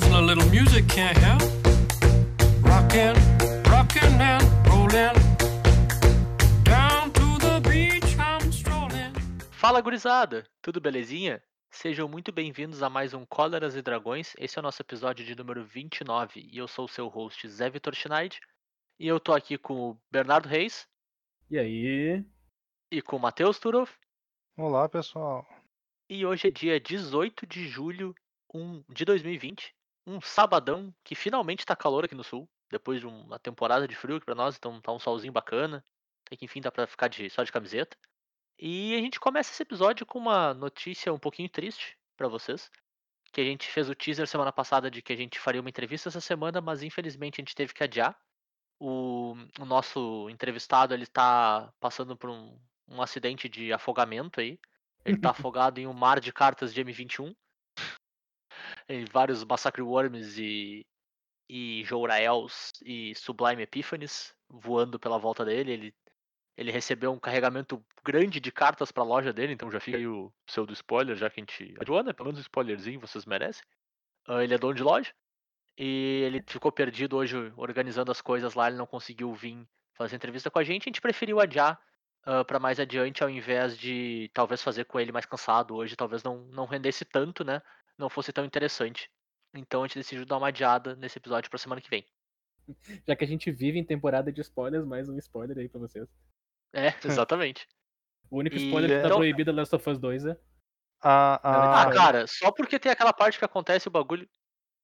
A little music can't help. Rockin', rockin' and rollin'. Down to the beach I'm strolling. Fala gurizada, tudo belezinha? Sejam muito bem-vindos a mais um Cóleras e Dragões. Esse é o nosso episódio de número 29 e eu sou o seu host Zé Vitor Schneid. E eu tô aqui com o Bernardo Reis E aí? e com o Matheus Turov. Olá, pessoal. E hoje é dia 18 de julho um, de 2020, um sabadão que finalmente tá calor aqui no sul, depois de uma temporada de frio aqui pra nós, então tá um solzinho bacana, e que enfim dá pra ficar de, só de camiseta. E a gente começa esse episódio com uma notícia um pouquinho triste pra vocês, que a gente fez o teaser semana passada de que a gente faria uma entrevista essa semana, mas infelizmente a gente teve que adiar. O, o nosso entrevistado ele tá passando por um, um acidente de afogamento aí. Ele tá afogado em um mar de cartas de M21. Em vários Massacre Worms e, e Jouraels e Sublime Epiphanies voando pela volta dele. Ele, ele recebeu um carregamento grande de cartas pra loja dele, então já fica aí o pseudo spoiler, já que a gente. Adiou, né? Pelo menos um spoilerzinho, vocês merecem. Ah, ele é dono de loja. E ele ficou perdido hoje organizando as coisas lá, ele não conseguiu vir fazer entrevista com a gente. A gente preferiu adiar uh, para mais adiante, ao invés de talvez fazer com ele mais cansado hoje, talvez não, não rendesse tanto, né? Não fosse tão interessante. Então a gente decidiu dar uma adiada nesse episódio pra semana que vem. Já que a gente vive em temporada de spoilers, mais um spoiler aí pra vocês. É, exatamente. O único E, spoiler que tá então- proibido é Last of Us 2 é. A, a- Ah, cara, só porque tem aquela parte que acontece o bagulho.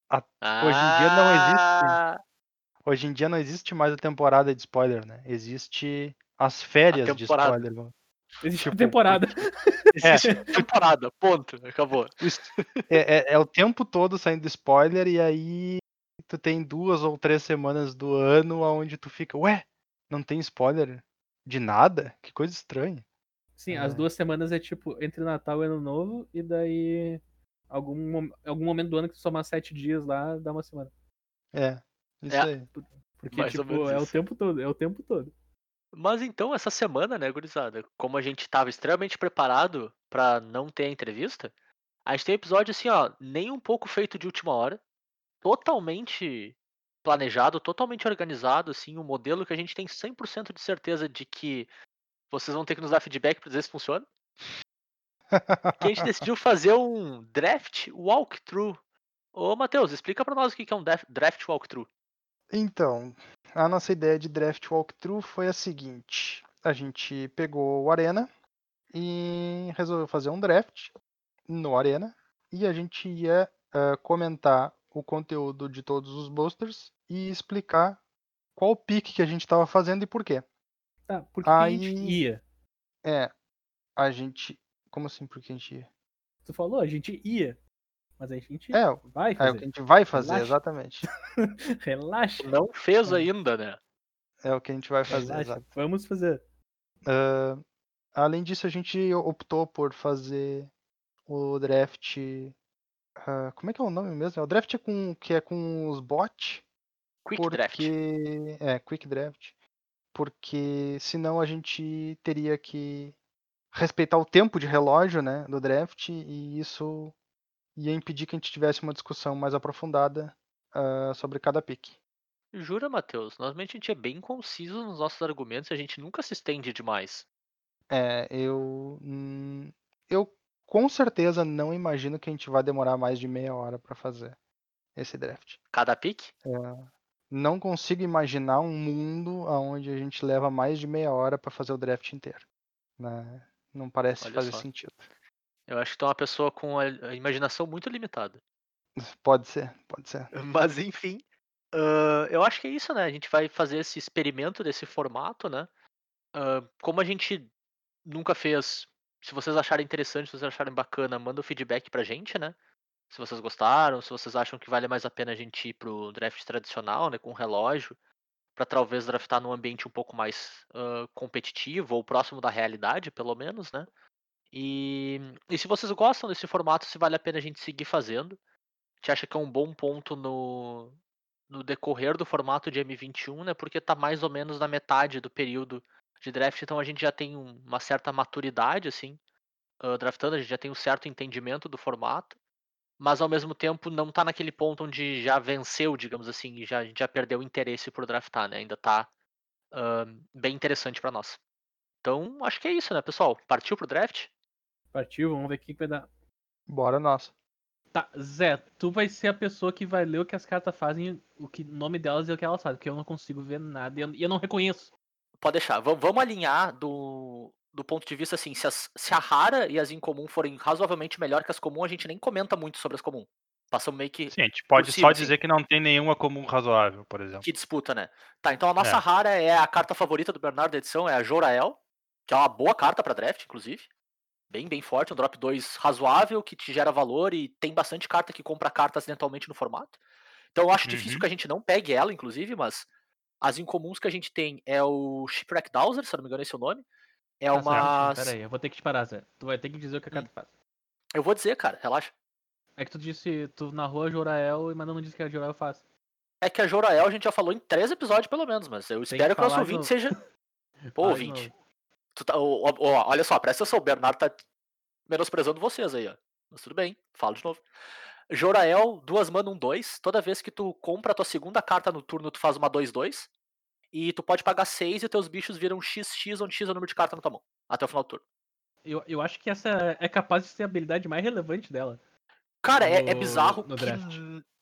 A- hoje em dia não existe. Ah, Hoje em dia não existe mais a temporada de spoiler, né? Existe as férias de spoiler. mano. Existe uma Tipo, temporada. Existe temporada, ponto. Acabou. É, é- é o tempo todo saindo spoiler e aí tu tem duas ou três semanas do ano onde tu fica, ué, não tem spoiler de nada? Que coisa estranha. Sim, as É. duas semanas é tipo entre Natal e Ano Novo, e daí algum, algum momento do ano que tu somar sete dias lá, dá uma semana. É, isso É. aí. Porque, tipo, é o tempo todo, é o tempo todo. Mas então, essa semana, né, gurizada, como a gente tava extremamente preparado pra não ter a entrevista, a gente tem um episódio assim, ó, nem um pouco feito de última hora, totalmente planejado, totalmente organizado, assim, um modelo que a gente tem 100% de certeza de que vocês vão ter que nos dar feedback pra dizer se funciona. Que a gente decidiu fazer um draft walkthrough. Ô, Matheus, explica pra nós o que é um draft walkthrough. Então, a nossa ideia de draft walkthrough foi a seguinte: a gente pegou o Arena e resolveu fazer um draft no Arena e a gente ia eh, comentar o conteúdo de todos os boosters e explicar qual pick que a gente estava fazendo e por quê. Tá, por que, que a gente Aí- ia? É, a gente. Como assim por que a gente ia? Tu falou, a gente ia. Mas a gente É, vai é o fazer. que a gente vai fazer, Relaxa. exatamente. Relaxa. Não fez É. ainda, né? É o que a gente vai fazer, relaxa. exato. Vamos fazer. Ah, além disso, a gente optou por fazer o draft. ah, como é que é o nome mesmo? O draft é com, que é com os bots. Quick porque, draft. É, quick draft. Porque senão a gente teria que respeitar o tempo de relógio né, do draft e isso ia impedir que a gente tivesse uma discussão mais aprofundada ah, sobre cada pick. Jura, Matheus? Normalmente a gente é bem conciso nos nossos argumentos e a gente nunca se estende demais. É, eu. hum, Eu com certeza não imagino que a gente vai demorar mais de meia hora para fazer esse draft. Cada pique? Não consigo imaginar um mundo onde a gente leva mais de meia hora para fazer o draft inteiro. né? Não parece Olha fazer só. sentido. Eu acho que tu é uma pessoa com a imaginação muito limitada. Pode ser, pode ser. Mas enfim, ah, eu acho que é isso, né? A gente vai fazer esse experimento desse formato, né? Ah, como a gente nunca fez, se vocês acharem interessante, se vocês acharem bacana, manda o feedback pra gente, né? Se vocês gostaram, se vocês acham que vale mais a pena a gente ir pro draft tradicional, né? Com relógio, pra talvez draftar num ambiente um pouco mais ah, competitivo ou próximo da realidade, pelo menos, né? E, e se vocês gostam desse formato, se vale a pena a gente seguir fazendo. A gente acha que é um bom ponto no, no decorrer do formato de M21, né? Porque tá mais ou menos na metade do período de draft, então a gente já tem um- uma certa maturidade, assim, ah, draftando, a gente já tem um certo entendimento do formato. mas ao mesmo tempo não tá naquele ponto onde já venceu, digamos assim, e já, já perdeu o interesse por draftar, né? Ainda tá ah, bem interessante pra nós. Então, acho que é isso, né, pessoal? Partiu pro draft? Partiu, vamos ver o que que vai dar. Bora nossa. Tá, Zé, tu vai ser a pessoa que vai ler o que as cartas fazem, o que o nome delas e o que elas fazem, porque eu não consigo ver nada e eu, e eu não reconheço. Pode deixar. Vam- Vamos alinhar do, do ponto de vista assim, se, as- se a rara e as incomum forem razoavelmente melhor que as comum, a gente nem comenta muito sobre as comum. Passamos meio que, Sim, a gente pode Possível, só sim. dizer que não tem nenhuma comum razoável, por exemplo. que disputa, né? Tá, então a nossa É. rara é a carta favorita do Bernardo da edição, é a Jorael, que é uma boa carta pra draft, inclusive. Bem, bem forte, um drop 2 razoável, que te gera valor e tem bastante carta que compra carta acidentalmente no formato. Então eu acho difícil Uhum. que a gente não pegue ela, inclusive, mas as incomuns que a gente tem é o Shipwreck Dowser, se eu não me engano esse é o nome. É certo, uma. Pera aí, eu vou ter que te parar, Zé. Tu vai ter que dizer o que a Hum. carta faz. Eu vou dizer, cara, relaxa. É que tu disse, tu narrou a Jorael, mas não disse que a Jorael faz. É que a Jorael a gente já falou em três episódios, pelo menos, mas eu Tem espero que que o nosso ouvinte seja. Pô, ouvinte. Tu tá- ó, ó, olha só, presta atenção, o Bernardo tá menosprezando vocês aí, ó. Mas tudo bem, falo de novo. Jorael, duas mana, um 2. Toda vez que tu compra a tua segunda carta no turno, tu faz uma 2-2. E tu pode pagar 6 e teus bichos viram XX, onde X é o número de carta na tua mão. Até o final do turno. Eu, eu acho que essa é capaz de ser a habilidade mais relevante dela. Cara, é, é No- bizarro no que draft.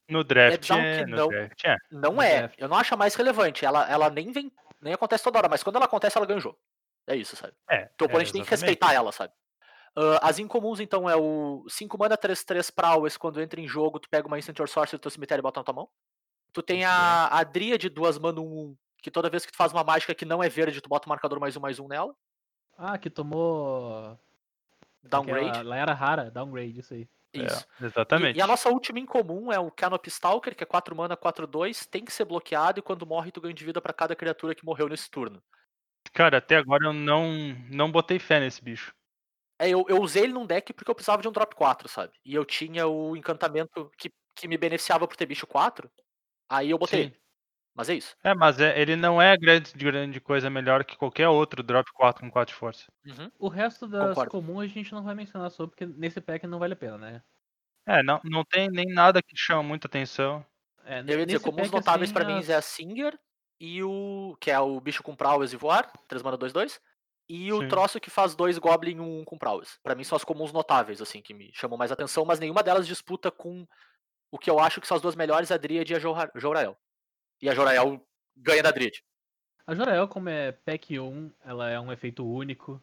No draft, bizarro é, que no não. draft, é. não No é. Eu não acho a mais relevante. Ela, ela nem vem. Nem acontece toda hora, mas quando ela acontece, ela ganha o jogo. É isso, sabe? É, Teu é, oponente tem que respeitar ela, sabe? Ah, as incomuns, então, é o 5 mana 3-3 Prowess, quando entra em jogo, tu pega uma Instant or Sorcery do teu cemitério e bota na tua mão. Tu tem a, a Dríade 2 mana 1, que toda vez que tu faz uma mágica que não é verde, tu bota um marcador mais um mais um nela. Ah, que tomou. Downgrade. Aquela- Ela era rara, downgrade, isso aí. Isso. É, E- exatamente. E, a nossa última incomum é o Canopy Stalker, que é 4 mana 4-2, tem que ser bloqueado e quando morre tu ganha de vida pra cada criatura que morreu nesse turno. Cara, até agora eu não, não botei fé nesse bicho. É, eu, eu usei ele num deck porque eu precisava de um drop 4, sabe? E eu tinha o encantamento que, que me beneficiava por ter bicho 4. Aí eu botei Sim. Mas é isso. É, mas é- ele não é grande, grande coisa melhor que qualquer outro drop 4 com 4 de força. Uhum. O resto das Concordo. comuns a gente não vai mencionar sobre, porque nesse pack não vale a pena, né? É, não, não tem nem nada que chama muita atenção. É, Eu ia dizer, comuns pack, notáveis assim, pra mim é a Singer e o. que é o bicho com Prowess e voar, 3 mana 2-2. E o Sim. troço que faz dois Goblin 1 com Prowess. Pra mim são as comuns notáveis, assim, que me chamam mais atenção, mas nenhuma delas disputa com o que eu acho que são as duas melhores, a Dríade e a Jorael. E a Jorael ganha da Dríade. A Jorael, como é pack 1, ela é um efeito único.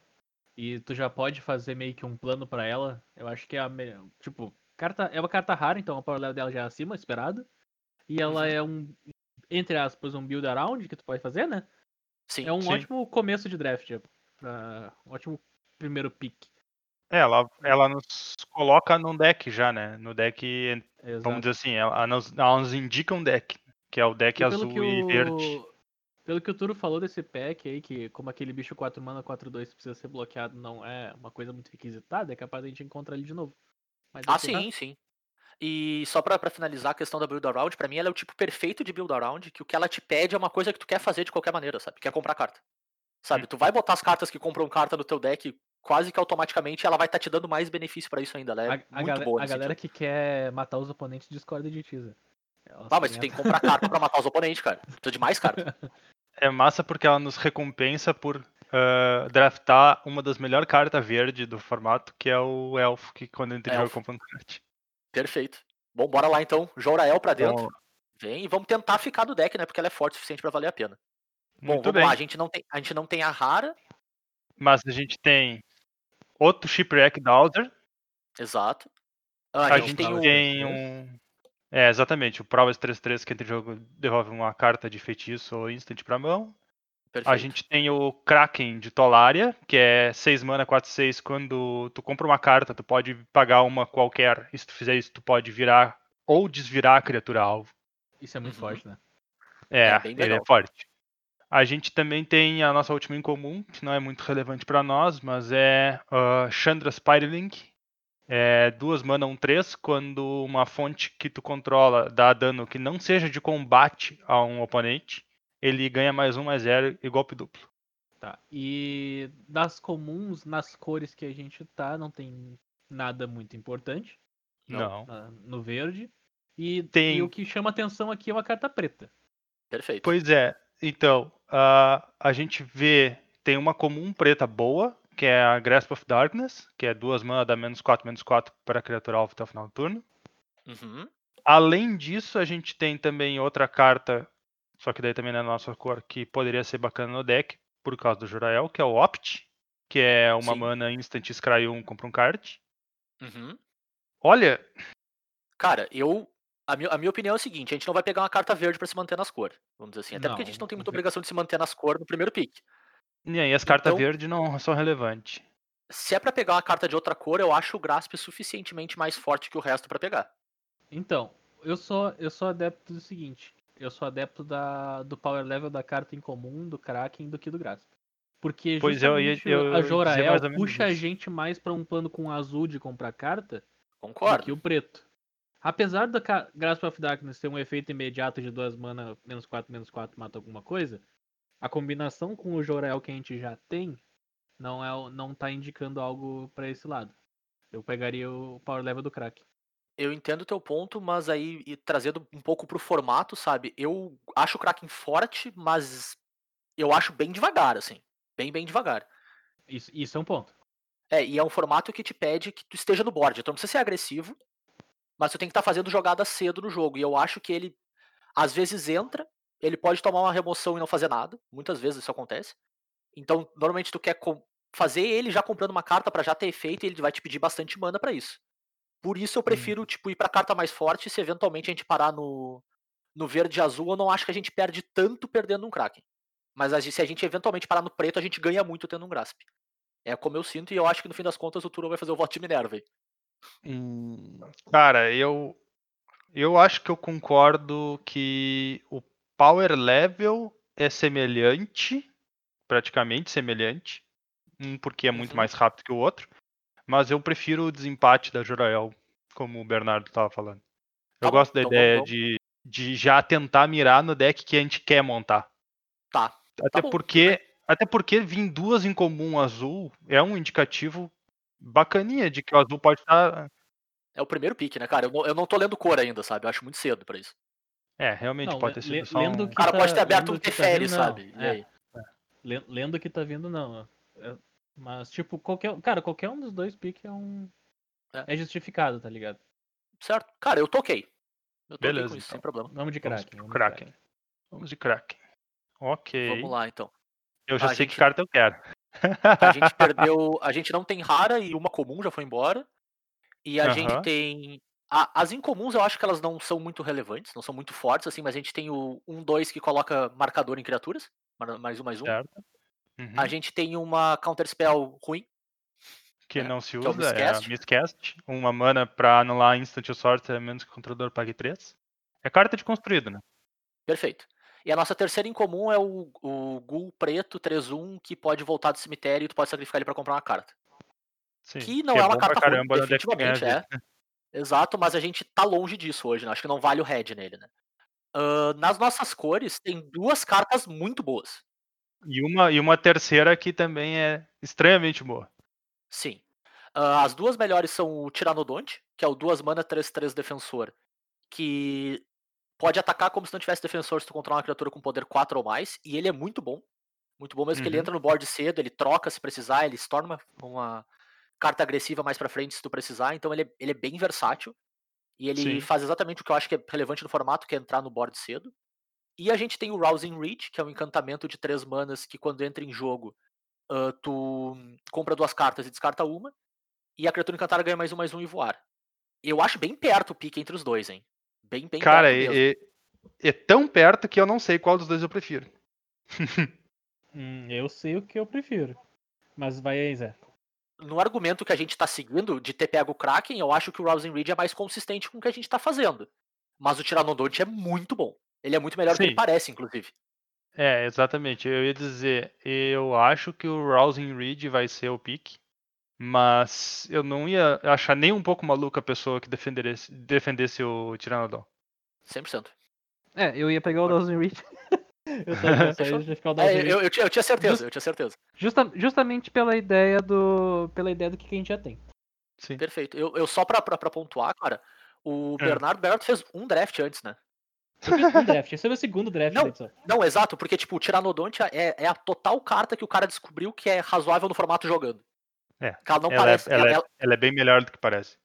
E tu já pode fazer meio que um plano pra ela. Eu acho que é a melhor. Tipo, carta, é uma carta rara, então a power level dela já é acima, esperado. E ela Uhum. é um, entre aspas, um build around que tu pode fazer, né? Sim. É um sim. ótimo começo de draft. Pra, um ótimo primeiro pick. É, ela, ela nos coloca num deck já, né? No deck, Exato. vamos dizer assim, ela, nos, ela nos indica um deck, que é o deck E azul e verde. Pelo que o Turo falou desse pack aí, que como aquele bicho 4 mana 4-2 precisa ser bloqueado, não é uma coisa muito requisitada, é capaz de a gente encontrar ele de novo. Mas Ah, esse tá- sim, sim. E só pra, pra finalizar a questão da build around, pra mim ela é o tipo perfeito de build around, que o que ela te pede é uma coisa que tu quer fazer de qualquer maneira, sabe? Que é comprar carta. Sabe? Tu vai botar as cartas que compram carta no teu deck quase que automaticamente, ela vai estar te dando mais benefício pra isso ainda. Ela é a, a muito gale- boa a galera sentido. que quer matar os oponentes discorda de Tiza. Ela Ah, mas tu tem que comprar carta pra matar os oponentes, cara. Precisa de mais carta. É massa porque ela nos recompensa por ah, draftar uma das melhores cartas verde do formato, que é o Elfo, que quando entra em jogo compra um card. Perfeito. Bom, bora lá então. Jorael pra dentro. Então, Vem e vamos tentar ficar no deck, né? Porque ela é forte o suficiente pra valer a pena. Bom, muito vamos bem. lá. A gente, não tem, a gente não tem a rara. Mas a gente tem outro Shipwreck Dowser. Exato. Ah, A, a, gente, gente tem tem um. É, exatamente. O Prowess 3-3 que entra em jogo devolve uma carta de feitiço ou instant pra mão. A Perfeito. gente tem o Kraken de Tolaria, que é 6 mana, 4-6. Quando tu compra uma carta, tu pode pagar uma qualquer. E se tu fizer isso, tu pode virar ou desvirar a criatura alvo. Isso é muito Uhum. forte, né? É, É, ele é forte. A gente também tem a nossa última incomum, que não é muito relevante pra nós, mas é ah, Chandra Spirelink. É duas mana, um 3. Quando uma fonte que tu controla dá dano que não seja de combate a um oponente, ele ganha mais um, mais zero e golpe duplo. Tá. E das comuns, nas cores que a gente tá, não tem nada muito importante. Não. na- no verde. E, Tem. e o que chama atenção aqui é uma carta preta. Perfeito. Pois é. Então, a a gente vê. Tem uma comum preta boa, que é a Grasp of Darkness, que é duas mana, dá menos 4, menos 4 para criatura alvo até o final do turno. Uhum. Além disso, a gente tem também outra carta, só que daí também na nossa cor, que poderia ser bacana no deck, por causa do Jurael, que é o Opt, que é uma Sim. mana instant Scry 1, compra um card. Uhum. Olha, Cara, eu. A minha, a minha opinião é o seguinte: a gente não vai pegar uma carta verde pra se manter nas cores. Vamos dizer assim. Até porque a gente Não, não tem muita obrigação de se manter nas cores no primeiro pick. e aí as cartas Então- verdes não são relevantes. Se é pra pegar uma carta de outra cor, eu acho o Grasp suficientemente mais forte que o resto pra pegar. Então, eu sou, eu sou adepto do seguinte. Eu sou adepto da, do power level da carta em comum, do Kraken, do que do Grasp. Porque Pois eu eu ia a Jorael puxa a gente mais pra um plano com azul de comprar carta do Concordo. que o preto. Apesar da Grasp of Darkness ter um efeito imediato de duas mana, menos 4, menos 4, mata alguma coisa, a combinação com o Jorael que a gente já tem não, é, não tá indicando algo pra esse lado. Eu pegaria o power level do Kraken. Eu entendo o teu ponto, mas aí, e trazendo um pouco pro formato, sabe? Eu acho o Kraken forte, mas eu acho bem devagar, assim. Bem, bem devagar. Isso, isso é um ponto. É, e é um formato que te pede que tu esteja no board. Então não precisa ser agressivo, mas tu tem que estar fazendo jogada cedo no jogo. E eu acho que ele, às vezes, entra, ele pode tomar uma remoção e não fazer nada. Muitas vezes isso acontece. Então, normalmente tu quer fazer ele já comprando uma carta pra já ter efeito e ele vai te pedir bastante mana pra isso. Por isso eu prefiro, tipo, ir pra carta mais forte se eventualmente a gente parar no, no verde e azul, eu não acho que a gente perde tanto perdendo um Kraken. Mas se a gente eventualmente parar no preto, a gente ganha muito tendo um Grasp. É como eu sinto, e eu acho que no fim das contas o Turo vai fazer o voto de Minerva aí. Cara, eu eu acho que eu concordo que o power level é semelhante, praticamente semelhante, um porque é muito Uhum. mais rápido que o outro, mas eu prefiro o desempate da Jorael, como o Bernardo estava falando. Eu Tá bom, gosto da então ideia vamos- de, de já tentar mirar no deck que a gente quer montar. Tá. Até tudo porque até porque vir duas em comum azul é um indicativo bacaninha de que o azul pode estar É o primeiro pick, né, cara? Eu não, eu não tô lendo cor ainda, sabe? Eu acho muito cedo pra isso. É, realmente Não, pode ter sido só um... que- O cara tá- pode ter aberto um que tá sabe? E É. aí? Le- Lendo o que tá vindo, não. Mas, tipo, qualquer. Cara, qualquer um dos dois piques é um. É. É justificado, tá ligado? Certo? Cara, eu toquei. Eu toquei Beleza, com isso, então. sem problema. Vamos de Kraken. vamos de Kraken. Vamos de Kraken. Ok. Vamos lá, então. Eu já A sei gente- que carta eu quero. A gente perdeu. A gente não tem rara e uma comum já foi embora. E a gente tem. a- as incomuns eu acho que elas não são muito relevantes, não são muito fortes, assim, mas a gente tem o 1-2 que coloca marcador em criaturas. Mais um, mais um. Certo. Uhum. A gente tem uma counter spell ruim. Que é, não se que é o usa, é, a Miscast. Miscast. Uma mana pra anular Instant Sorcerer, a menos que o controlador pague 3. É carta de construído, né? Perfeito. E a nossa terceira incomum é o, o Ghoul preto 3-1 que pode voltar do cemitério e tu pode sacrificar ele pra comprar uma carta. Sim, Que não é uma bom pra carta ruim, caramba que ganha definitivamente é. Exato, mas a gente tá longe disso hoje, né? Acho que não vale o head nele, né? Ahn, nas nossas cores, tem duas cartas muito boas. E uma, e uma terceira que também é extremamente boa. Sim. Ah, as duas melhores são o Tiranodonte, que é o 2 mana 3-3 defensor, que pode atacar como se não tivesse defensor se tu controlar uma criatura com poder 4 ou mais, e ele é muito bom. Muito bom mesmo que ele Uhum. entra no board cedo, ele troca se precisar, ele se torna uma, uma carta agressiva mais pra frente se tu precisar, então ele é, ele é bem versátil. E ele Sim. faz exatamente o que eu acho que é relevante no formato, que é entrar no board cedo. E a gente tem o Rousing Reach, que é um encantamento de três manas que quando entra em jogo, ah, tu compra duas cartas e descarta uma. E a criatura encantada ganha mais um, mais um e voar. Eu acho bem perto o pique entre os dois, hein? Bem, bem Cara, perto mesmo. é, é- é tão perto que eu não sei qual dos dois eu prefiro. Hum, eu sei o que eu prefiro. Mas vai aí, Zé. No argumento que a gente tá seguindo de ter pego o Kraken, eu acho que o Rousing Reach é mais consistente com o que a gente tá fazendo. Mas o Tiranodonte é muito bom. Ele é muito melhor do que Sim. ele parece, inclusive. É, exatamente. Eu ia dizer, eu acho que o Rousing Reed vai ser o pick, mas eu não ia achar nem um pouco maluca a pessoa que defendesse, defendesse o Tiranodon. 100%. É, eu ia pegar o Dawson Reed. eu É, tinha, eu tinha certeza, Just- eu tinha certeza. Justa- justamente pela ideia do. Pela ideia do que, que a gente já tem. Sim. Perfeito. Eu, eu só pra, pra, pra pontuar, cara, o É. Bernardo Barrett fez um draft antes, né? Draft, esse é o meu segundo draft Não. Não, exato, porque, tipo, o Tiranodonte é, é a total carta que o cara descobriu que é razoável no formato jogando. É, ela não Ela, parece. é, ela, é, ela- ela é bem melhor do que parece.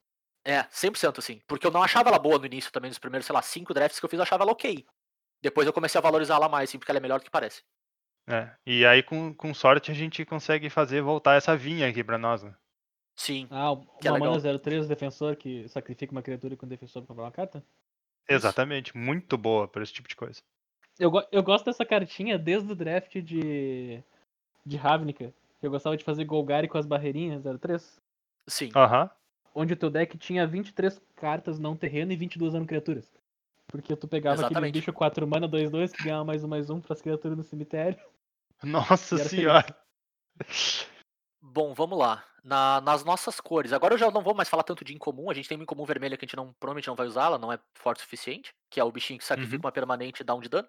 É, 100% assim. Porque eu não achava ela boa no início também, nos primeiros, sei lá, cinco drafts que eu fiz, eu achava ela ok. Depois eu comecei a valorizar ela mais, assim, porque ela é melhor do que parece. É. E aí, com, com sorte, a gente consegue fazer voltar essa vinha aqui pra nós. Né? Sim. Ah, Que é uma legal. mana 03 defensor que sacrifica uma criatura com defensor pra comprar uma carta? Exatamente. Muito boa pra esse tipo de coisa. Eu, eu gosto dessa cartinha desde o draft de. de Ravnica. que Eu gostava de fazer Golgari com as barreirinhas 03. Sim. Aham. Onde o teu deck tinha 23 cartas não terreno e 22 não criaturas. Porque tu pegava aquele Exatamente. bicho 4 mana 2-2 que ganhava mais um mais um pras criaturas no cemitério. Nossa senhora. Bom, vamos lá. Na- nas nossas cores. Agora eu já não vou mais falar tanto de incomum. A gente tem uma incomum vermelha que a gente não, provavelmente não vai usar, ela não é forte o suficiente. Que é o bichinho que sacrifica Uhum. uma permanente e dá um de dano.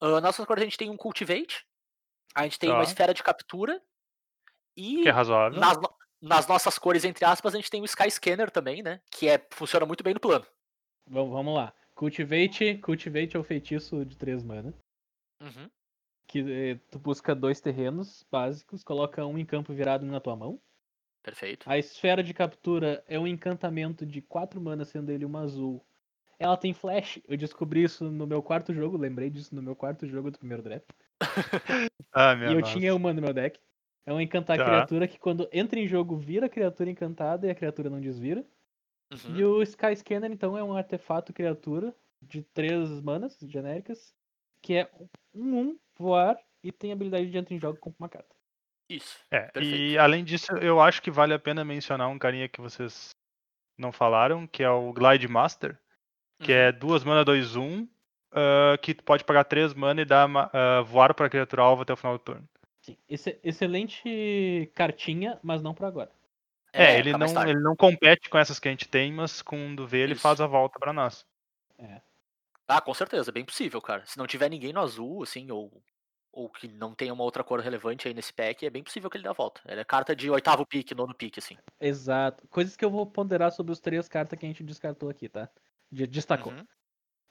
Ah, nas nossas cores a gente tem um Cultivate. A gente tem uma Tá. esfera de captura. E Que é razoável. nas, nas nossas cores, entre aspas, a gente tem o Sky Scanner também, né? Que é, funciona muito bem no plano. Vamos, vamos lá. Cultivate, Cultivate é o feitiço de 3 mana. Uhum. Que eh, tu busca dois terrenos básicos, coloca um em campo virado um na tua mão. Perfeito. A esfera de captura é um encantamento de 4 mana, sendo ele uma azul. Ela tem flash. Eu descobri isso no meu quarto jogo, lembrei disso no meu quarto jogo do primeiro draft. Ah, minha e eu nossa. tinha uma no meu deck. É um encantar Tá. criatura que quando entra em jogo vira criatura encantada e a criatura não desvira. Uhum. E o Sky Scanner, então, é um artefato criatura de 3 manas genéricas, que é um 1 voar e tem habilidade de entra em jogo com uma carta. Isso. É, e além disso, eu acho que vale a pena mencionar um carinha que vocês não falaram, que é o Glide Master, que Uhum. é duas mana 2-1, ah, que tu pode pagar 3 mana e dar ah, voar pra criatura alvo até o final do turno. Sim, esse- excelente cartinha, mas não pra agora. É, ele, pra mais não, ele não compete com essas que a gente tem, mas quando vê, ele Isso. faz a volta pra nós. Ah, com certeza, bem possível, cara. Se não tiver ninguém no azul, assim, ou, ou que não tenha uma outra cor relevante aí nesse pack, é bem possível que ele dê a volta. Ela é carta de oitavo pique, nono pique, assim. Exato. Coisas que eu vou ponderar sobre os três cartas que a gente descartou aqui, tá? De- Destacou. Uhum.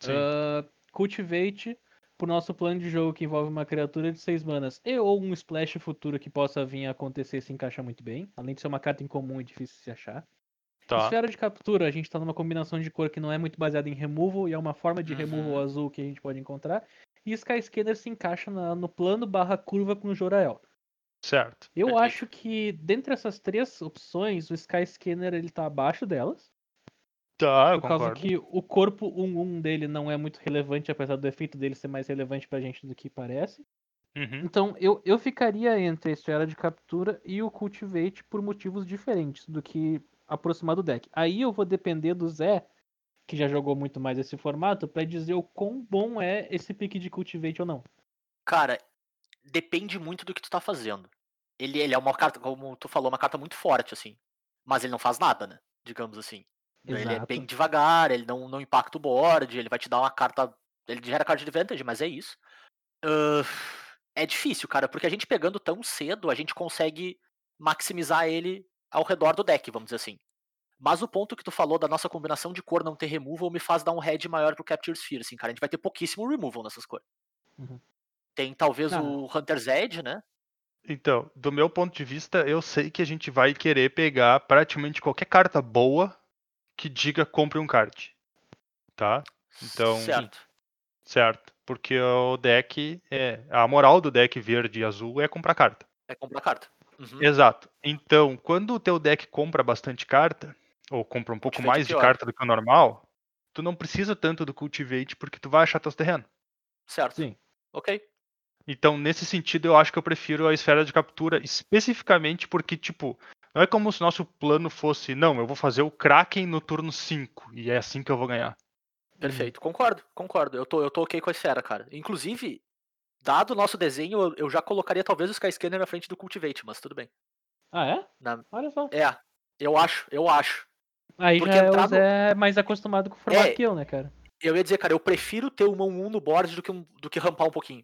Ah, cultivate pro nosso plano de jogo que envolve uma criatura de 6 manas e ou um splash futuro que possa vir a acontecer se encaixa muito bem. Além de ser uma carta incomum e difícil de se achar. Tá. Esfera de captura, a gente tá numa combinação de cor que não é muito baseada em removal e é uma forma de Uhum. removal azul que a gente pode encontrar. E Sky Scanner se encaixa na- no plano barra curva com o Jorael. Certo. Eu Perfeito. acho que dentre essas três opções, o Sky Scanner ele tá abaixo delas. Tá, eu Por causa concordo. que o corpo 1-1 dele não é muito relevante, apesar do efeito dele ser mais relevante pra gente do que parece. Uhum. Então eu, eu ficaria entre a esfera de captura e o Cultivate por motivos diferentes do que aproximar do deck. Aí eu vou depender do Zé, que já jogou muito mais esse formato, pra dizer o quão bom é esse pique de Cultivate ou não. Cara, depende muito do que tu tá fazendo. Ele, ele é uma carta, como tu falou, uma carta muito forte, assim. Mas ele não faz nada, né? Digamos assim. Ele é Exato. bem devagar, ele não, não impacta o board, ele vai te dar uma carta. Ele gera card de advantage, mas é isso. Ahn, é difícil, cara, porque a gente pegando tão cedo, a gente consegue maximizar ele ao redor do deck, vamos dizer assim. Mas o ponto que tu falou da nossa combinação de cor não ter removal me faz dar um head maior pro Capture Sphere, assim, cara. A gente vai ter pouquíssimo removal nessas cores. Uhum. Tem talvez Ah. o Hunter's Edge, né? Então, do meu ponto de vista, eu sei que a gente vai querer pegar praticamente qualquer carta boa que diga compre um card. Tá? Então- Certo. Certo. Porque o deck é. A moral do deck verde e azul é comprar carta. É comprar carta. Uhum. Exato. Então, quando o teu deck compra bastante carta, ou compra um pouco Cultivate mais de pior. carta do que o normal, tu não precisa tanto do Cultivate porque tu vai achar teus terrenos. Certo. Sim. Ok. Então, nesse sentido, eu acho que eu prefiro a esfera de captura, especificamente porque, tipo, não é como se o nosso plano fosse, não, eu vou fazer o Kraken no turno 5, e é assim que eu vou ganhar. Perfeito. Concordo, concordo. Eu tô, eu tô ok com a esfera, cara. Inclusive, dado o nosso desenho, eu, eu já colocaria talvez o Sky Scanner na frente do Cultivate, mas tudo bem. Ah, é? Na- Olha só. É, eu acho, eu acho. Aí Porque já é entrar no- Zé mais acostumado com o formato É. que eu, né, cara? Eu ia dizer, cara, eu prefiro ter uma 1-1 no board do que, um, do que rampar um pouquinho.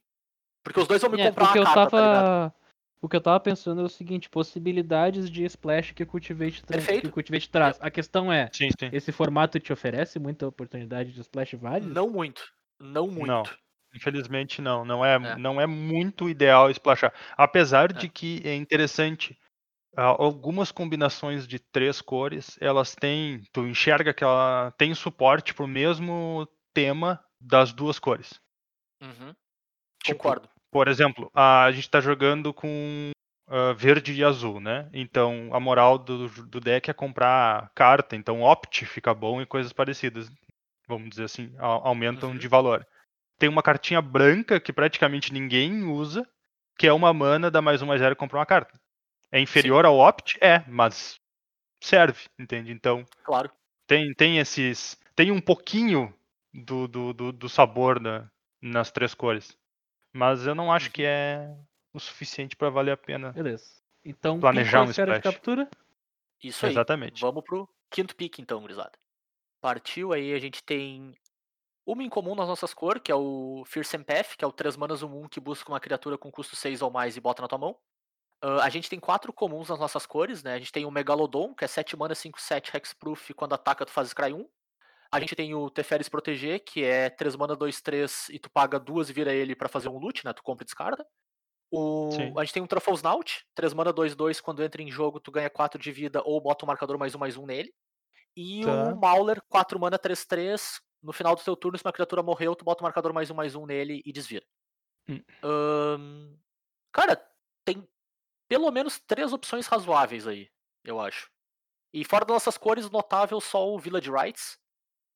Porque os dois vão me É, comprar porque uma eu carta, tá ligado? tava. O que eu tava pensando é o seguinte, possibilidades de splash que o Cultivate, tra- que o Cultivate traz. A questão é, Sim, sim. esse formato te oferece muita oportunidade de splash válido? Não muito. Não muito. Infelizmente não, não é, É. não é muito ideal splashar. Apesar É. de que é interessante, algumas combinações de três cores, elas têm, tu enxerga que ela tem suporte pro mesmo tema das duas cores. Uhum. Tipo, Concordo. Por exemplo, a gente tá jogando com ah, verde e azul, né? Então a moral do, do deck é comprar carta, então opt fica bom e coisas parecidas. Vamos dizer assim, au- aumentam Uhum. de valor. Tem uma cartinha branca que praticamente ninguém usa, que é uma mana, dá mais um mais zero e compra uma carta. É inferior ao opt? É, mas serve, entende? Então Claro. tem, tem esses. Tem um pouquinho do, do, do, do sabor na- nas três cores. Mas eu não acho que é o suficiente para valer a pena. Beleza. Então, Planejar a um esfera de captura? Isso aí. Exatamente. Vamos pro quinto pick então, gurizada. Partiu aí, a gente tem uma em comum nas nossas cores, que é o Fearsome Path, que é o 3 manas 1 que busca uma criatura com custo 6 ou mais e bota na tua mão. Ah, a gente tem quatro comuns nas nossas cores, né? A gente tem o Megalodon, que é 7 mana 5 7 Hexproof, quando ataca tu faz Scry 1. A gente tem o Teferis Proteger, que é 3 mana 2 3 e tu paga duas e vira ele pra fazer um loot, né? Tu compra e descarta. O... Sim. A gente tem um Truffles Snout, 3 mana 2 2, quando entra em jogo tu ganha 4 de vida ou bota um marcador mais um mais um nele. E Tá. o Mauler, 4 mana 3 3, no final do teu turno, se uma criatura morreu, tu bota um marcador mais um mais um nele e desvira. Hum. Ahn, Cara, tem pelo menos três opções razoáveis aí, eu acho. E fora das nossas cores, notável só o Village Rights,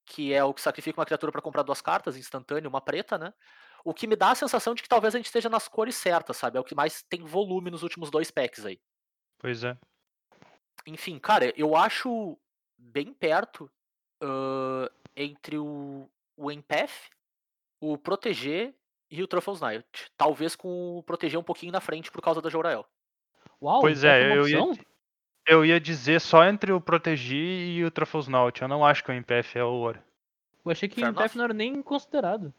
que é o que sacrifica uma criatura pra comprar duas cartas, instantâneo, uma preta, né? O que me dá a sensação de que talvez a gente esteja nas cores certas, sabe? É o que mais tem volume nos últimos dois packs aí. Pois é. Enfim, cara, eu acho bem perto ãh, entre o, o Empath, o Proteger e o Truffles Knight. Talvez com o Proteger um pouquinho na frente por causa da Jorael. Uau, Pois então é, uma eu ia-? Eu ia dizer só entre o Protegi e o Truffles Naut. Eu não acho que o MPF é o ouro. Eu achei que Fair o MPF enough. não era nem considerado.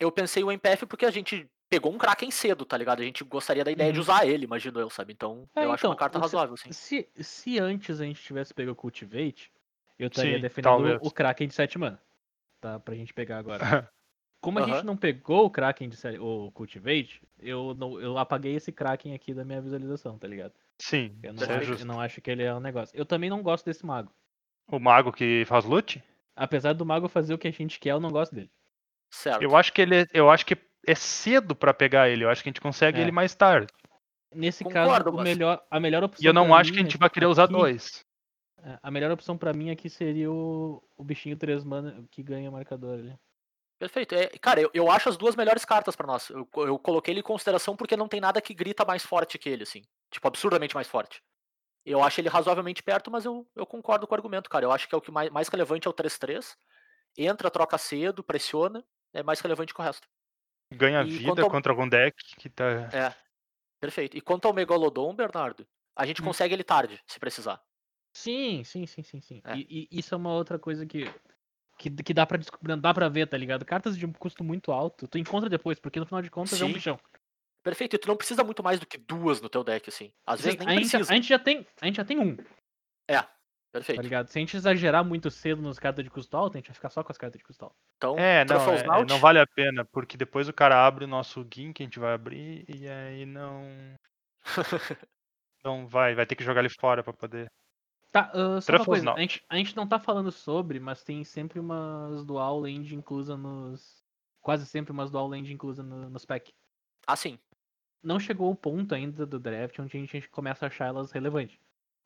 Eu pensei o Empath porque a gente pegou um Kraken cedo, tá ligado? A gente gostaria da ideia de Uhum. usar ele, imagino eu, sabe? Então, É, eu acho uma então, carta razoável, sim. Se, se antes a gente tivesse pego o Cultivate, eu estaria defendendo talvez. o Kraken de 7 mana. Tá, pra gente pegar agora. Como a gente não pegou o Kraken de se- o Cultivate, eu, não, eu apaguei esse Kraken aqui da minha visualização, tá ligado? Sim, Eu não, é acho, eu não acho que ele é um negócio. Eu também não gosto desse mago. O mago que faz loot? Apesar do mago fazer o que a gente quer, eu não gosto dele. Certo. Eu acho que ele é, eu acho que é cedo pra pegar ele. Eu acho que a gente consegue É. ele mais tarde. Nesse Concordo, caso, melhor, a melhor opção E eu não pra acho que a gente vai querer usar aqui- dois. é, A melhor opção pra mim aqui seria o, o bichinho 3 mana que ganha marcador ali. Perfeito. É, cara, eu, eu acho as duas melhores cartas pra nós. Eu, eu coloquei ele em consideração porque não tem nada que grita mais forte que ele, assim. Tipo, absurdamente mais forte. Eu acho ele razoavelmente perto, mas eu, eu concordo com o argumento, cara. Eu acho que é o que mais, mais relevante é o 3-3. Entra, troca cedo, pressiona. É mais relevante que o resto. Ganha E vida ao- contra algum deck que tá. É. Perfeito. E quanto ao Megalodon, Bernardo, a gente Hum. consegue ele tarde, se precisar. Sim, sim, sim, sim, sim. É. E, e isso é uma outra coisa que, que, que dá, pra, descobrir- dá pra ver, tá ligado? Cartas de um custo muito alto, tu encontra depois, porque no final de contas é um Sim. bichão. Perfeito. E tu não precisa muito mais do que duas no teu deck, assim. Às Sim, vezes nem a, gente, precisa. a gente já tem, a gente já tem um, tá Perfeito. ligado? Se a gente exagerar muito cedo nas cartas de custo alto, a gente vai ficar só com as cartas de custo alto. Então, É, não, é- não vale a pena, porque depois o cara abre o nosso GIM que a gente vai abrir e aí não. Não vai, vai ter que jogar ele fora pra poder. Tá, ah, só uma coisa, a gente, a gente não tá falando sobre, mas tem sempre umas dual land inclusa nos... Quase sempre umas dual land inclusa no, nos pack. assim. Não chegou o ponto ainda do draft onde a gente começa a achar elas relevantes.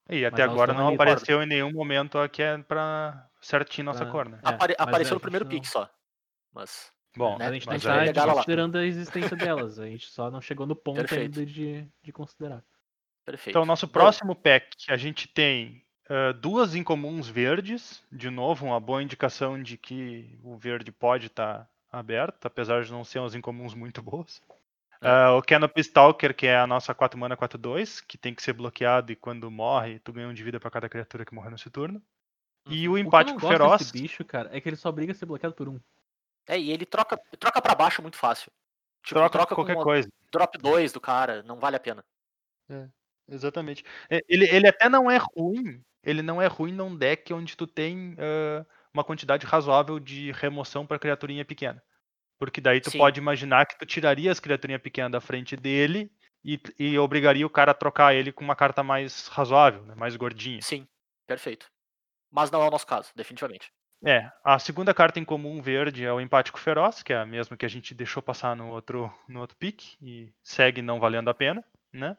E Mas até elas agora não apareceu em nenhum momento aqui é pra certinho nossa Pra- cor, né? É, Apare- mas apareceu a no primeiro gente não- pick só. Mas. Bom, né, a gente não mas tá aí- chegaram lá. considerando a existência delas, a gente só não chegou no ponto Perfeito. ainda de, de considerar. Perfeito. Então, nosso Bom, próximo pack, a gente tem ah, duas incomuns verdes. De novo, uma boa indicação de que o verde pode estar aberto, apesar de não ser umas incomuns muito boas. É. Ah, o Canopy Stalker, que é a nossa 4 mana 4-2, que tem que ser bloqueado e quando morre, tu ganha um de vida pra cada criatura que morrer nesse turno. E o O que eu não Feroz. desse bicho, cara, é que ele só briga ser bloqueado por um. É, e ele troca, troca pra baixo muito fácil. Tipo, Troca, troca, qualquer coisa. drop 2 do cara, não vale a pena. Exatamente. É, ele, ele até não é ruim. Ele não é ruim num deck onde tu tem ah, uma quantidade razoável de remoção para criaturinha pequena. Porque daí tu Sim. pode imaginar que tu tiraria as criaturinhas pequenas da frente dele e, e obrigaria o cara a trocar ele com uma carta mais razoável, né, mais gordinha. Sim, perfeito. Mas não é o nosso caso, definitivamente. É, a segunda carta em comum verde é o Empático Feroz, que é a mesma que a gente deixou passar no outro, no outro pick e segue não valendo a pena, né?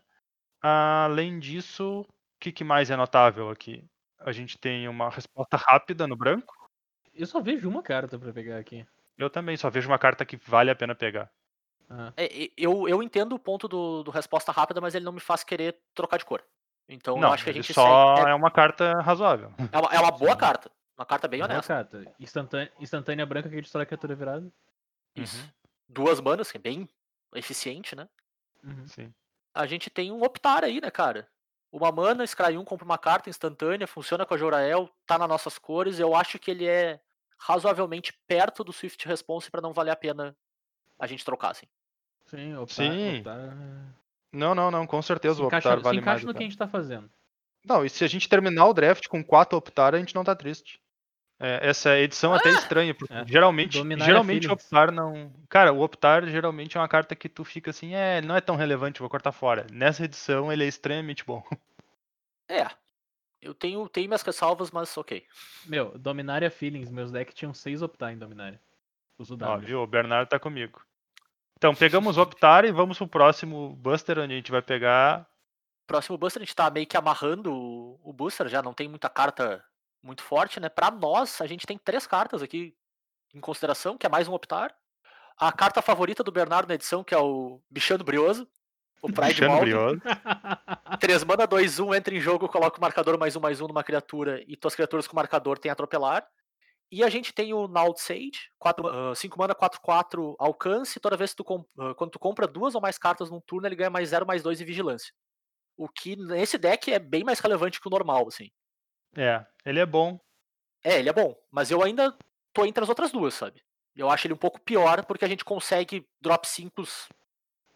Além disso, o que, que mais é notável aqui? A gente tem uma resposta rápida no branco. Eu só vejo uma carta pra pegar aqui. Eu também só vejo uma carta que vale a pena pegar. Ah, É, eu, eu entendo o ponto do, do resposta rápida, mas ele não me faz querer trocar de cor. Então não, eu acho que a gente só segue. é uma carta razoável. É, é uma, é uma boa Sim. carta. Uma carta bem boa honesta. carta. Instantânea, instantânea branca que destrói a criatura virada. Isso. Uhum, Duas manas, que é bem eficiente, né? Uhum. sim. A gente tem um optar aí, né, cara? Uma mana, Scry 1 compra uma carta instantânea, funciona com a Jorael, tá nas nossas cores. Eu acho que ele é razoavelmente perto do Swift Response pra não valer a pena a gente trocar, assim. Sim, optar, Sim. optar- Não, não, não, com certeza Se o encaixa, Optar se vale encaixa mais. no o que a gente tá fazendo. Não, e se a gente terminar o draft com quatro Optar, a gente não tá triste. É, essa edição é até estranha, porque É. geralmente, Dominar é geralmente o. Optar não. Cara, o Optar geralmente é uma carta que tu fica assim, é, ele não é tão relevante, vou cortar fora. Nessa edição ele é extremamente bom. É. Eu tenho, tenho minhas ressalvas, mas ok. Meu, Dominária Feelings, meus decks tinham seis optar em Dominária. Uso Ó, W. viu? O Bernardo tá comigo. Então, pegamos o Optar e vamos pro próximo Buster, onde a gente vai pegar. Próximo Buster, a gente tá meio que amarrando o, o Booster, já não tem muita carta muito forte, né? Pra nós, a gente tem três cartas aqui em consideração, que é mais um Optar. A carta favorita do Bernardo na edição, que é o Bichano Brioso. O Pride Puxando Mold. brioso. 3 mana, 2, 1, entra em jogo, coloca o marcador mais um, mais um numa criatura e tuas criaturas com marcador tem atropelar. E a gente tem o Nald Sage, 5 mana, 4, 4, alcance. Toda vez que tu, ah, quando tu compra duas ou mais cartas num turno, ele ganha mais 0, mais 2 em vigilância. O que nesse deck é bem mais relevante que o normal, assim. É, ele é bom. É, ele é bom, mas eu ainda tô entre as outras duas, sabe? Eu acho ele um pouco pior porque a gente consegue drop 5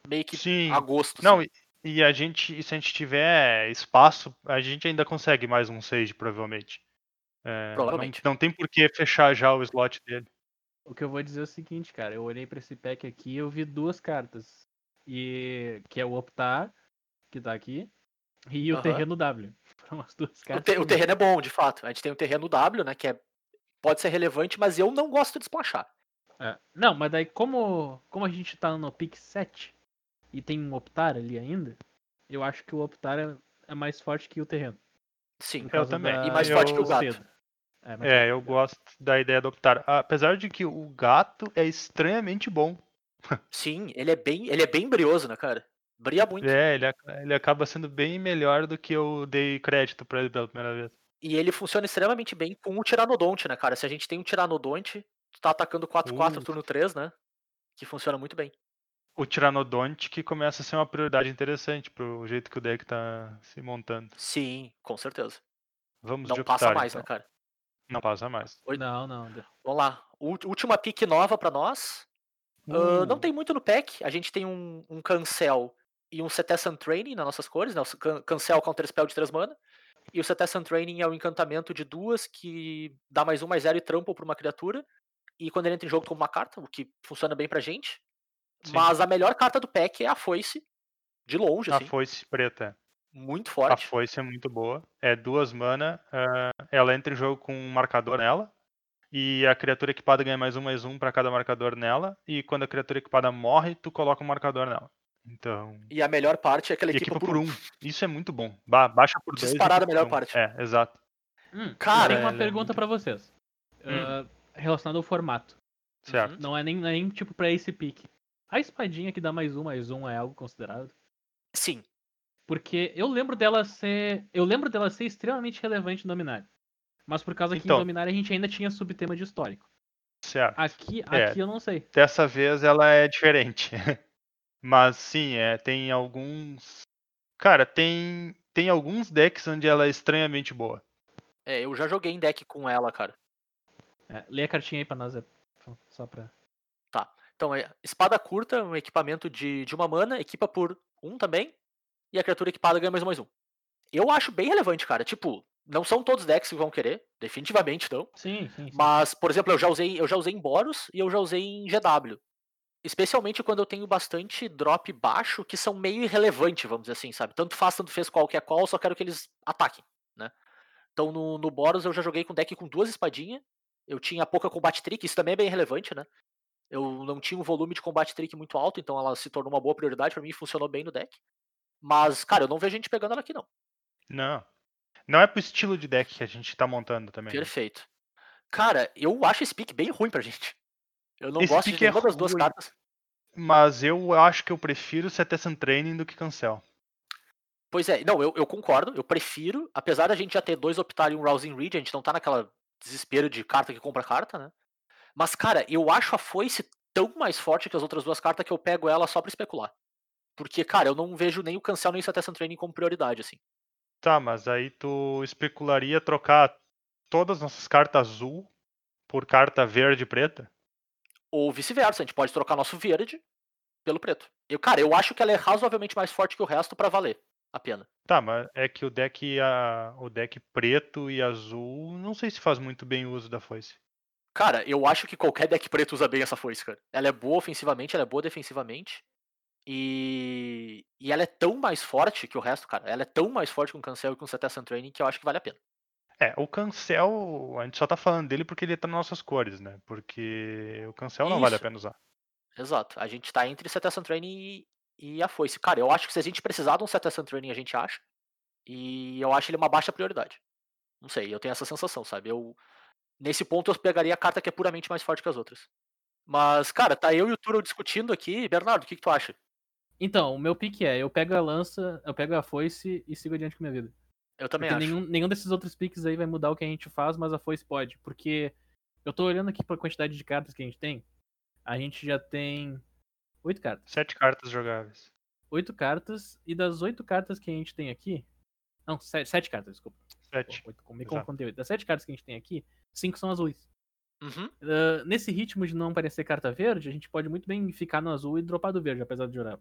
meio que Sim. a gosto. Não, assim. e, e a gente, e se a gente tiver espaço, a gente ainda consegue mais um Sage, provavelmente. É, não- Provavelmente. Não, tem por que fechar já o slot dele. O que eu vou dizer é o seguinte, cara. Eu olhei pra esse pack aqui e eu vi duas cartas. E que é o Optar, que tá aqui, e o. Terreno W. Duas O, cartas. te- o eu vi. terreno é bom, de fato. A gente tem o terreno W, né? Que é, pode ser relevante, mas eu não gosto de splashar. É. Não, mas daí como, como a gente tá no pick 7 e tem um Optar ali ainda, eu acho que o Optar é, é mais forte que o Terreno. Sim. causa também. da- E mais Eu- forte que o gato. cedo. É, É, eu o gosto da ideia do optar. Apesar de que o gato é estranhamente bom. Sim, ele é bem, ele é bem brioso, né, cara? Bria muito. É, ele, ele acaba sendo bem melhor do que eu dei crédito pra ele pela primeira vez. E ele funciona extremamente bem com o Tiranodonte, né, cara? Se a gente tem um Tiranodonte, tu tá atacando 4-4 Uh. turno 3, né? Que funciona muito bem. O Tiranodonte que começa a ser uma prioridade interessante pro jeito que o deck tá se montando. Sim, com certeza. Vamos Não de passa optar, mais, então. né, cara? Não passa mais. Oi? Não, não. Vamos lá. Última pick nova pra nós. Ah, não Uh, tem muito no pack. A gente tem um, um Cancel e um Cetessan Training nas nossas cores, né? O Can- Cancel Counter Spell de 3 mana. E o Cetessan Training é o encantamento de duas que dá mais um, mais zero e trample pra uma criatura. E quando ele entra em jogo, toma uma carta, o que funciona bem pra gente. Sim. Mas a melhor carta do pack é a Foice. De longe, A assim. foice preta. Muito A forte. foice é muito boa. É duas mana. ah, ela entra em jogo com um marcador nela. E a criatura equipada ganha mais um, mais um pra cada marcador nela. E quando a criatura equipada morre, tu coloca um marcador nela. Então. E a melhor parte é aquela E equipa, equipa por um. Isso é muito bom. Ba- baixa por dois. Disparada a melhor um. parte. É, exato. Hum, Cara, eu tenho uma ela é pergunta muito- pra vocês. Hum. Ah, relacionado ao formato. Certo. Uhum. Não é nem, não é nem tipo pra esse pick. A espadinha que dá mais um, mais um é algo considerado? Sim. Porque eu lembro dela ser. Eu lembro dela ser extremamente relevante no Dominário. Mas por causa que Então. em Dominário a gente ainda tinha subtema de histórico. Certo. Aqui, É. aqui eu não sei. Dessa vez ela é diferente. Mas sim, é, tem alguns. Cara, tem. Tem alguns decks onde ela é estranhamente boa. É, eu já joguei em deck com ela, cara. É, lê a cartinha aí pra nós, é, só pra. Então, é espada curta, um equipamento de, de uma mana, equipa por um também. e a criatura equipada ganha mais um mais um. Eu acho bem relevante, cara. Tipo, não são todos decks que vão querer, definitivamente não. Sim, sim. sim. Mas, por exemplo, eu já usei, eu já usei em Boros e eu já usei em GW. Especialmente quando eu tenho bastante drop baixo que são meio irrelevante, vamos dizer assim, sabe? Tanto faz, tanto fez qual que é qual, só quero que eles ataquem, né? Então no, no Boros eu já joguei com deck com duas espadinhas. Eu tinha pouca combate trick, isso também é bem relevante, né? Eu não tinha um volume de combate trick muito alto, então ela se tornou uma boa prioridade pra mim, funcionou bem no deck. Mas, cara, eu não vejo gente pegando ela aqui não. Não. Não é pro estilo de deck que a gente tá montando também. né? Perfeito. Cara, eu acho esse pick bem ruim pra gente. Eu não Esse gosto de é nenhuma das duas cartas. Mas eu acho que eu prefiro Cetizen Training do que Cancel. Pois é, não, eu, eu concordo, eu prefiro, apesar da gente já ter dois Optar e um Rousing Read, a gente não tá naquela desespero de carta que compra carta, né? Mas, cara, eu acho a foice tão mais forte que as outras duas cartas que eu pego ela só pra especular. Porque, cara, eu não vejo nem o Cancel nem o Cetizen Training como prioridade, assim. Tá, mas aí tu especularia trocar todas as nossas cartas azul por carta verde e preta? Ou vice-versa, a gente pode trocar nosso verde pelo preto. Eu, cara, eu acho que ela é razoavelmente mais forte que o resto pra valer a pena. Tá, mas é que o deck, a, o deck preto e azul, não sei se faz muito bem uso da foice. Cara, eu acho que qualquer deck preto usa bem essa foice, cara. Ela é boa ofensivamente, ela é boa defensivamente. E, e ela é tão mais forte que o resto, cara. Ela é tão mais forte com o Cancel e com o Cetacean Training que eu acho que vale a pena. É, o Cancel, a gente só tá falando dele porque ele tá nas nossas cores, né? Porque o Cancel não vale a Isso. pena usar. Exato. A gente tá entre Cetacean Training e, e a foice. Cara, eu acho que se a gente precisar de um Cetacean Training, a gente acha. E eu acho ele uma baixa prioridade. Não sei, eu tenho essa sensação, sabe? Eu, nesse ponto eu pegaria a carta que é puramente mais forte que as outras. Mas, cara, tá eu e o Turo discutindo aqui. Bernardo, o que, que tu acha? Então, o meu pick é, eu pego a lança, eu pego a foice e sigo adiante com a minha vida. Eu também Porque acho. nenhum, nenhum desses outros picks aí vai mudar o que a gente faz, mas a foice pode. Porque eu tô olhando aqui pra quantidade de cartas que a gente tem. A gente já tem oito cartas. Sete cartas jogáveis. Oito cartas, e das oito cartas que a gente tem aqui. Não, sete, sete cartas, desculpa. Sete. Pô, oito, me oito. Das sete cartas que a gente tem aqui, cinco são azuis. Uhum. Ah, nesse ritmo de não aparecer carta verde, a gente pode muito bem ficar no azul e dropar do verde, apesar de jurar.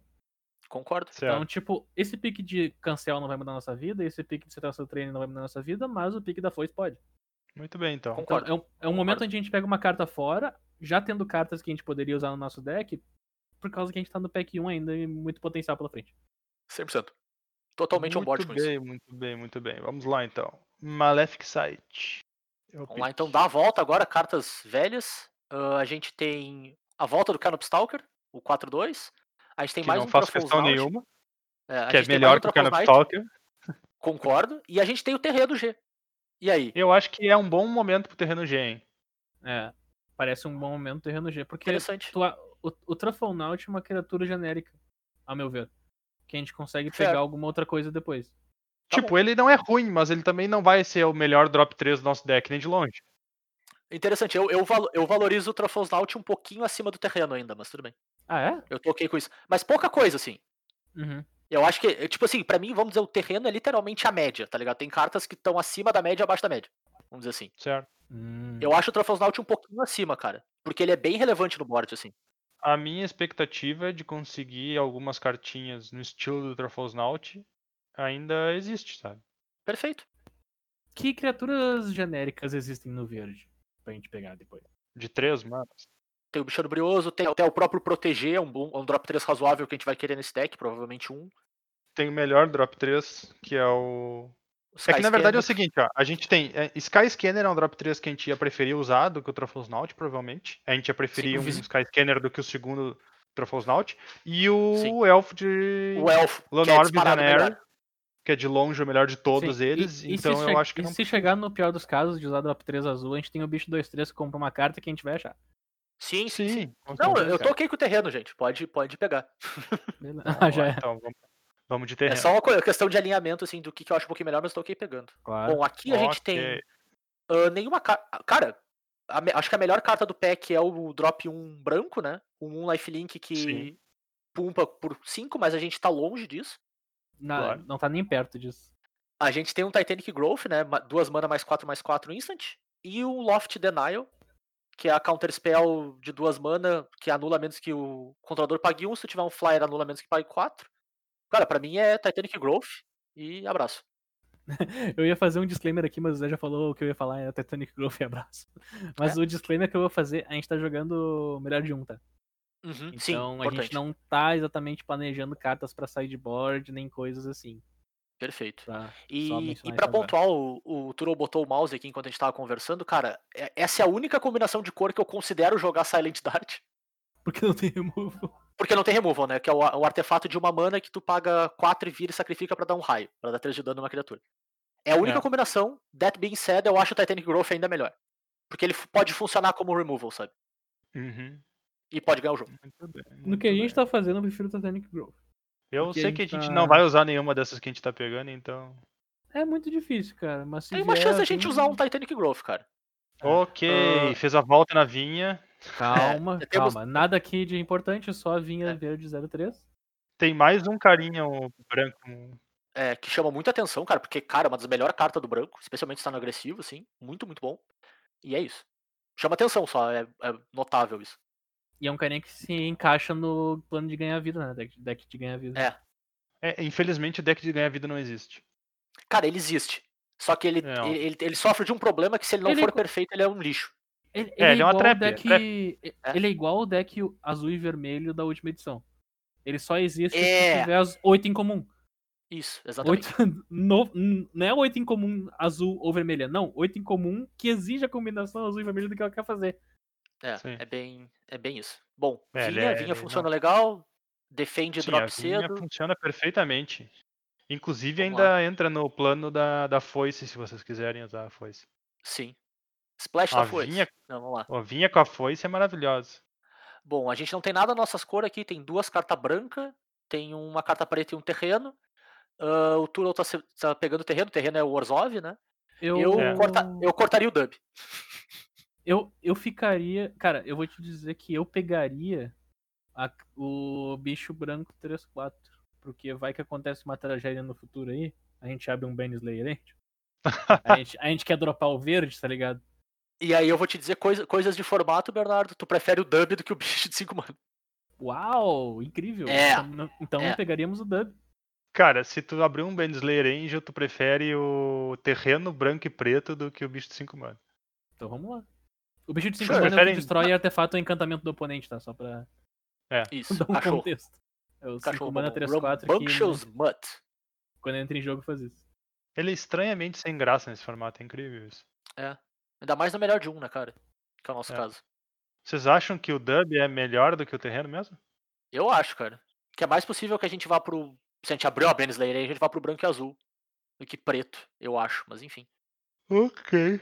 Concordo. Certo. Então, tipo, esse pique de cancel não vai mudar a nossa vida, esse pique de Cetáceo Training não vai mudar a nossa vida, mas o pique da foice pode. Muito bem, então. Então, Concordo. é um, é um momento onde a gente pega uma carta fora, já tendo cartas que a gente poderia usar no nosso deck, por causa que a gente tá no pack 1 ainda e muito potencial pela frente. 100%. Totalmente on board muito com bem, isso. muito bem, muito bem. Vamos lá, então. Malefic Sight. É o Vamos lá, pick. então dá a volta agora, cartas velhas. Ah, a gente tem a volta do Canop Stalker, o 4-2. A gente tem Que mais não um faço questão nenhuma. É, a Que é melhor um que o Stalker. Concordo. E a gente tem o Terredo G. E aí? Eu acho que é um bom momento pro terreno G, hein? É, parece um bom momento terreno G, porque Interessante. tu a- o, o Truffle Naut é uma criatura genérica, ao meu ver. Que a gente consegue Certo. pegar alguma outra coisa depois. Tá tipo, ele não é ruim, mas ele também não vai ser o melhor drop 3 do nosso deck, nem de longe. Interessante. Eu, eu, valo- eu valorizo o Truffles Naut um pouquinho acima do terreno ainda, mas tudo bem. Ah, é? Eu tô ok com isso. Mas pouca coisa, assim. Uhum. Eu acho que, tipo assim, pra mim, vamos dizer, o terreno é literalmente a média, tá ligado? Tem cartas que estão acima da média e abaixo da média. Vamos dizer assim. Certo. Hum. Eu acho o Truffles Naut um pouquinho acima, cara. Porque ele é bem relevante no board, assim. A minha expectativa é de conseguir algumas cartinhas no estilo do Truffles Naut ainda existe, sabe? Perfeito. Que criaturas genéricas existem no verde? Pra gente pegar depois. De três, mano. Tem o Bichano Brioso, tem até o próprio Proteger, é um, bom- um drop 3 razoável que a gente vai querer nesse deck, provavelmente um. Tem o melhor drop 3, que é o. O É Sky que na verdade é o seguinte, ó. A gente tem. é, Sky Scanner é um drop 3 que a gente ia preferir usar do que o Truffles Naut, provavelmente. A gente ia preferir Sim, o um Sky Scanner do que o segundo Truffles Naut. E o Sim. Elfo de. O Elfo, que é Visionary, melhor. que é de longe o melhor de todos Sim, e- eles. e então eu che- acho que e não. se chegar no pior dos casos de usar drop 3 azul, a gente tem o bicho 2-3 que compra uma carta que a gente vai achar. Sim, sim, sim. Não, eu tô ok com o terreno, gente. Pode, pode pegar. Ah, já é. Então, vamos, vamos de É terreno. só uma questão de alinhamento, assim, do que, que eu acho um pouquinho melhor, mas eu tô ok pegando. Claro. Bom, aqui a gente tem ah, nenhuma carta. Cara, a acho que a melhor carta do pack é o drop 1 branco, né? O 1 lifelink que Sim. pumpa por 5, mas a gente tá longe disso. Na- claro. Não tá nem perto disso. A gente tem um Titanic Growth, né? Duas mana mais 4 mais 4 instant. E o Loft Denial, que é a counter spell de duas mana, que anula menos que o controlador pague 1. Se tiver um flyer, anula menos que pague 4. Cara, pra mim é Titanic Growth e abraço. Eu ia fazer um disclaimer aqui, mas o Zé já falou o que eu ia falar, é Titanic Growth e abraço. Mas o disclaimer que eu vou fazer, a gente tá jogando melhor de um, tá? Uhum, sim, Então a importante. gente não tá exatamente planejando cartas pra sideboard, nem coisas assim. Perfeito. Pra E, e agora. pontuar, o, o Turo botou o mouse aqui enquanto a gente tava conversando, cara, é- essa é a única combinação de cor que eu considero jogar Silent Dart. Porque não tem removal. Porque não tem removal, né? Que é o, o artefato de uma mana que tu paga 4 e vira e sacrifica pra dar um raio, pra dar 3 de dano numa criatura. É a única É. combinação, that being said, eu acho o Titanic Growth ainda melhor. Porque ele pode funcionar como removal, sabe? Uhum. E pode ganhar o jogo. Muito bem, No que a bem. gente tá fazendo, eu prefiro Titanic Growth. Eu porque a sei que a gente tá- não vai usar nenhuma dessas que a gente tá pegando, então. É muito difícil, cara. Mas se Tem uma vier chance da gente usar um Titanic Growth, cara. Ok, Ah. fez a volta na vinha. Calma, É, temos- calma. Nada aqui de importante, só a vinha É. verde 03. Tem mais um carinha um branco. É, que chama muita atenção, cara, porque, cara, é uma das melhores cartas do branco, especialmente se tá no agressivo, assim. Muito, muito bom. E é isso. Chama atenção só, é, é notável isso. E é um carinha que se encaixa no plano de ganhar vida, né? Deck, deck de ganhar vida. É. É, infelizmente o deck de ganhar vida não existe. Cara, ele existe. Só que ele, Não. ele, ele, ele sofre de um problema que se ele não Ele- for perfeito, ele é um lixo. Ele, É, ele é uma igual o trap, é deck. É. Ele é igual o deck azul e vermelho da última edição. Ele só existe É. se tiver as 8 em comum. Isso, exatamente. Oito, no, não é 8 em comum azul ou vermelha, não. 8 em comum que exige a combinação azul e vermelho do que ela quer fazer. É, Sim. é bem, é bem isso. Bom, É, vinha, é- vinha ele funciona não- legal, defende Sim, a drop vinha cedo. funciona perfeitamente. Inclusive Vamos ainda entra no plano da, da foice, se vocês quiserem usar a foice. Sim. Splash A da foice. vinha- Não, vamos lá. A vinha com a foice é maravilhosa. Bom, a gente não tem nada nossas cores aqui, tem duas cartas brancas, tem uma carta preta e um terreno. Ah, o Turo tá, tá pegando terreno, o terreno é o Orzhov, né? Eu, Eu, É. corta- eu cortaria o dub. Eu, eu ficaria. Cara, eu vou te dizer que eu pegaria a- o bicho branco 3-4. Porque vai que acontece uma tragédia no futuro aí. A gente abre um Bane Slayer. A gente, a gente quer dropar o verde, tá ligado? E aí eu vou te dizer coisa- coisas de formato, Bernardo. Tu prefere o dub do que o bicho de 5 mana. Uau, incrível. É, Então, então é. pegaríamos o dub. Cara, se tu abrir um Bandslayer Angel, tu prefere o terreno branco e preto do que o bicho de 5 mana. Então vamos lá. O bicho de 5 Sure. mana é o que Preferem- destrói artefato ou encantamento do oponente, tá? Só pra Isso, dar um cachorro. contexto. É o 5 Cachorro mana bom. 3-4 que Mutt. quando entra em jogo faz isso. Ele é estranhamente sem graça nesse formato, é incrível isso. É. Ainda mais no melhor de um, né, cara? Que é o nosso É. caso. Vocês acham que o dub é melhor do que o terreno mesmo? Eu acho, cara. Que é mais possível que a gente vá pro. Se a gente abrir uma Bane Slayer aí, a gente vá pro branco e azul. Do que preto, eu acho. Mas enfim. Ok.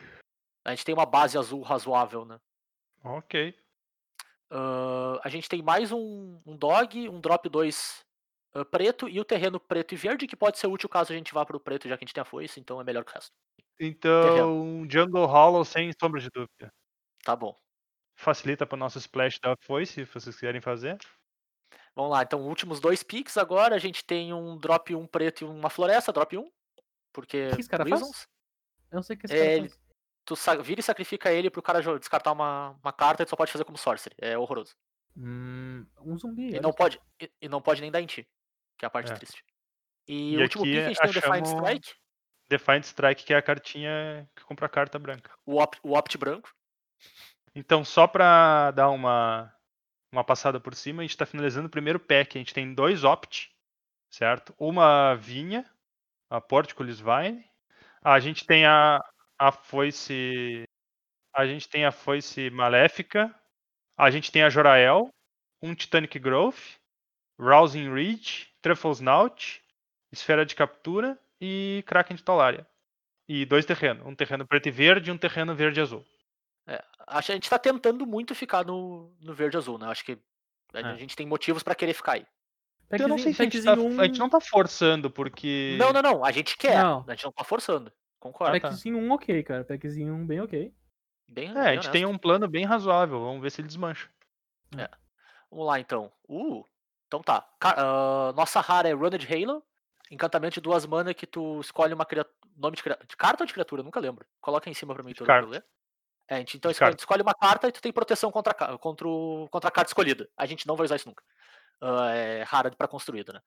A gente tem uma base azul razoável, né? Ok. Ah, a gente tem mais um, um dog, um drop 2 preto e o terreno preto e verde, que pode ser útil caso a gente vá pro preto, já que a gente tem a foice, então é melhor que o resto. Então, Jungle Hollow sem sombra de dúvida. Tá bom. Facilita para o nosso splash da foice, se vocês quiserem fazer. Vamos lá, então últimos dois picks agora. A gente tem um drop 1 preto e uma floresta, drop 1. Porque. O que esse cara faz? Eu não sei o que esse É, cara faz. Tu vira e sacrifica ele pro cara descartar uma, uma carta e tu só pode fazer como sorcery. É horroroso. Hum, um zumbi. E não pode, e, e não pode nem dar em ti. Que é a parte É. triste. E, E o último aqui pick a gente tem o Defiant Strike, Defiant Strike, que é a cartinha que compra a carta branca. o Opt, o Opt branco. Então, só para dar uma, uma passada por cima, a gente está finalizando o primeiro pack. A gente tem dois Opt, certo? Uma Vinha, a Porticulus Vine. A gente tem a, a Foice. A gente tem a Foice Maléfica. A gente tem a Jorael. Um Titanic Growth. Rousing Reach. Truffles Snout. Esfera de Captura. E Kraken de Talaria. E dois terrenos. Um terreno preto e verde e um terreno verde e azul. Acho que a gente tá tentando muito ficar no, no verde e azul, né? Acho que a É. gente tem motivos pra querer ficar aí. Eu não sei se a gente, tá, packzinho a gente não tá forçando, porque. Não, não, não. A gente quer. Não. A gente não tá forçando. Concordo. Tá. Packzinho 1 ok, cara. Packzinho 1 bem ok. Bem, É, bem a gente tem honesto. um plano bem razoável. Vamos ver se ele desmancha. Vamos lá, então. Uh, então tá. Ah, nossa rara é Runned Halo. Encantamento de duas mana que tu escolhe uma criatura. Nome de, cria- de carta ou de criatura? Nunca lembro. Coloca aí em cima pra mim, carta. ler. É, a gente, então escolhe, escolhe uma carta e tu tem proteção contra, contra, o- contra a carta escolhida. A gente não vai usar isso nunca. Ah, é rara pra construído, né?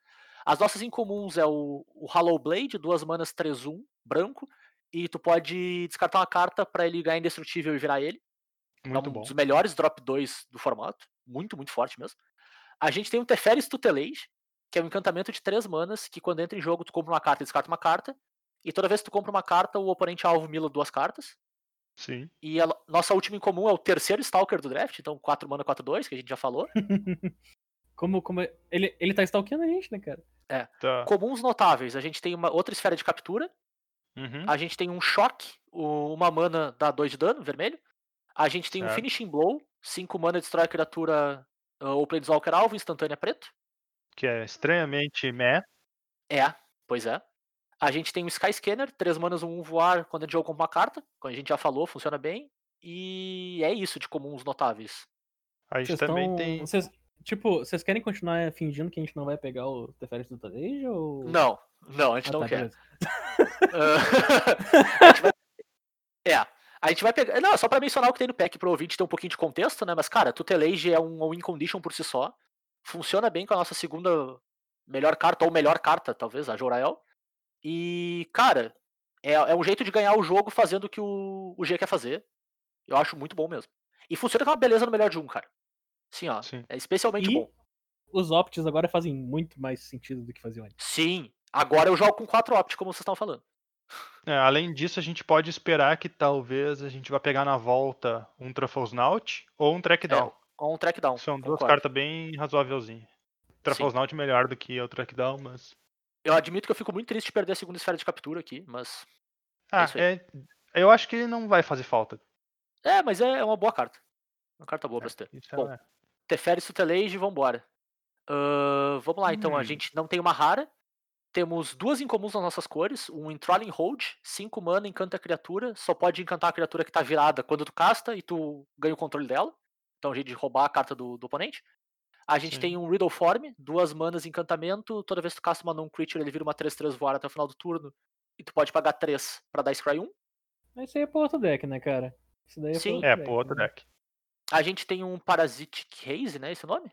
As nossas incomuns é o, o Hollow Blade, duas manas 3-1, branco, e tu pode descartar uma carta pra ele ganhar indestrutível e virar ele. Muito é um bom. dos melhores drop 2 do formato. Muito, muito forte mesmo. A gente tem um Teferis Tutelage, que é um encantamento de três manas, que quando entra em jogo tu compra uma carta e descarta uma carta. E toda vez que tu compra uma carta, o oponente alvo mila duas cartas. Sim. E a nossa última em comum é o terceiro Stalker do draft, então 4 mana, 4 2, que a gente já falou. Como, como é- ele, ele tá stalkeando a gente, né, cara? Tá. Comuns notáveis, a gente tem uma outra esfera de captura, Uhum. a gente tem um choque, uma mana dá 2 de dano, vermelho. A gente tem um Certo. finishing blow, 5 mana destrói a criatura ah, ou planeswalker alvo, instantânea preto. Que é estranhamente meh. É, pois é. A gente tem um Sky Scanner, 3 manas, um voar quando a gente joga com uma carta, como a gente já falou, funciona bem. E é isso de comuns notáveis. A gente Vocês também tão- tem. Vocês, tipo, vocês querem continuar fingindo que a gente não vai pegar o Teferis do Tadej ou. Não, não, a gente Ah, não tá, quer. Ah, a gente vai- É, a gente vai pegar. Não, só pra mencionar o que tem no pack pro ouvinte ter um pouquinho de contexto, né? Mas, cara, Tutelage é um win condition por si só. Funciona bem com a nossa segunda melhor carta, ou melhor carta, talvez, a Jorael. E, cara, é, é um jeito de ganhar o jogo fazendo o que o, o G quer fazer. Eu acho muito bom mesmo. E funciona com uma beleza no melhor de um, cara. Sim, ó. Sim. É especialmente E- bom. Os opts agora fazem muito mais sentido do que faziam antes. Sim. Agora eu jogo com 4 opt, como vocês estão falando. É, além disso, a gente pode esperar que talvez a gente vá pegar na volta um Truffles Naut ou um Track Down. Com um track down. São duas cartas bem razoávelzinhas. Truffles Naut melhor do que o Track Down, mas. Eu admito que eu fico muito triste de perder a segunda esfera de captura aqui, mas. Ah, aí. é. Eu acho que ele não vai fazer falta. É, mas é uma boa carta. Uma carta boa pra se ter. Bom, é... Teferi Tutelage, vambora. Ahn, vamos lá, então. A Hum. gente não tem uma rara. Temos duas incomuns nas nossas cores. Um Enthralling Hold, 5 mana, encanta a criatura. Só pode encantar a criatura que tá virada quando tu casta e tu ganha o controle dela. Então, a gente de roubar a carta do, do oponente. A gente Sim. tem um Riddle Form, duas manas encantamento. Toda vez que tu casta uma non-creature, ele vira uma 3-3 voar até o final do turno. E tu pode pagar 3 pra dar Scry 1. Mas isso aí é pro outro deck, né, cara? Isso daí é Sim. pro É, deck. pro outro né? deck. A gente tem um Parasitic Haze, né? Esse nome?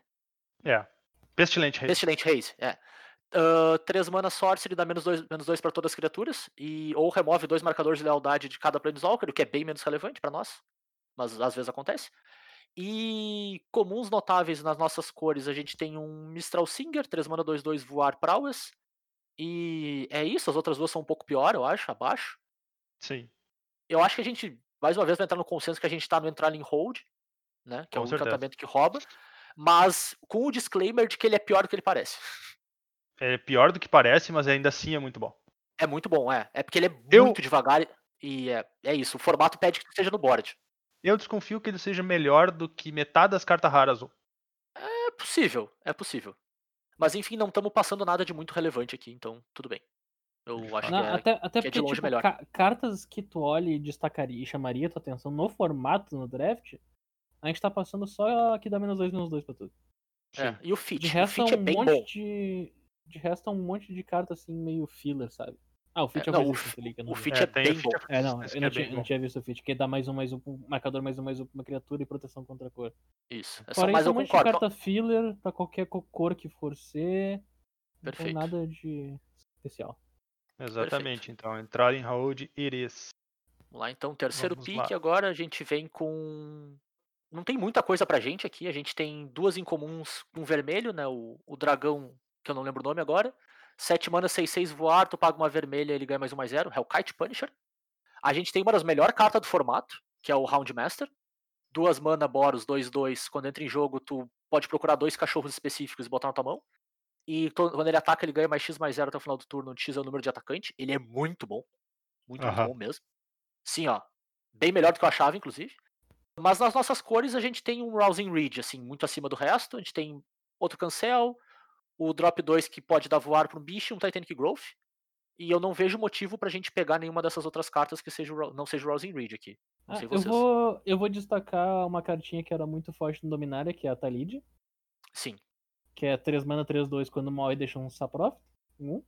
É. Pestilente Rei. Pestilent Haze, é. Ah, três mana Sorcery dá menos dois, menos dois para todas as criaturas. E, ou remove dois marcadores de lealdade de cada Planeswalker, o que é bem menos relevante pra nós. Mas às vezes acontece. E comuns notáveis nas nossas cores, a gente tem um Mistral Singer, 3 mana 2-2 voar prowess. E é isso, as outras duas são um pouco pior, eu acho, abaixo. Sim. Eu acho que a gente, mais uma vez, vai entrar no consenso que a gente tá no entrar em hold, né? Que é Com o certeza. encantamento que rouba. Mas com o disclaimer de que ele é pior do que ele parece. É pior do que parece, mas ainda assim é muito bom. É muito bom, é. É porque ele é Eu- muito devagar e- é, é isso. O formato pede que tu esteja no board. Eu desconfio que ele seja melhor do que metade das cartas raras. É possível, é possível. Mas enfim, não estamos passando nada de muito relevante aqui, então tudo bem. Eu acho Não, que é. até até que é de porque, longe tipo, melhor. ca- cartas que tu olha e destacaria e chamaria tua atenção no formato, no draft, a gente tá passando só que dá menos dois, menos dois pra tudo. é. E o fit? De O resto, fit é é um bem monte bom. de. De resto, é um monte de carta assim, meio filler, sabe? Ah, o fit é, não, o o não fit é, tem bem bom. É, não, Esse eu não, é tinha, não tinha visto o fit, que dá mais um, mais um, um marcador, mais um, mais um pra uma criatura e proteção contra a cor. Isso. É só, Fora mas isso, um monte de carta filler pra qualquer co- cor que for ser. Não tem Perfeito. nada de especial. Exatamente. Então, entrar em hold iris. Vamos lá, então, terceiro Vamos pick lá. agora a gente vem com. Não tem muita coisa pra gente aqui. A gente tem duas incomuns com vermelho, né? O, o dragão, que eu não lembro o nome agora. 7 mana, 6-6 voar, tu paga uma vermelha ele ganha mais um mais zero. Hellkite Punisher. A gente tem uma das melhores cartas do formato, que é o Round Master. Duas mana Boros, 2-2. Quando entra em jogo, tu pode procurar dois cachorros específicos e botar na tua mão. E quando ele ataca, ele ganha mais X mais 0 até o final do turno, onde X é o número de atacante. Ele é muito bom. Muito, muito Aham. bom mesmo. Sim, ó. Bem melhor do que eu achava, inclusive. Mas nas nossas cores a gente tem um Rousing Reed, assim, muito acima do resto. A gente tem outro cancel, o drop 2 que pode dar voar para um bicho e um Titanic Growth. E eu não vejo motivo pra gente pegar nenhuma dessas outras cartas que seja, não seja o Rousing Reed aqui. Não Ah, sei eu, vou, eu vou destacar uma cartinha que era muito forte no Dominária, que é a Talid, Sim. que é 3 mana, 3, 2, quando mal deixa um Saprof. Um. Uhum.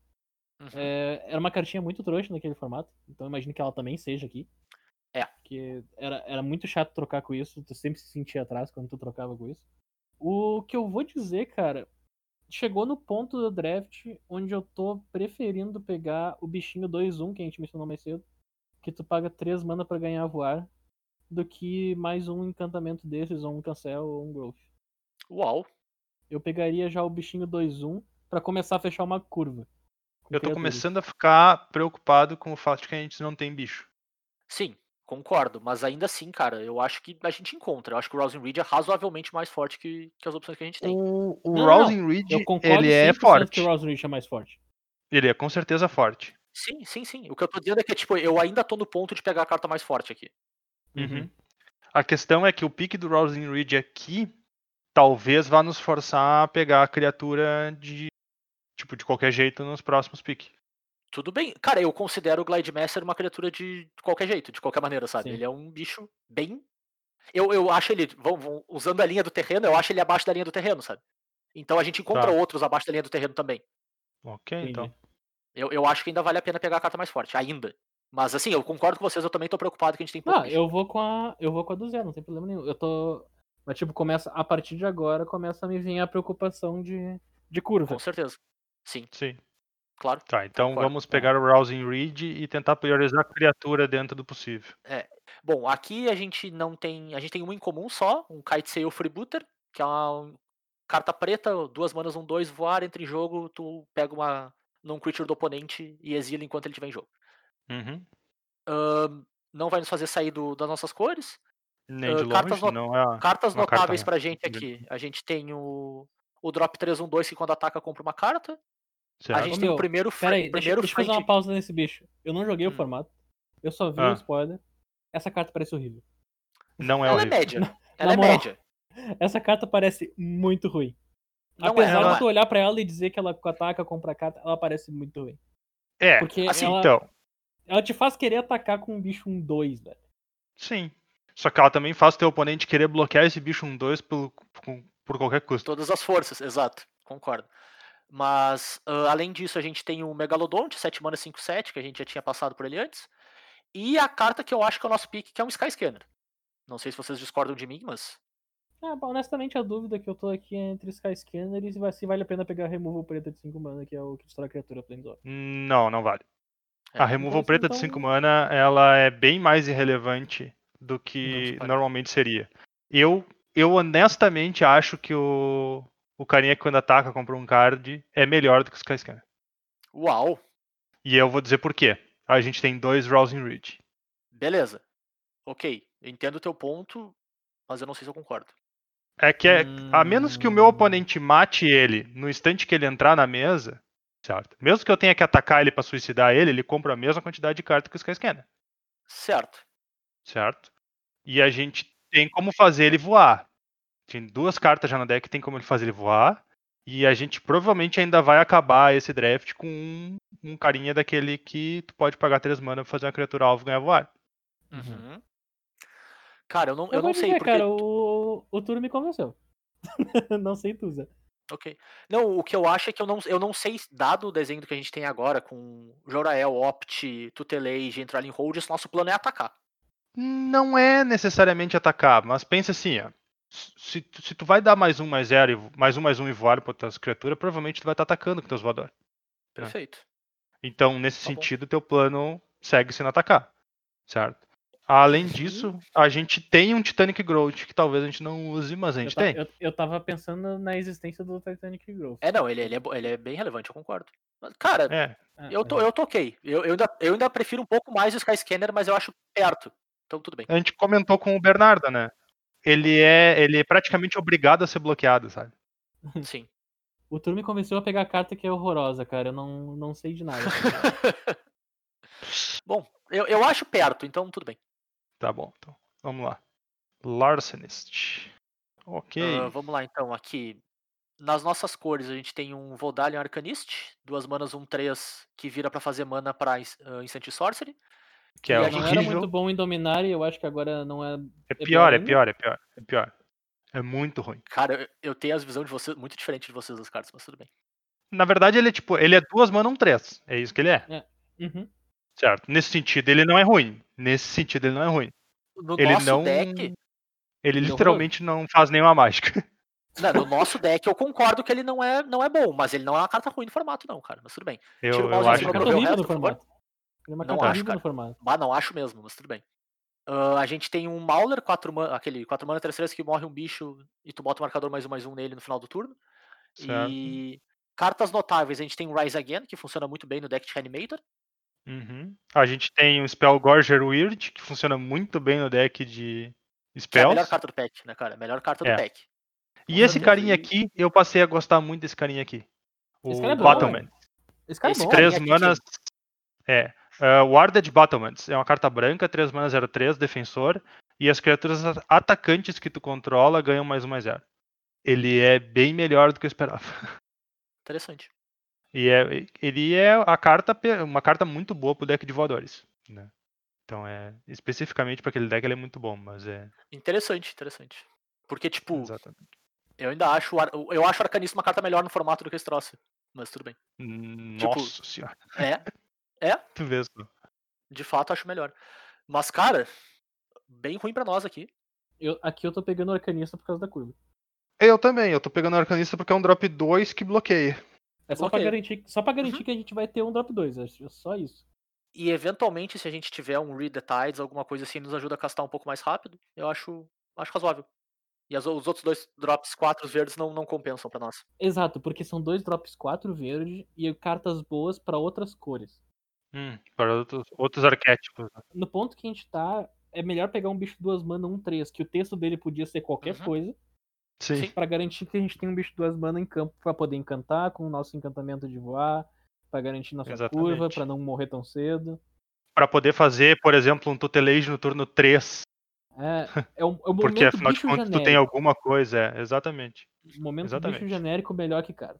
É, era uma cartinha muito trouxa naquele formato, então eu imagino que ela também seja aqui. É. Porque era, era muito chato trocar com isso, tu sempre se sentia atrás quando tu trocava com isso. O que eu vou dizer, cara, chegou no ponto do draft onde eu tô preferindo pegar o bichinho 2-1, que a gente mencionou mais cedo, que tu paga 3 mana pra ganhar voar, do que mais um encantamento desses, ou um cancel ou um growth. Uau. Eu pegaria já o bichinho 2-1 pra começar a fechar uma curva. com Eu tô criaturas. começando a ficar preocupado com o fato de que a gente não tem bicho. Sim, concordo. Mas ainda assim, cara, eu acho que a gente encontra. Eu acho que o Rousing Reed é razoavelmente mais forte que, que as opções que a gente tem. O, o Não, não, Rousing Reed, Eu concordo ele é 100% forte. que o Rouse Reach é mais forte. Ele é com certeza forte. Sim, sim, sim. O que eu tô dizendo é que, tipo, eu ainda tô no ponto de pegar a carta mais forte aqui. Uhum. A questão é que o pique do Rousing Reed aqui talvez vá nos forçar a pegar a criatura de tipo de qualquer jeito nos próximos piques. Tudo bem. Cara, eu considero o Glide Master uma criatura de qualquer jeito, de qualquer maneira, sabe? Sim. Ele é um bicho bem. Eu, eu acho ele. Vão, vão- usando a linha do terreno, eu acho ele abaixo da linha do terreno, sabe? Então a gente encontra Tá. outros abaixo da linha do terreno também. Ok, então. Eu, eu acho que ainda vale a pena pegar a carta mais forte, ainda. Mas assim, eu concordo com vocês, eu também tô preocupado que a gente tem pouco Ah, bicho. eu vou com a. Eu vou com a do zero, não tem problema nenhum. Eu tô. Mas tipo, começa. A partir de agora começa a me vir a preocupação de, de curva. Com certeza. Sim, Sim. Claro. Tá, então Concordo. vamos pegar o Rousing Reed e tentar priorizar a criatura dentro do possível. Bom, aqui a gente não tem. A gente tem um em comum só, um Kite Sail Freebooter, que é uma carta preta, duas manas, um dois, voar, entra em jogo, tu pega uma num creature do oponente e exila enquanto ele estiver em jogo. Uhum. Ahn, não vai nos fazer sair do- das nossas cores. Nem de longe, cartas not- não é. Cartas uma carta notáveis pra gente aqui. A gente tem o, o Drop 312, que quando ataca compra uma carta. A Certo? gente Ô, tem o primeiro, fra- Pera aí, deixa, primeiro deixa eu fazer uma pausa nesse bicho. Eu não joguei Hum. o formato. Eu só vi Ah. o spoiler. Essa carta parece horrível. Não é Ela é horrível. média. Ela é moral, média. Essa carta parece muito ruim. Não é, Apesar não de é. tu olhar pra ela e dizer que ela ataca, compra carta, ela parece muito ruim. É, Porque assim, ela, então, ela te faz querer atacar com um bicho um 2, velho. sim. Só que ela também faz o teu oponente querer bloquear esse bicho um 2 por, por, por qualquer custo. Todas as forças, exato, concordo. Mas, ah, além disso, a gente tem o Megalodonte, 7 mana 5-7, que a gente já tinha passado por ele antes. E a carta que eu acho que é o nosso pick, que é um Sky Scanner. Não sei se vocês discordam de mim, mas. Ah, honestamente, a dúvida que eu tô aqui é entre Sky Scanner e se vai- se vale a pena pegar Removal Preta de 5 mana, que é o que destrói a criatura Planeswalker. Não, não vale. É, A removal então, preta de então- 5 mana, ela é bem mais irrelevante do que normalmente seria. Eu, eu honestamente acho que o, o carinha que quando ataca compra um card é melhor do que o Skyscanner. Uau! E eu vou dizer por quê. A gente tem dois Rousing Reed. Beleza. Ok, entendo o teu ponto, mas eu não sei se eu concordo. É que é, a menos que o meu Hum. oponente mate ele no instante que ele entrar na mesa, certo? Mesmo que eu tenha que atacar ele pra suicidar ele, ele compra a mesma quantidade de carta que o Skyscanner. Certo. certo? E a gente tem como fazer ele voar. Tem duas cartas já no deck, tem como ele fazer ele voar. E a gente provavelmente ainda vai acabar esse draft com um, um carinha daquele que tu pode pagar três mana pra fazer uma criatura alvo ganhar voar. Uhum. Cara, eu não, Eu, eu não sei, dizer, porque. cara, o, o turno me convenceu. não sei tu, Zé. Ok. Não, o que eu acho é que eu não, eu não sei, dado o desenho que a gente tem agora, com Jorael, Opt, Tutelage, entrar em hold, esse nosso plano é atacar. Não é necessariamente atacar, mas pensa assim, ó. Se, tu- se tu vai dar mais um, mais zero, e mais um, mais um e voar pra tuas criaturas, provavelmente tu vai estar atacando com teus voadores. Perfeito. Então, nesse Tá bom. sentido, teu plano segue sendo atacar, certo? Além disso, a gente tem um Titanic Growth que talvez a gente não use, mas a Eu, gente ta- tem. eu, eu tava pensando na existência do Titanic Growth. É, não, ele, ele, é, ele é bem relevante, eu concordo. Mas, Cara, É, Ah, eu, tô, mas- eu tô ok. Eu, eu, ainda, eu ainda prefiro um pouco mais o Skyscanner, mas eu acho perto. Então tudo bem. a gente comentou com o Bernardo, né? Ele é, ele é praticamente obrigado a ser bloqueado, sabe? Sim. O turno me convenceu a pegar a carta que é horrorosa, cara. Eu não, não sei de nada. Bom, eu, eu acho perto, então tudo bem. Tá bom, então. Vamos lá. Larcenist. Ok. Ah, vamos lá então, aqui. Nas nossas cores a gente tem um Vodalian Arcanist, duas manas, um 3, que vira pra fazer mana pra Instant Sorcery. Que é e gente- não era horrível. muito bom em dominar e eu acho que agora não é. É pior pior, é pior, é pior, é pior. É muito ruim. Cara, eu, tenho as visões de vocês muito diferente de vocês das cartas, mas tudo bem. Na verdade, ele é tipo, ele é duas mana, um três. É isso que ele é. Uhum. Certo. Nesse sentido, ele não é ruim. Nesse sentido, ele não é ruim. No Ele nosso não- deck, Ele Ele é literalmente não faz nenhuma mágica. Não, no nosso deck eu concordo que ele não é, não é bom, mas ele não é uma carta ruim no formato, não, cara. Mas tudo bem. Eu, eu acho que o horrível no formato. Ele é uma Não carta acho, cara. no formato. Bah, não acho mesmo, mas tudo bem. Ah, a gente tem um Mauler, 4 mana, aquele 4 mana 3 3 que morre um bicho e tu bota o marcador mais um mais um nele no final do turno. Certo. E cartas notáveis, a gente tem o Rise Again, que funciona muito bem no deck de Reanimator. Uhum. A gente tem o Spell Gorger Weird, que funciona muito bem no deck de Que é a spells. melhor carta do pack, né, cara? A melhor carta É. do pack. E esse certeza, carinha aqui, eu passei a gostar muito desse carinha aqui. O Esse cara é bom. Esse cara Esse é bom. cara- Três manas. É. Uh, Warded Battlements. É uma carta branca, 3 manas 03, defensor. E as criaturas atacantes que tu controla ganham mais um mais zero. Ele é bem melhor do que eu esperava. Interessante. E é, ele é a carta, uma carta muito boa pro deck de voadores. Né? Então é. Especificamente para aquele deck ele é muito bom, mas é. Interessante, interessante. Porque, tipo, Exatamente. eu ainda acho. Eu acho o Arcanista uma carta melhor no formato do que esse troço. Mas tudo bem. tipo, Nossa senhora. É, Tu vê só. de fato acho melhor. Mas, cara, bem ruim pra nós aqui. Eu- aqui eu tô pegando o arcanista por causa da curva. Eu também, eu tô pegando o arcanista porque é um drop 2 que bloqueia. É só pra Ok. garantir, só pra garantir Uhum. que a gente vai ter um drop 2. É só isso. E eventualmente, se a gente tiver um Read the Tides, alguma coisa assim, nos ajuda a castar um pouco mais rápido, eu acho, acho razoável. E as- os outros dois drops 4 verdes não, não compensam pra nós. Exato, porque são dois drops 4 verde e cartas boas pra outras cores. Hum, para outros, outros arquétipos. né? No ponto que a gente tá, é melhor pegar um bicho duas mana 1 3, que o texto dele podia ser qualquer Uhum. coisa, Sim. Pra garantir que a gente tem um bicho duas mana em campo pra poder encantar com o nosso encantamento de voar, pra garantir nossa curva, Exatamente. pra não morrer tão cedo. Pra poder fazer, por exemplo, um tutelage no turno 3. É, é o, é o Porque afinal de contas tu tem alguma coisa. É, exatamente. Momento exatamente. bicho genérico melhor que carta.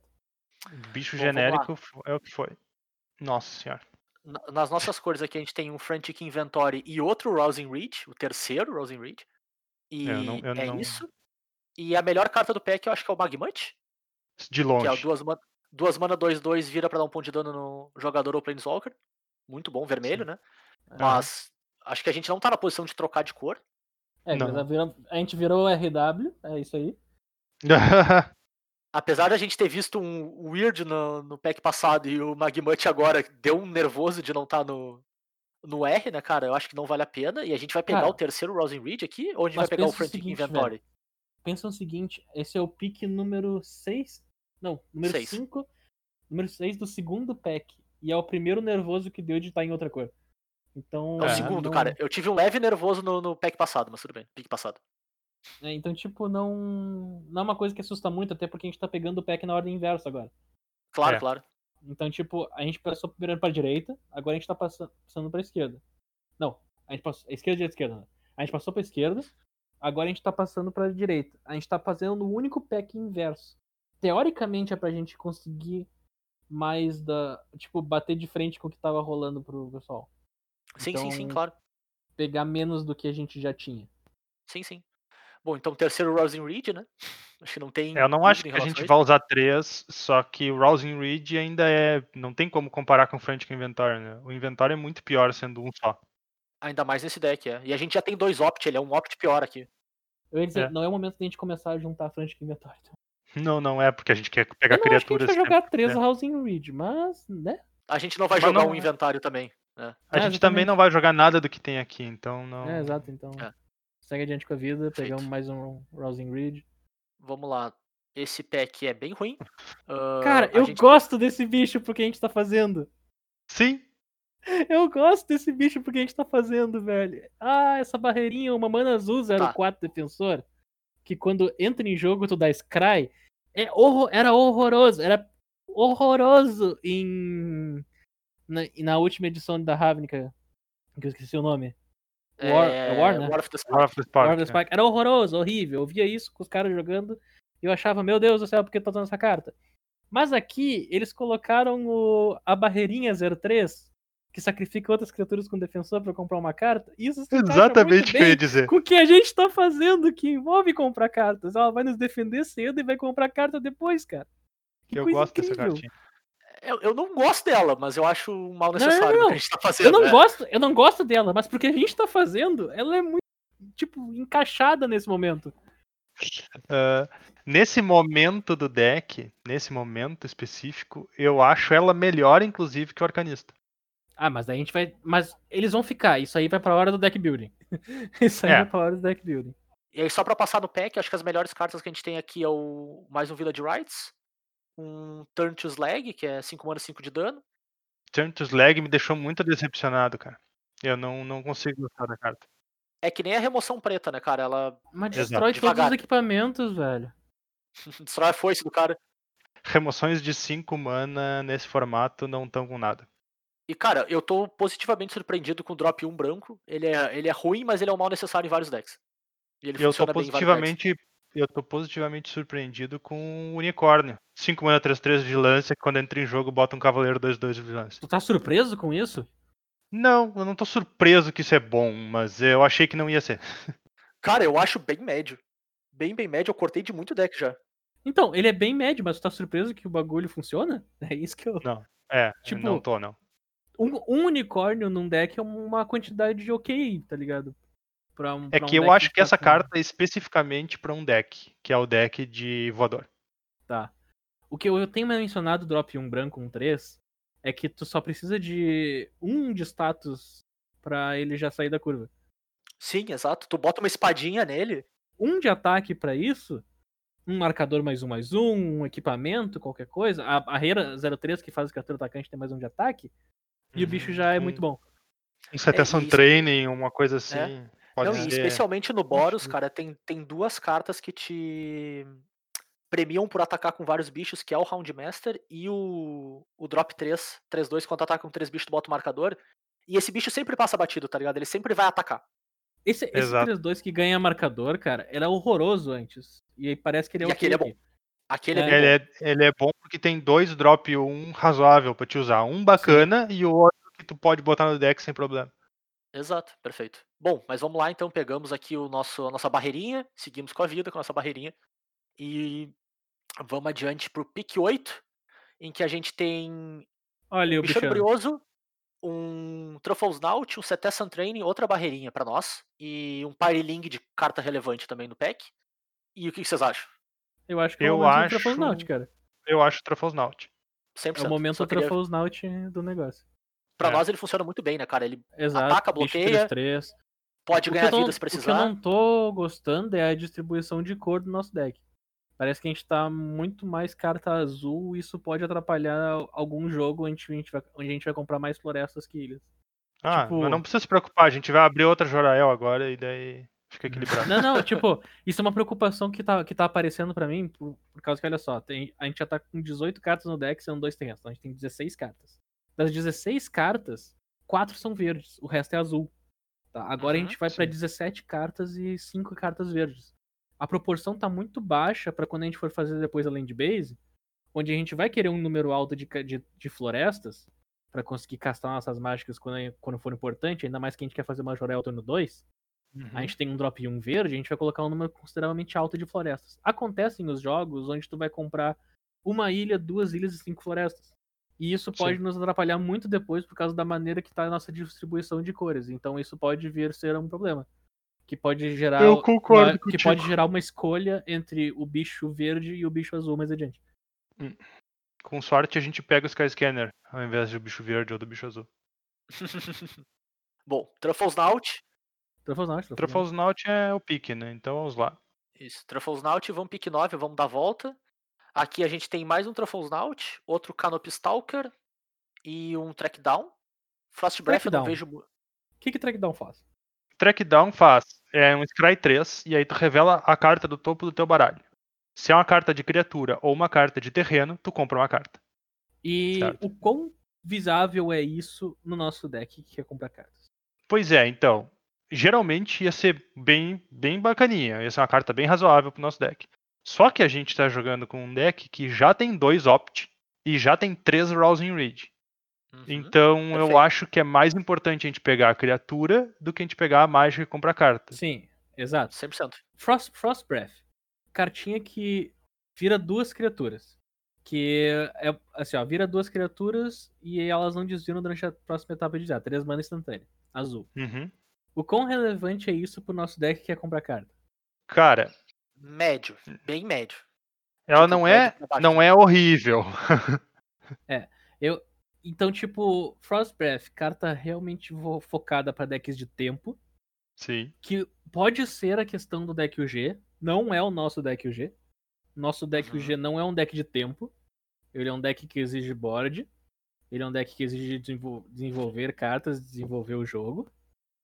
Bicho genérico é o que foi. Nossa senhora. Na- Nas nossas cores aqui, a gente tem um Frantic Inventory e outro Rousing Reach, o terceiro Rousing Reach. E É, eu não- eu é não- isso. E a melhor carta do pack eu acho que é o Magmut, De que é o longe. duas, ma- duas mana 2-2, vira pra dar um ponto de dano no jogador ou Planeswalker. Muito bom, vermelho, né? Mas acho que a gente não tá na posição de trocar de cor. É, a gente virou RW, é isso aí. Apesar da gente ter visto um Weird no, no pack passado e o Magmut agora deu um nervoso de não estar no, no R, né, cara? Eu acho que não vale a pena. E a gente vai pegar Cara, o terceiro Rousing Reed aqui, ou a gente vai pegar o Frantic Inventory? Pensa no seguinte, esse é o pick número 6. Não, número Seis. 5. Número 6 do segundo pack. E é o primeiro nervoso que deu de estar em outra cor. Então. É o É, segundo, não- cara. Eu tive um leve nervoso no, no pack passado, mas tudo bem. Pick passado. É, então, tipo, não. Não é uma coisa que assusta muito, até porque a gente tá pegando o pack na ordem inversa agora. Claro, É. claro. Então, tipo, a gente passou primeiro pra direita, agora a gente tá passando, passando pra esquerda. Não, a gente passou. Esquerda, direita, esquerda. né? A gente passou pra esquerda, agora a gente tá passando pra direita. A gente tá fazendo o único pack inverso. Teoricamente é pra gente conseguir mais da. Tipo, bater de frente com o que tava rolando pro pessoal. Sim, sim, sim, Então- claro. Pegar menos do que a gente já tinha. Sim, sim. Bom, então terceiro Rousing Reed, né? Acho que não tem. Eu não acho que a gente isso. vai usar três, só que o Rousing Reed ainda é. Não tem como comparar com o Frantic Inventory, né? O Inventório é muito pior sendo um só. Ainda mais nesse deck, é. E a gente já tem dois Opt, ele é um Opt pior aqui. Eu ia dizer, É. não é o momento da gente começar a juntar Frantic Inventory. Então. Não, não é, porque a gente quer pegar Eu não acho que a gente criaturas. vai jogar três né? Housing Read, mas, né? A gente não vai Mas jogar não um é. inventário também. né? A É, gente também não vai jogar nada do que tem aqui, então não. É, exato, então. É. Segue adiante com a vida, pegamos mais um Rousing Reed. Vamos lá. Esse pack é bem ruim. Ah, Cara, eu gente- gosto desse bicho porque a gente tá fazendo. Sim, Eu gosto desse bicho porque a gente tá fazendo, velho. Ah, essa barreirinha, uma mana azul 04 defensor. Que quando entra em jogo tu dá Scry. É horror... Era horroroso. Era horroroso em. Na, na última edição da Ravnica. Que eu esqueci o nome. War, é War, né? War of the Spark. War of the Spark. War of the? Spark. Era horroroso, horrível. Eu via isso com os caras jogando e eu achava, meu Deus do céu, por que tá usando essa carta? Mas aqui, eles colocaram o, a barreirinha 03, que sacrifica outras criaturas com defensor pra comprar uma carta. E isso se Exatamente o que eu ia dizer. com o que a gente tá fazendo, que envolve comprar cartas. Ela vai nos defender cedo e vai comprar carta depois, cara. Que Eu coisa gosto dessa incrível. cartinha. Eu, eu não gosto dela, mas eu acho um mal não, necessário não. o que a gente tá fazendo. Eu não né? gosto, eu não gosto dela, mas porque a gente tá fazendo, ela é muito, tipo, encaixada nesse momento. Ah, nesse momento do deck, nesse momento específico, eu acho ela melhor, inclusive, que o Arcanista. Ah, mas daí a gente vai. Mas eles vão ficar. Isso aí vai pra hora do deck building. Isso aí É. vai pra hora do deck building. E aí, só pra passar no pack, acho que as melhores cartas que a gente tem aqui é o mais um Village Rights, um Turn to Slag, que é 5 mana 5 de dano. Turn to Slag me deixou muito decepcionado, cara. Eu não, não consigo gostar da carta. É que nem a remoção preta, né, cara? Ela Mas Exato. destrói todos Devagar. os equipamentos, velho. destrói a foice do cara. Remoções de 5 mana nesse formato não estão com nada. E, cara, eu tô positivamente surpreendido com o drop 1 branco. Ele é, ele é ruim, mas ele é um mal necessário em vários decks. E ele Eu tô positivamente. Eu tô positivamente surpreendido com o Unicórnio. 5 mana 3-3 vigilância, que quando entra em jogo bota um Cavaleiro 2-2 de vigilância. Tu tá surpreso com isso? Não, eu não tô surpreso que isso é bom, mas eu achei que não ia ser. Cara, eu acho bem médio. Bem, bem médio. Eu cortei de muito deck já. Então, ele é bem médio, mas tu tá surpreso que o bagulho funciona? É isso que eu. É, Tipo, não tô, não. Um, um unicórnio num deck é uma quantidade de ok, tá ligado? Pra um, É pra um que eu deck acho que essa com- carta é especificamente pra um deck, que é o deck de voador. Tá. O que eu tenho mencionado drop 1 branco, um 3, é que tu só precisa de um de status pra ele já sair da curva. Sim, exato. Tu bota uma espadinha nele. Um de ataque pra isso, um marcador mais um mais um, um equipamento, qualquer coisa. A barreira 03 que faz o criatura atacante tem mais um de ataque. E o bicho Uhum. já é Um- muito bom. Um e isso- Training, uma coisa assim. Pode Não, e ser. especialmente no Boros, Acho- cara, tem, tem duas cartas que te premiam por atacar com vários bichos, que é o Houndmaster e o, o Drop 3, 3-2, quando ataca com três bichos, tu bota o marcador. E esse bicho sempre passa batido, tá ligado? Ele sempre vai atacar. Esse, esse Exato. 3-2 que ganha marcador, cara, era horroroso antes. E aí parece que ele é E aquele é bom. aqui. Aquele é, É. Ele bom. é, ele é bom porque tem dois drop 1 razoável pra te usar. Um bacana e o outro que tu pode botar no deck sem problema. Exato, perfeito. Bom, mas vamos lá então, pegamos aqui o nosso, a nossa barreirinha, seguimos com a vida, com a nossa barreirinha. E vamos adiante pro pick 8, em que a gente tem Olha um o Bichano bichano. Brioso, um Truffles Naut, um Cetessan Training, outra barreirinha pra nós, e um Pyreling de carta relevante também no pack. E o que vocês acham? Eu acho que é Eu o momento acho- do Truffles Naut, cara. Eu acho Truffles Naut. 100%. É o momento do queria- Truffles Naut do negócio. Pra É. nós ele funciona muito bem, né, cara? Ele Exato. Ataca, bloqueia, 3-3. Pode O que, ganhar eu não, vida se o que eu não tô gostando é a distribuição de cor do nosso deck. Parece que a gente tá muito mais carta azul e isso pode atrapalhar algum jogo onde a gente vai, onde a gente vai comprar mais florestas que ilhas. Ah, Tipo- mas não precisa se preocupar, a gente vai abrir outra Jorael agora e daí fica equilibrado. Não, não, tipo, isso é uma preocupação que tá, que tá aparecendo pra mim, por, por causa que, olha só, tem, a gente já tá com 18 cartas no deck, sendo dois terrenos, então a gente tem 16 cartas. Das 16 cartas, 4 são verdes, o resto é azul. Tá? Agora a Uhum, gente vai sim. 17 cartas e 5 cartas verdes. A proporção tá muito baixa pra quando a gente for fazer depois a land base, onde a gente vai querer um número alto de, de, de florestas, pra conseguir castar nossas mágicas quando, quando for importante, ainda mais que a gente quer fazer uma Jorel turno 2 Uhum. a gente tem um drop 1 verde, a gente vai colocar um número consideravelmente alto de florestas. Acontecem os jogos onde tu vai comprar uma ilha, duas ilhas e cinco florestas. E isso pode nos atrapalhar muito depois por causa da maneira que tá a nossa distribuição de cores. Então isso pode vir ser um problema. Que pode gerar, Eu concordo uma, que contigo. pode gerar uma escolha entre o bicho verde e o bicho azul mais adiante. Com sorte a gente pega o Skyscanner ao invés do bicho verde ou do bicho azul. Bom, Truffles Naut. Truffles Naut é o pique, né? Então vamos lá. Isso, Truffles Naut, vamos pick 9, vamos dar a volta. Aqui a gente tem mais um Truffles Naut, outro Canopy Stalker e um Track Down. Frost Breath eu não Trackdown. vejo. O que que Trackdown faz? Track Down faz é um Scry 3 e aí tu revela a carta do topo do teu baralho. Se é uma carta de criatura ou uma carta de terreno, tu compra uma carta. E Certo. o quão visável é isso no nosso deck que quer comprar cartas? Pois é, então. Geralmente ia ser bem, bem bacaninha. Ia ser uma carta bem razoável pro nosso deck. Só que a gente tá jogando com um deck que já tem dois Opt e já tem três Rousing Reed. Uhum. Então eu perfeito. acho que é mais importante a gente pegar a criatura do que a gente pegar a mágica e comprar carta. Sim, exato. 100%. Frost, Frost Breath. Cartinha que vira duas criaturas. Que é assim, ó, vira duas criaturas e elas não desviam durante a próxima etapa de desar. Três mana instantânea. Azul. Uhum. O quão relevante é isso pro nosso deck que quer comprar carta? Cara, Médio, bem médio. Ela Tipo, não é, não é horrível. Eu, então, tipo, Frost Breath, carta realmente focada pra decks de tempo, Sim. que pode ser a questão do deck UG, não é o nosso deck UG. Nosso deck Uhum. UG não é um deck de tempo. Ele é um deck que exige board. Ele é um deck que exige desenvol- desenvolver cartas, desenvolver o jogo.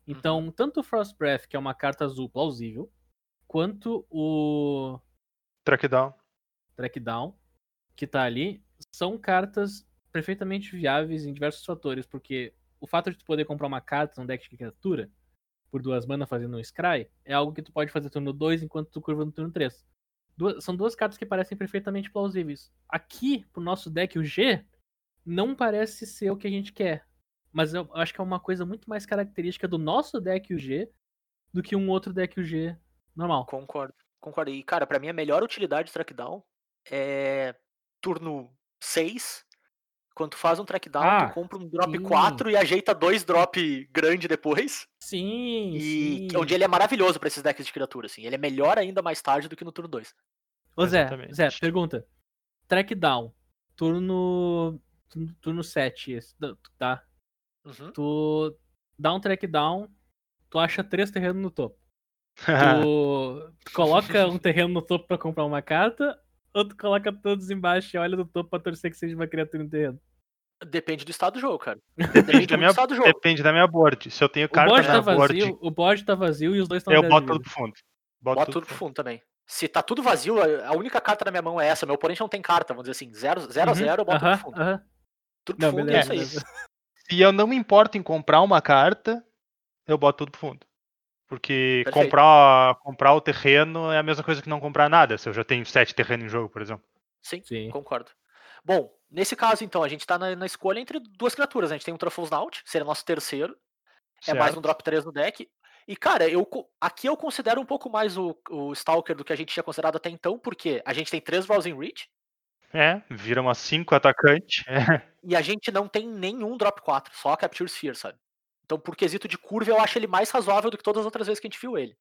Então, tanto o Frost Breath, que é uma carta azul plausível, quanto o Track down. Track Down, que tá ali, são cartas perfeitamente viáveis em diversos fatores, porque o fato de tu poder comprar uma carta num deck de criatura, por duas mana fazendo um Scry, é algo que tu pode fazer turno 2 enquanto tu curva no turno 3. Duas- são duas cartas que parecem perfeitamente plausíveis. Aqui, pro nosso deck, o G, não parece ser o que a gente quer. Mas eu acho que é uma coisa muito mais característica do nosso deck UG do que um outro deck UG normal. Concordo, concordo. E, cara, pra mim a melhor utilidade do trackdown é turno 6. Quando tu faz um trackdown, Ah, tu compra um drop sim. 4 e ajeita dois drop grande depois. Sim, E sim. que- onde ele é maravilhoso pra esses decks de criatura, assim. Ele é melhor ainda mais tarde do que no turno 2. Ô Zé, Exatamente. Zé, pergunta. Track down. Turno. turno- Turno 7, esse, tá? Uhum. Tu dá um track down, tu acha três terrenos no topo. Tu, coloca um terreno no topo pra comprar uma carta, ou tu coloca todos embaixo e olha do topo pra torcer que seja uma criatura no terreno. Depende do estado do jogo, cara. Depende Depende da, minha, estado do jogo. depende da minha board. Se eu tenho O carta board na tá board, vazio, o board tá vazio e os dois estão eu boto tudo pro fundo. Boto Bota tudo pro fundo também. Se tá tudo vazio, a única carta na minha mão é essa. Meu oponente não tem carta, vamos dizer assim. 0 zero a 0 eu boto tudo Uhum, Aham, pro fundo. aham. Tudo pro Não, fundo é beleza, isso aí. Se eu não me importo em comprar uma carta, eu boto tudo pro fundo. Porque Perfeito. comprar, comprar o terreno é a mesma coisa que não comprar nada, se eu já tenho sete terrenos em jogo, por exemplo. Sim, Sim. concordo. Bom, nesse caso, então, a gente tá na, na escolha entre duas criaturas. né? A gente tem um Truffles Naut, seria nosso terceiro. É mais um certo? drop 3 no deck. E, cara, eu, aqui eu considero um pouco mais o, o Stalker do que a gente tinha considerado até então, porque a gente tem três Rousing Reach É, vira umas cinco atacante. É. e a gente não tem nenhum drop 4, só a Capture Sphere, sabe? Então, por quesito de curva, eu acho ele mais razoável do que todas as outras vezes que a gente viu ele.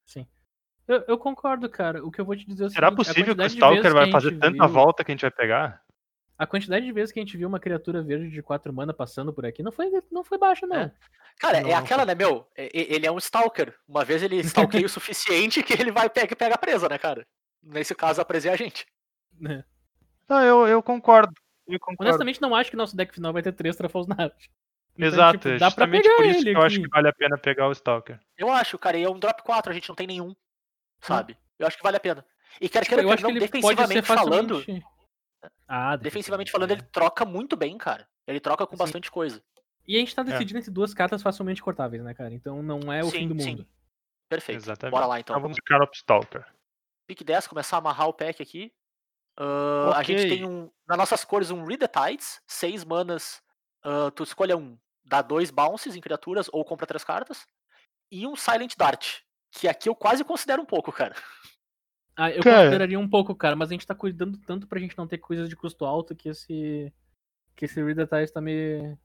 Eu, eu concordo, cara. O que eu vou te dizer é o Será seguinte, possível que o Stalker vai fazer gente tanta viu- volta que a gente vai pegar? A quantidade de vezes que a gente viu uma criatura verde de 4 mana passando por aqui não foi, não foi baixa, não. É. Cara, é Nossa. aquela, né, meu? é- é- Ele é um Stalker. Uma vez ele stalkeia o suficiente que ele vai pega, pega a presa, né, cara? Nesse caso, a presa é a gente. Não, eu, eu concordo. Eu concordo. Honestamente, não acho que nosso deck final vai ter 3 Truffles Naut. Então, Exato, tipo, é dá pra justamente pegar por isso ele que eu acho que vale a pena pegar o Stalker. Eu acho, cara, e é um drop 4, a gente não tem nenhum. Sabe? Eu acho que vale a pena. E quer Tipo, queira eu que acho que ele pode ser defensivamente falando. Ah, defensivamente falando, ele troca muito bem, cara. Ele troca com Sim. bastante coisa. E a gente tá decidindo entre duas cartas facilmente cortáveis, né, cara? Então não é o Sim, fim do sim. mundo. Perfeito. Exatamente. Bora lá, então. Então vamos ficar pro Stalker. Pick 10, começar a amarrar o pack aqui. Ah, A gente tem um, nas nossas cores um Read the Tides, 6 manas. ah, tu escolha um, dá dois bounces em criaturas ou compra três cartas. E um Silent Dart, que aqui eu quase considero um pouco, cara. Ah, eu Cara. consideraria um pouco, cara, mas a gente tá cuidando tanto pra gente não ter coisas de custo alto que esse. que esse Reader Ties tá me.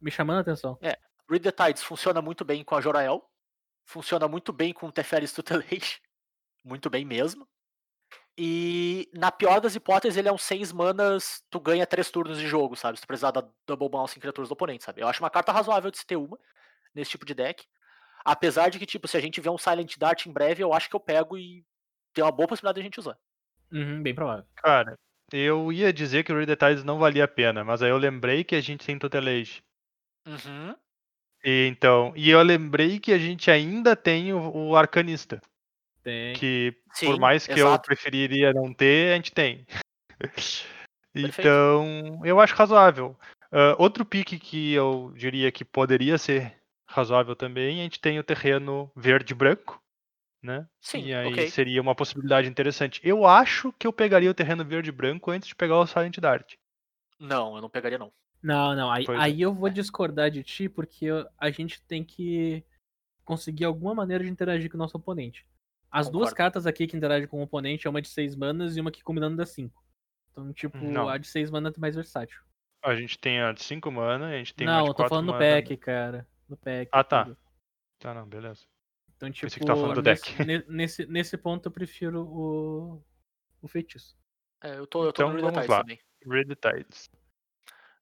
me chamando a atenção. Read the Tides funciona muito bem com a Jorael. Funciona muito bem com o Teferis Tutelage. Muito bem mesmo. E na pior das hipóteses, ele é um 6 manas, tu ganha 3 turnos de jogo, sabe? Se tu precisar da Double Bounce em criaturas do oponente, sabe? Eu acho uma carta razoável de se ter uma nesse tipo de deck. Apesar de que, tipo, se a gente vê um Silent Dart em breve, eu acho que eu pego e tem uma boa possibilidade de a gente usar. Uhum, bem provável. Cara, eu ia dizer que o Read Tides não valia a pena, mas aí eu lembrei que a gente tem Tutelage. Uhum. E, então, e eu lembrei que a gente ainda tem o, o Arcanista, Tem. que Sim, por mais que eu exato. preferiria não ter, a gente tem. então, eu acho razoável. Ah, outro pique que eu diria que poderia ser razoável também, a gente tem o terreno verde e branco, né? Sim, e aí ok. seria uma possibilidade interessante. Eu acho que eu pegaria o terreno verde e branco antes de pegar o Silent Dart. Não, eu não pegaria, não. Não, não. Aí, Pois é. aí eu vou discordar de ti, porque eu- a gente tem que conseguir alguma maneira de interagir com o nosso oponente. As duas Concordo. cartas aqui que interagem com o oponente é uma de 6 manas e uma que combinando dá 5. Então, tipo, Não. a de 6 manas é mais versátil. A gente tem a de 5 mana, a gente tem uma não, de eu tô falando no mana. pack, cara. No pack. Ah, tá. tudo. Tá, não, beleza. Então, tipo, Pensei que tava falando do nesse, deck. ne- nesse, nesse ponto eu prefiro o, o feitiço. É, eu tô, eu tô Então, no vamos Real lá. também. Red Tides.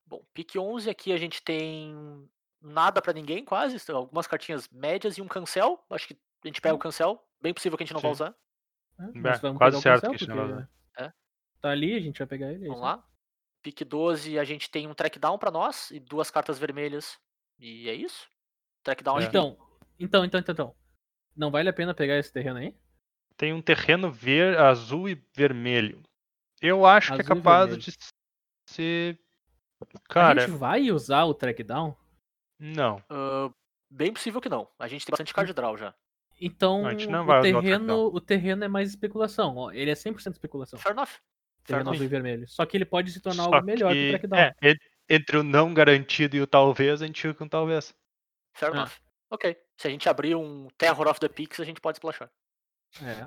Bom, pick 11 aqui a gente tem nada pra ninguém, quase. são Algumas cartinhas médias e um cancel. Acho que a gente pega o cancel. Bem possível que a gente não vá usar. É, quase pegar o certo cancel, que a gente não vai usar. É. Tá ali, a gente vai pegar ele. é Vamos lá. Pick 12 a gente tem um track down pra nós e duas cartas vermelhas. E é isso. Track down acho que- Então, então, então, então, então. Não vale a pena pegar esse terreno aí? Tem um terreno ver, azul e vermelho. Eu acho que é Azul capaz de ser. a Cara, gente vai usar o track down? não. Ah, bem possível que não. A gente tem bastante card draw já. Então, A gente não o, terreno, o terreno é mais especulação. ó, Ele é 100% especulação. Fair enough. Fair Terreno enough. azul e vermelho. Só que ele pode se tornar Só algo melhor que, o que, track down. é, en- entre o não garantido e o talvez, a gente fica com talvez. Fair Ah. enough. Ok. Se a gente abrir um Terror of the Peaks, a gente pode splashar. É.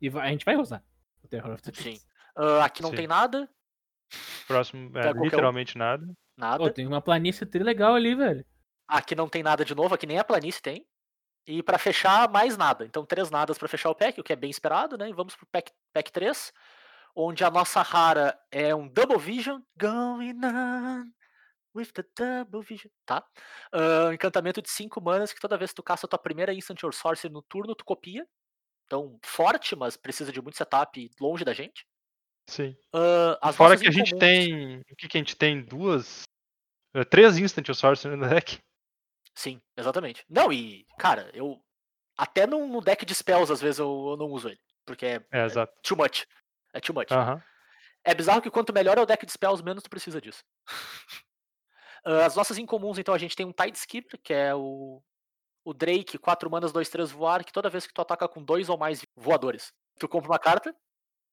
E vai- a gente vai usar o Terror of the Sim. Peaks. Ah, aqui não Sim. tem nada. Próximo, é, um. literalmente nada. Nada. Pô, tem uma planície tri legal ali, velho. Aqui não tem nada de novo, aqui nem a planície tem. E pra fechar, mais nada. Então, três nadas pra fechar o pack, o que é bem esperado, né? E vamos pro pack, pack 3, onde a nossa rara é um Double Vision. Going on with the Double Vision. Tá? Um encantamento de 5 manas que toda vez que tu caça a tua primeira Instant or Sorcery no turno, tu copia. Então, forte, mas precisa de muito setup longe da gente. Sim. As Fora que a gente tem. O que, que a gente tem? Duas. é, Três Instant Sorcery no deck. Sim, exatamente. Não, e, cara, eu. Até no, no deck de spells, às vezes, eu, eu não uso ele. Porque é É, exato. too much. É too much. Aham. É bizarro que quanto melhor é o deck de spells, menos tu precisa disso. Ah, As nossas incomuns, então, a gente tem um Tide Skipper, que é o, o Drake, 4 manas, 2, 3 voar, que toda vez que tu ataca com dois ou mais voadores, tu compra uma carta.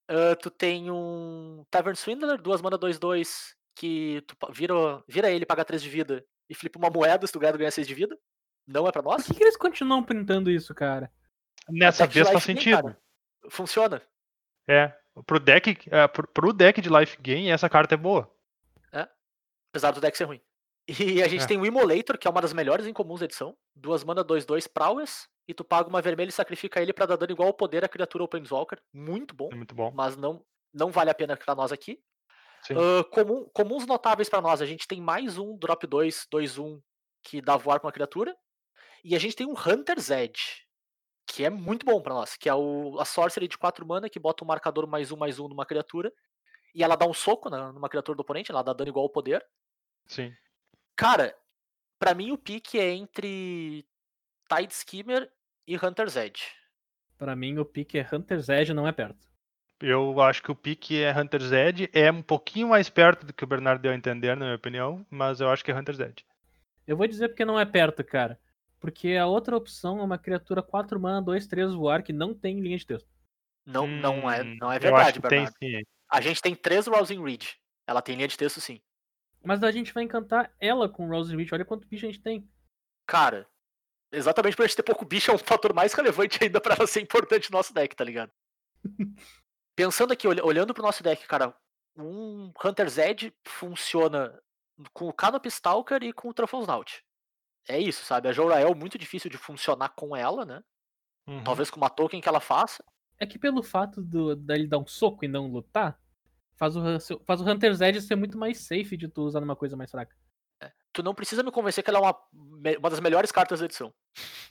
Ah, tu tem um Tavern Swindler, 2 mana, 2, 2, que tu vira, vira ele, paga 3 de vida e flipa uma moeda, se tu ganhar, tu ganha 6 de vida. Não é pra nós. Por que, que eles continuam printando isso, cara? Nessa deck vez faz sentido. cara. Funciona. É. Pro deck, é, pro, pro deck de Life Gain, essa carta é boa. Apesar do deck ser ruim. E a gente É. tem o Immolator, que é uma das melhores incomuns da edição. Duas mana, 2, 2 Prowess. E tu paga uma vermelha e sacrifica ele pra dar dano igual ao poder à criatura Planeswalker. Muito bom, É muito bom. mas não, não vale a pena pra nós aqui. Ah, comum- comuns notáveis pra nós. A gente tem mais um Drop 2, 2, 1, que dá voar com a criatura. E a gente tem um Hunter's Edge, que é muito bom pra nós. Que é o, a Sorcery de 4 mana, que bota um marcador mais um, mais um numa criatura. E ela dá um soco na- numa criatura do oponente, ela dá dano igual ao poder. Sim. Cara, pra mim o pique é entre Tide Skimmer e Hunter's Edge. Pra mim, o pique é Hunter's Edge, não é perto. Eu acho que o pique é Hunter's Edge. É um pouquinho mais perto do que o Bernardo deu a entender, na minha opinião. Mas eu acho que é Hunter's Edge. Eu vou dizer porque não é perto, cara. Porque a outra opção é uma criatura 4 mana, 2, 3 voar, que não tem linha de texto. Não, não, é, Hum, não é verdade, acho que tem Bernardo. sim. A gente tem três Rousing Reed. Ela tem linha de texto sim. Mas a gente vai encantar ela com Rose Reach. Olha quanto bicho a gente tem. Cara, exatamente por a gente ter pouco bicho é um fator mais relevante ainda pra ela ser importante no nosso deck, tá ligado? Pensando aqui, olha- olhando pro nosso deck, cara, um Hunter's Edge funciona com o Canopy Stalker e com o Truffles Naut. É isso, sabe? A Jorael muito difícil de funcionar com ela, né? Uhum. Talvez com uma token que ela faça. É que pelo fato do, dele dar um soco e não lutar, faz o, faz o Hunter's Edge ser muito mais safe de tu usar numa coisa mais fraca. Tu não precisa me convencer que ela é uma, uma das melhores cartas da edição.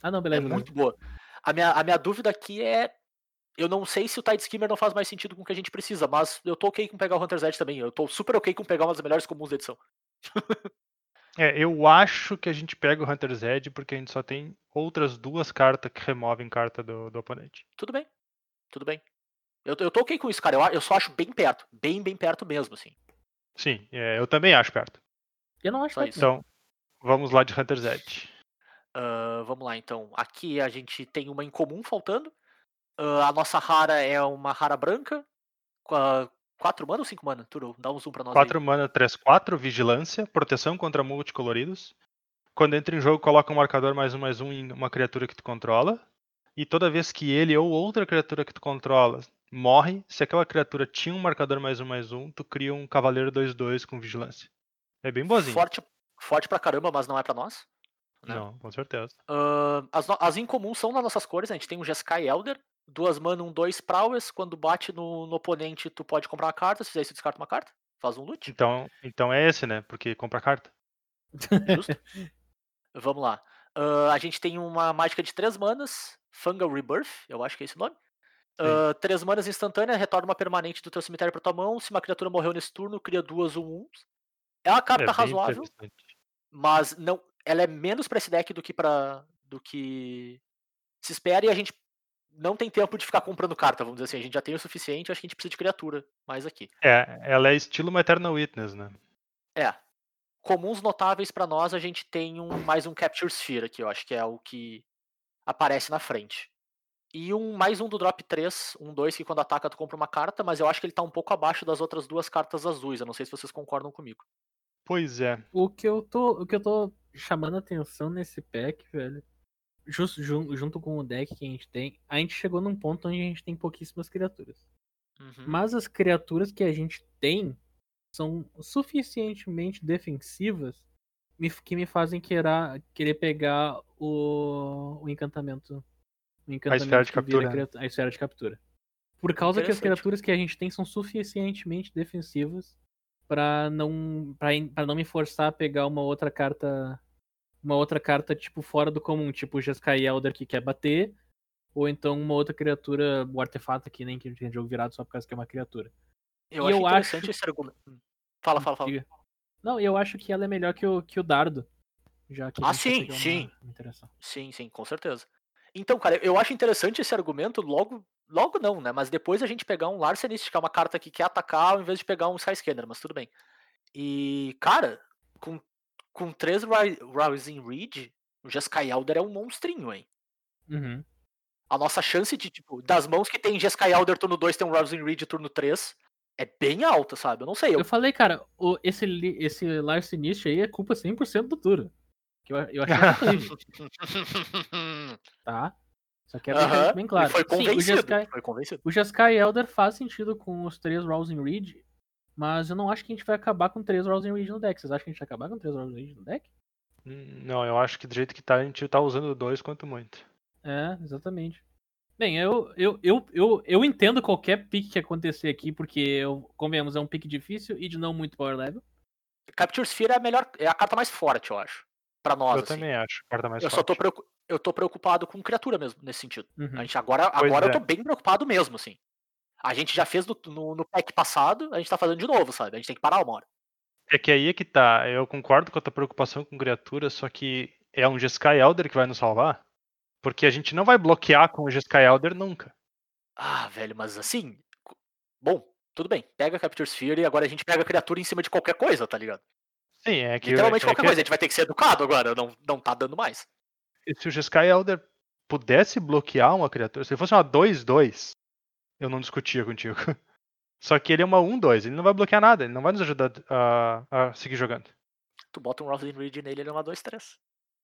Ah, não, É beleza. beleza. muito boa. A minha, a minha dúvida aqui é. Eu não sei se o Tide Skimmer não faz mais sentido com o que a gente precisa, mas eu tô ok com pegar o Hunter's Edge também. Eu tô super ok com pegar uma das melhores comuns da edição. É, eu acho que a gente pega o Hunter's Edge porque a gente só tem outras duas cartas que removem carta do, do oponente. Tudo bem. Tudo bem. Eu, eu tô ok com isso, cara. Eu, eu só acho bem perto. Bem, bem perto mesmo, assim. Sim, é, eu também acho perto. Eu não acho Só tanto, isso. Então, vamos lá de Hunter's Edge. Ah, vamos lá, então. Aqui a gente tem uma incomum faltando. Ah, a nossa rara é uma rara branca. A 4 mana ou 5 mana? Turo, dá um zoom pra nós. aí. 4 mana, 3, 4, vigilância, proteção contra multicoloridos. Quando entra em jogo, coloca um marcador mais um mais um em uma criatura que tu controla. E toda vez que ele ou outra criatura que tu controla morre, se aquela criatura tinha um marcador mais um mais um, tu cria um cavaleiro 2-2 com vigilância. É bem boazinho. Forte, forte pra caramba, mas não é pra nós. né? Não, com certeza. Ahn, as, as incomuns são nas nossas cores? A gente tem um Jeskai Elder, duas mana, um, dois prowess. Quando bate no, no oponente, tu pode comprar uma carta. Se fizer isso, descarta uma carta. Faz um loot. Então, então é esse, né? Porque compra carta. Justo? Vamos lá. Ahn, a gente tem uma mágica de três manas, Fungal Rebirth, eu acho que é esse o nome. Ahn, três manas instantânea, retorna uma permanente do teu cemitério pra tua mão. Se uma criatura morreu nesse turno, cria duas um uns. É uma carta é razoável, mas não, ela é menos pra esse deck do que para do que se espera e a gente não tem tempo de ficar comprando carta, vamos dizer assim. A gente já tem o suficiente, acho que a gente precisa de criatura mais aqui. É, ela é estilo uma Eternal Witness, né? É. Comuns notáveis pra nós, a gente tem um mais um Capture Sphere aqui, eu acho que é o que aparece na frente. E um mais um do drop 3, um 2 que quando ataca tu compra uma carta, mas eu acho que ele tá um pouco abaixo das outras duas cartas azuis. Eu não sei se vocês concordam comigo. Pois é. O que eu tô, o que eu tô chamando atenção nesse pack, velho, jus- jun- junto com o deck que a gente tem, a gente chegou num ponto onde a gente tem pouquíssimas criaturas. Uhum. Mas as criaturas que a gente tem são suficientemente defensivas que me fazem querer, querer pegar o, o encantamento. O encantamento esfera de vira captura, a esfera de captura. Por causa que as criaturas que a gente tem são suficientemente defensivas pra não pra não me forçar a pegar uma outra carta uma outra carta tipo fora do comum, tipo o Jeskai Elder que quer bater, ou então uma outra criatura, o artefato que nem que tem jogo virado só por causa que é uma criatura. Eu e acho eu interessante acho- esse argumento. Hum. Fala, fala, fala. Diga. Não, eu acho que ela é melhor que o, que o dardo. Já que a Ah, gente sim, sim. Sim, sim, com certeza. Então, cara, eu acho interessante esse argumento logo. Logo não, né? Mas depois a gente pegar um Larcenist, que é uma carta que quer atacar, ao invés de pegar um Skyscanner, mas tudo bem. E, cara, com, com três Rising Reed, o Jeskai Elder é um monstrinho, hein? Uhum. A nossa chance de, tipo, das mãos que tem Jeskai Elder turno 2 tem um Rising Reed turno 3 é bem alta, sabe? Eu não sei. Eu, Eu falei, cara, o, esse, esse Larcenist aí é culpa 100% do Turo. Que eu, eu achei horrível, tá? Só deixar Aham, isso bem claro. e foi Sim, o convencido. Jeskai, Foi convencido. o Jeskai Elder faz sentido com os três Rousing Reed, mas eu não acho que a gente vai acabar com três Rousing Reed no deck. Vocês acham que a gente vai acabar com três Rousing Reed no deck? Hum, Não, eu acho que do jeito que tá, a gente tá usando dois quanto muito. É, exatamente. Bem, eu, eu, eu, eu, eu entendo qualquer pick que acontecer aqui, porque, eu, convenhamos, é um pick difícil e de não muito power level. Capture Sphere é a melhor, é a carta mais forte, eu acho. Pra nós, eu assim. também acho. Carta mais Eu só forte. tô, preocu- eu tô preocupado com criatura mesmo, nesse sentido. Uhum. A gente agora, Pois agora eu é. tô bem preocupado mesmo, assim. A gente já fez no, no, no pack passado, a gente tá fazendo de novo, sabe? A gente tem que parar uma hora. É que aí é que tá. Eu concordo com a tua preocupação com criatura, só que é um Jeskai Elder que vai nos salvar. Porque a gente não vai bloquear com o Jeskai Elder nunca. Ah, velho, mas assim. Bom, tudo bem. Pega a Capture Sphere e agora a gente pega a criatura em cima de qualquer coisa, tá ligado? Sim, é que. Literalmente é qualquer que coisa. A gente vai ter que ser educado agora. Não, não tá dando mais. Se o Jeskai Elder pudesse bloquear uma criatura, se ele fosse uma 2-2, eu não discutia contigo. Só que ele é uma 1-2, ele não vai bloquear nada, ele não vai nos ajudar a, a seguir jogando. Tu bota um Rousing Reed nele, ele é uma 2-3.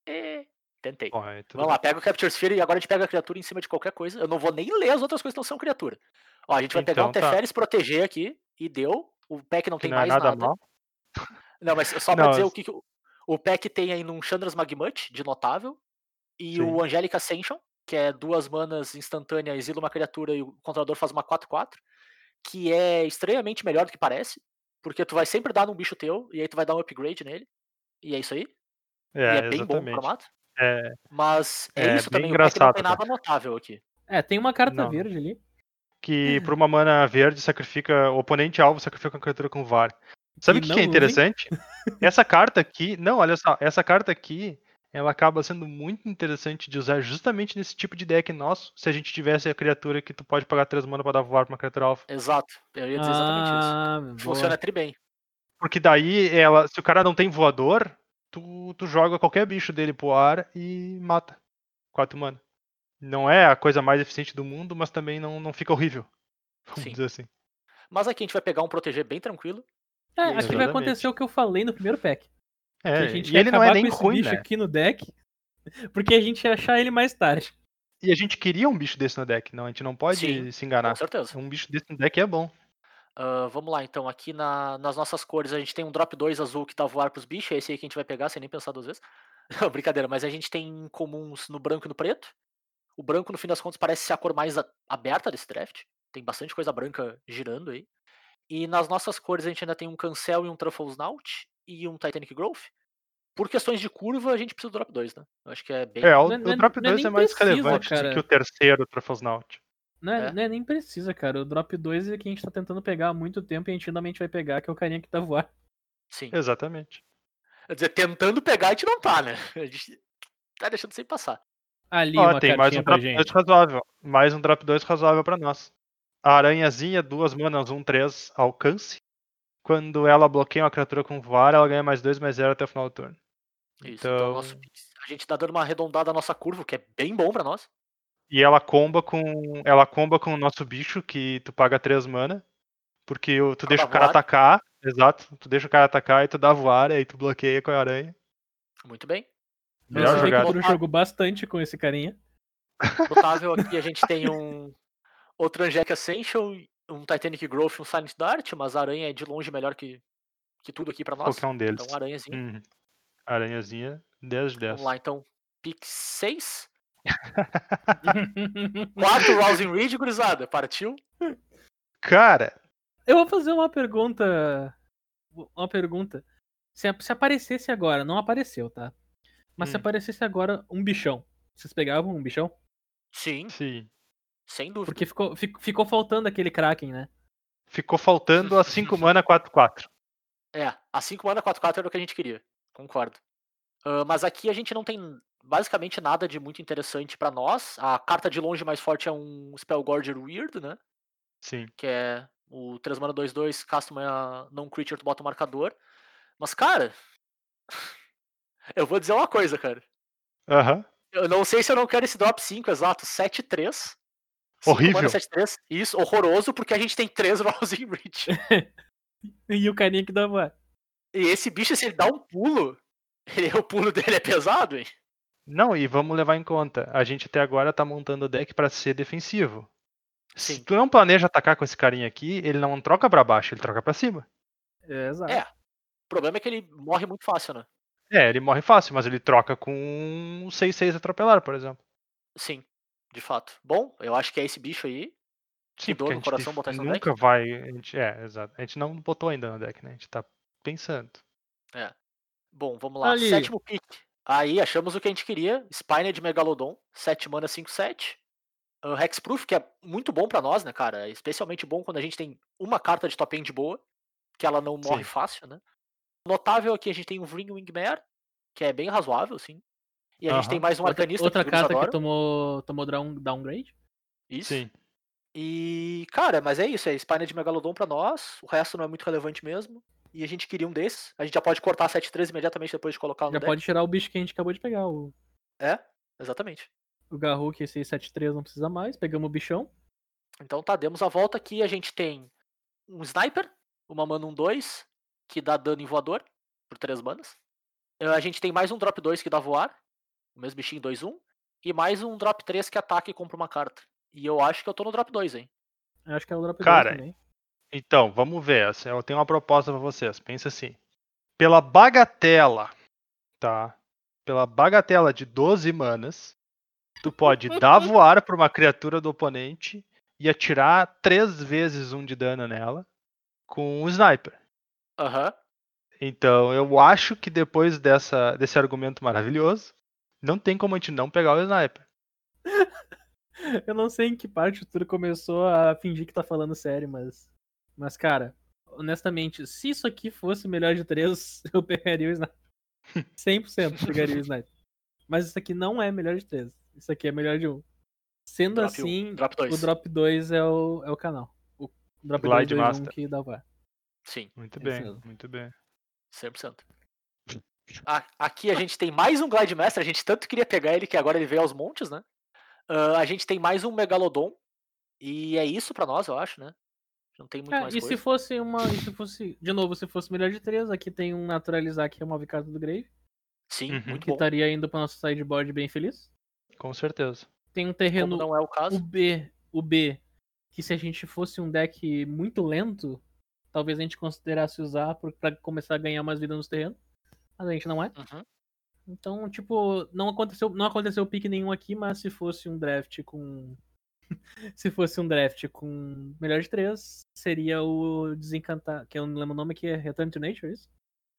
É. Tentei. Vamos lá, pega o Capture Sphere e agora a gente pega a criatura em cima de qualquer coisa. Eu não vou nem ler as outras coisas que não são criatura. Ó, a gente vai pegar um Então tá. Teferis proteger aqui e deu. O pack não que tem não é mais nada nada. mal. Não, mas só pra Não, dizer o as- que, que o, o pack tem aí num Chandras Magmut, de notável, e Sim. o Angelic Ascension, que é duas manas instantâneas, exila uma criatura e o controlador faz uma 4-4, que é estranhamente melhor do que parece, porque tu vai sempre dar num bicho teu, e aí tu vai dar um upgrade nele, e é isso aí. e É, é bem bom o formato. É, Mas é, É isso também, o pack não engraçado, tem nada notável aqui. É, tem uma carta Não. verde ali. que por uma mana verde sacrifica. O oponente alvo sacrifica uma criatura com VAR. Sabe o que, que é interessante? essa carta aqui. Não, olha só, essa carta aqui. Ela acaba sendo muito interessante de usar justamente nesse tipo de deck nosso. Se a gente tivesse a criatura que tu pode pagar 3 mana pra dar voar pra uma criatura alfa. Exato, eu ia dizer exatamente isso. Ah, boa. Funciona tri bem. Porque daí ela. Se o cara não tem voador, tu, tu joga qualquer bicho dele pro ar e mata. 4 mana. Não é a coisa mais eficiente do mundo, mas também não, não fica horrível. Vamos Sim. dizer assim. Mas aqui a gente vai pegar um proteger bem tranquilo. É, aqui vai acontecer o que eu falei no primeiro pack. É, a gente e ele não é nem com ruim, bicho né? aqui no deck, porque a gente ia achar ele mais tarde. E a gente queria um bicho desse no deck, não, a gente não pode Sim, se Com enganar. certeza. Um bicho desse no deck é bom. Ah, vamos lá, então. Aqui na- nas nossas cores a gente tem um drop 2 azul que dá voar pros bichos. É esse aí que a gente vai pegar sem nem pensar duas vezes. Não, brincadeira, mas a gente tem comuns no branco e no preto. O branco, no fim das contas, parece ser a cor mais a- aberta desse draft. Tem bastante coisa branca girando aí. E nas nossas cores a gente ainda tem um Cancel e um Truffle Snout e um Titanic Growth. Por questões de curva, a gente precisa do drop 2, né? Eu acho que é bem. É, o, Não é- o não é- Drop não é 2 é nem mais precisa, relevante cara. que o terceiro Trufflesnaut. Não é, É. não é nem precisa, cara. O drop 2 é que a gente tá tentando pegar há muito tempo e a gente finalmente vai pegar, que é o carinha que tá voar. Sim. Exatamente. Quer dizer, tentando pegar a gente não tá, né? A gente tá deixando sem passar. Ali, Ó, uma tem mais um Drop 2 gente. razoável. Mais um Drop 2 razoável pra nós. A aranhazinha, duas manas, um 3, alcance. Quando ela bloqueia uma criatura com voar, ela ganha mais 2, mais 0 até o final do turno. Isso. Então, Então- nosso- a gente tá dando uma arredondada na nossa curva, o que é bem bom pra nós. E ela comba com. Ela comba com o nosso bicho, que tu paga 3 mana. Porque tu deixa o cara voar. atacar. Exato. Tu deixa o cara atacar e tu dá voar, e aí tu bloqueia com a aranha. Muito bem. Melhor Você vê que jogada. o Bruno jogou bastante com esse carinha. Notável aqui a gente tem um outro Angelic Ascension, um Titanic Growth e um Silent Dart, mas a aranha é de longe melhor que, que tudo aqui pra nós. Qualquer um deles. Então, aranhazinha. Uhum. Aranhazinha, 10 de 10. Vamos lá, então. Pick 6. 4 Rousing Reed, gurizada. Partiu? Cara, Eu vou fazer uma pergunta. Uma pergunta. Se, se aparecesse agora, não apareceu, tá? Mas se Hum. aparecesse agora um bichão. Vocês pegavam um bichão? Sim, sim. Sem dúvida. Porque ficou, fic- ficou faltando aquele Kraken, né? Ficou faltando a 5 mana 4-4. É, a 5 mana 4-4 era o que a gente queria. Concordo. Ah, mas aqui a gente não tem basicamente nada de muito interessante pra nós. A carta de longe mais forte é um Spellgorger Weird, né? Sim. Que é o 3 mana 2-2, casta uma non-creature, tu bota um marcador. Mas, cara. Eu vou dizer uma coisa, cara. Aham. Eu não sei se eu não quero esse drop 5 exato, 7-3. Horrível. 7-3. Isso, horroroso, porque a gente tem 3 Rousing Reach. E o carinha que dá voar. E esse bicho, se ele dá um pulo, ele, o pulo dele é pesado, hein? Não, e vamos levar em conta. A gente até agora tá montando o deck pra ser defensivo. Se Sim. tu não planeja atacar com esse carinha aqui, ele não troca pra baixo, ele troca pra cima. É, exato. É. O problema é que ele morre muito fácil, né? É, ele morre fácil, mas ele troca com um 6-6 atropelar, por exemplo. Sim, de fato. Bom, eu acho que é esse bicho aí. Sim, dor porque a no coração botar isso no nunca deck? vai. A gente, é, exato. A gente não botou ainda no deck, né? A gente tá pensando. Bom, vamos lá. Ali. Sétimo pick. Aí achamos o que a gente queria. Spined Megalodon, 7 mana 5-7. Uh, Hexproof, que é muito bom pra nós, né, cara? É especialmente bom quando a gente tem uma carta de top end boa, que ela não morre Sim. fácil, né? Notável aqui a gente tem o Vring Wingmare, que é bem razoável, sim. E a gente Aham. tem mais um Outra, arcanista outra que os guris carta que tomou, tomou down- downgrade. Isso. Sim. E, cara, mas é isso, é Spine de Megalodon pra nós, o resto não é muito relevante mesmo. E a gente queria um desses. A gente já pode cortar 7-3 imediatamente depois de colocar no Já deck. pode tirar o bicho que a gente acabou de pegar. O, É, exatamente. o Garruk, esse 7-3 não precisa mais. Pegamos o bichão. Então tá, demos a volta aqui, a gente tem um Sniper, uma mana 1-2, que dá dano em voador, por 3 manas. Eh, A gente tem mais um drop 2 que dá voar, o mesmo bichinho 2-1. E mais um drop 3 que ataca e compra uma carta. E eu acho que eu tô no drop 2, hein? Eu acho que é o drop 2 Cara, também. Então, vamos ver. assim, Eu tenho uma proposta pra vocês. Pensa assim. Pela bagatela, tá? Pela bagatela de 12 manas, tu pode dar voar pra uma criatura do oponente e atirar três vezes um de dano nela com um sniper. Aham. Então, eu acho que depois dessa, desse argumento maravilhoso, não tem como a gente não pegar o sniper. Eu não sei em que parte o Turo começou a fingir que tá falando sério, mas. Mas, cara, honestamente, se isso aqui fosse melhor de três, eu pegaria o Sniper. 100% pegaria o Sniper. Mas isso aqui não é melhor de três. Isso aqui é melhor de um. Sendo Drop assim, um, drop 2. o Drop 2 é o, é o canal. O Drop Glide 2 2 1 Master. que dá voar. Sim. Muito Esse bem, mesmo. muito bem. 100%. Aqui a gente tem mais um Glide Master, a gente tanto queria pegar ele que agora ele veio aos montes, né? Ah, a gente tem mais um Megalodon. E é isso pra nós, eu acho, né? Não tem muito É, mais e coisa. se fosse uma. E se fosse. De novo, se fosse melhor de três, aqui tem um Naturalizar que é uma carta do Grave. Sim, Uhum. muito Que bom. estaria indo pro nosso sideboard bem feliz. Com certeza. Tem um Como terreno não é o O caso. B, o B, que se a gente fosse um deck muito lento, talvez a gente considerasse usar pra começar a ganhar mais vida nos terrenos. Mas a gente não é. Uhum. Então, tipo, não aconteceu, não aconteceu pique nenhum aqui, mas se fosse um draft com. se fosse um draft com melhor de três, seria o Desencantar. Que eu não lembro o nome que é Return to Nature, é isso?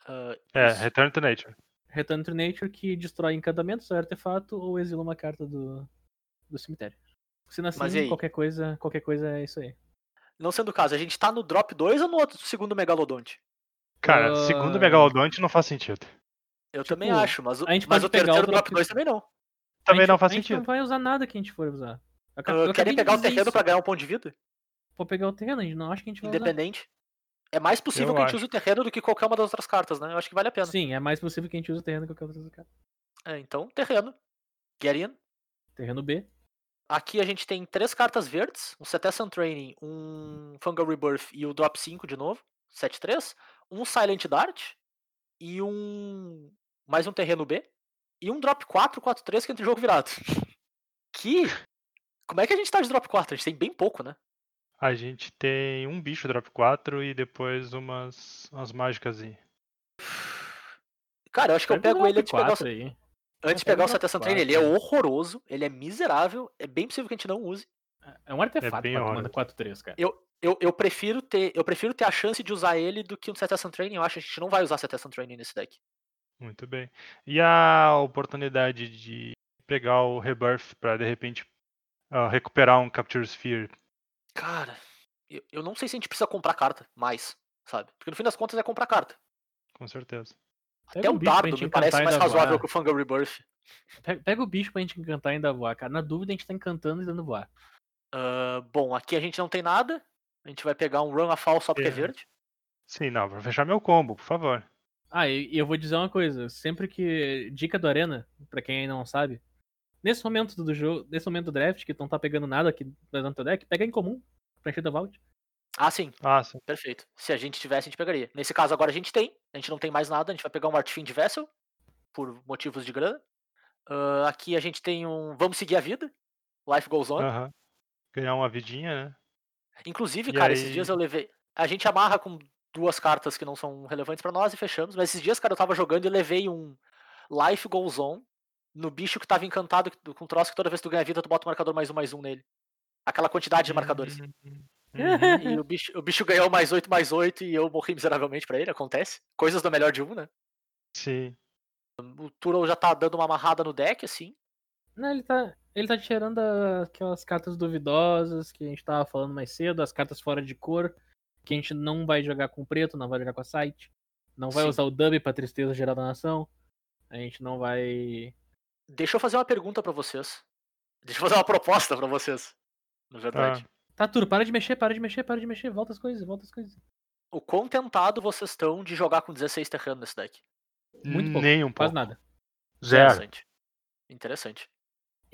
Ah, É, isso. Return to Nature. Return to Nature que destrói encantamentos, artefato ou exila uma carta do, do cemitério. Sendo Mas e assim, qualquer coisa, qualquer coisa é isso aí. Não sendo o caso, a gente tá no drop 2 ou no outro segundo Megalodonte? Cara, Ah. segundo Megalodonte não faz sentido. Eu Tipo, também acho, mas o, a gente mas pode o terceiro drop drop- 2 também não. Também gente- não faz A gente sentido. não vai usar nada que a gente for usar. Eu eu acabei querem pegar o terreno isso. pra ganhar um ponto de vida? Pra pegar o terreno, a gente não acha que a gente vai usar. Independente. É mais possível Eu que a gente acho. use o terreno do que qualquer uma das outras cartas, né? Eu acho que vale a pena. Sim, é mais possível que a gente use o terreno que qualquer outra carta. É, então, terreno. Get in. Terreno B. Aqui a gente tem três cartas verdes, um Cetacean Training, um Fungal Rebirth e o Drop 5 de novo, 7-3, um Silent Dart e um. mais um terreno B, e um Drop 4, 4-3 que entra em jogo virado. Que. Como é que a gente tá de Drop 4? A gente tem bem pouco, né? A gente tem um bicho drop 4 e depois umas, umas mágicas aí. Cara, eu acho que eu o pego ele antes de pegar o, aí. antes de pega pegar o Cetacean Training. Ele é 4. horroroso, ele é miserável, é bem possível que a gente não use. É um artefato bem pra tu horroroso. manda 4-3, cara. Eu, eu, prefiro ter, eu prefiro ter a chance de usar ele do que um Cetacean Training. Eu acho que a gente não vai usar Cetacean Training nesse deck. Muito bem. E a oportunidade de pegar o Rebirth pra de repente ah, recuperar um Capture Sphere. Cara, eu, eu não sei se a gente precisa comprar carta mais, sabe? Porque no fim das contas é comprar carta. Com certeza. Até Pega o um dardo me parece mais razoável voar. que o Fungal Rebirth. Pega, pega o bicho pra gente encantar e ainda voar, cara. Na dúvida, a gente tá encantando e dando voar. Ah, bom, aqui a gente não tem nada. A gente vai pegar um Run a Fall só porque é É. verde. Sim, não, pra fechar meu combo, por favor. Ah, e, e eu vou dizer uma coisa. Sempre que. Dica do Arena, pra quem ainda não sabe. Nesse momento do jogo, nesse momento do draft, que tu não tá pegando nada aqui no teu deck, pega em comum pra encher da vault. Ah, sim, Ah, sim. perfeito. Se a gente tivesse, a gente pegaria. Nesse caso, agora a gente tem. A gente não tem mais nada. A gente vai pegar um Artfiend Vessel. Por motivos de grana. Ah, aqui a gente tem um. Vamos seguir a vida. Life Goes On. Aham. Ganhar uma vidinha, né? Inclusive, E cara, esses aí- dias eu levei. A gente amarra com duas cartas que não são relevantes pra nós e fechamos. Mas esses dias, cara, eu tava jogando e levei um Life Goes On no bicho que tava encantado com troço que toda vez que tu ganha vida, tu bota o marcador mais um mais um nele. Aquela quantidade de marcadores. Uhum. E o bicho, o bicho ganhou mais 8 mais 8 e eu morri miseravelmente pra ele, acontece. Coisas do melhor de um, né? Sim. O Turo já tá dando uma amarrada no deck, assim. Não, ele tá. Ele tá tirando aquelas cartas duvidosas que a gente tava falando mais cedo, as cartas fora de cor, que a gente não vai jogar com preto, não vai jogar com a site. Não vai Sim. usar o dub pra tristeza geral da nação. A gente não vai. Deixa eu fazer uma pergunta pra vocês. Deixa eu fazer uma proposta pra vocês. Na verdade. Tá, Turo, para de mexer, para de mexer, para de mexer, volta as coisas, volta as coisas. O quão tentado vocês estão de jogar com 16 terreno nesse deck? Muito pouco, Nem um Quase pouco. nada. Zero. Interessante. Interessante.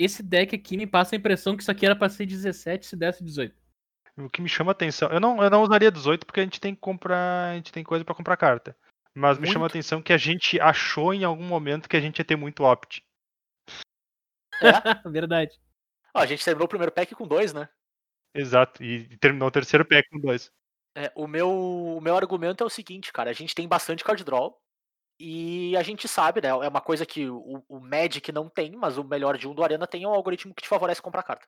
Esse deck aqui me passa a impressão que isso aqui era pra ser 17 se desse 18. O que me chama atenção. Eu não, eu não usaria 18 porque a gente tem que comprar. A gente tem coisa pra comprar carta. Mas me chama a Muito. atenção que a gente achou em algum momento que a gente ia ter muito opt. Verdade. Ó, a gente terminou o primeiro pack com dois, né? Exato. E terminou o terceiro pack com dois. É, o, meu, o meu argumento é o seguinte, cara. A gente tem bastante card draw. E a gente sabe, né? É uma coisa que o, o Magic não tem, mas o melhor de um do Arena tem é um algoritmo que te favorece comprar carta.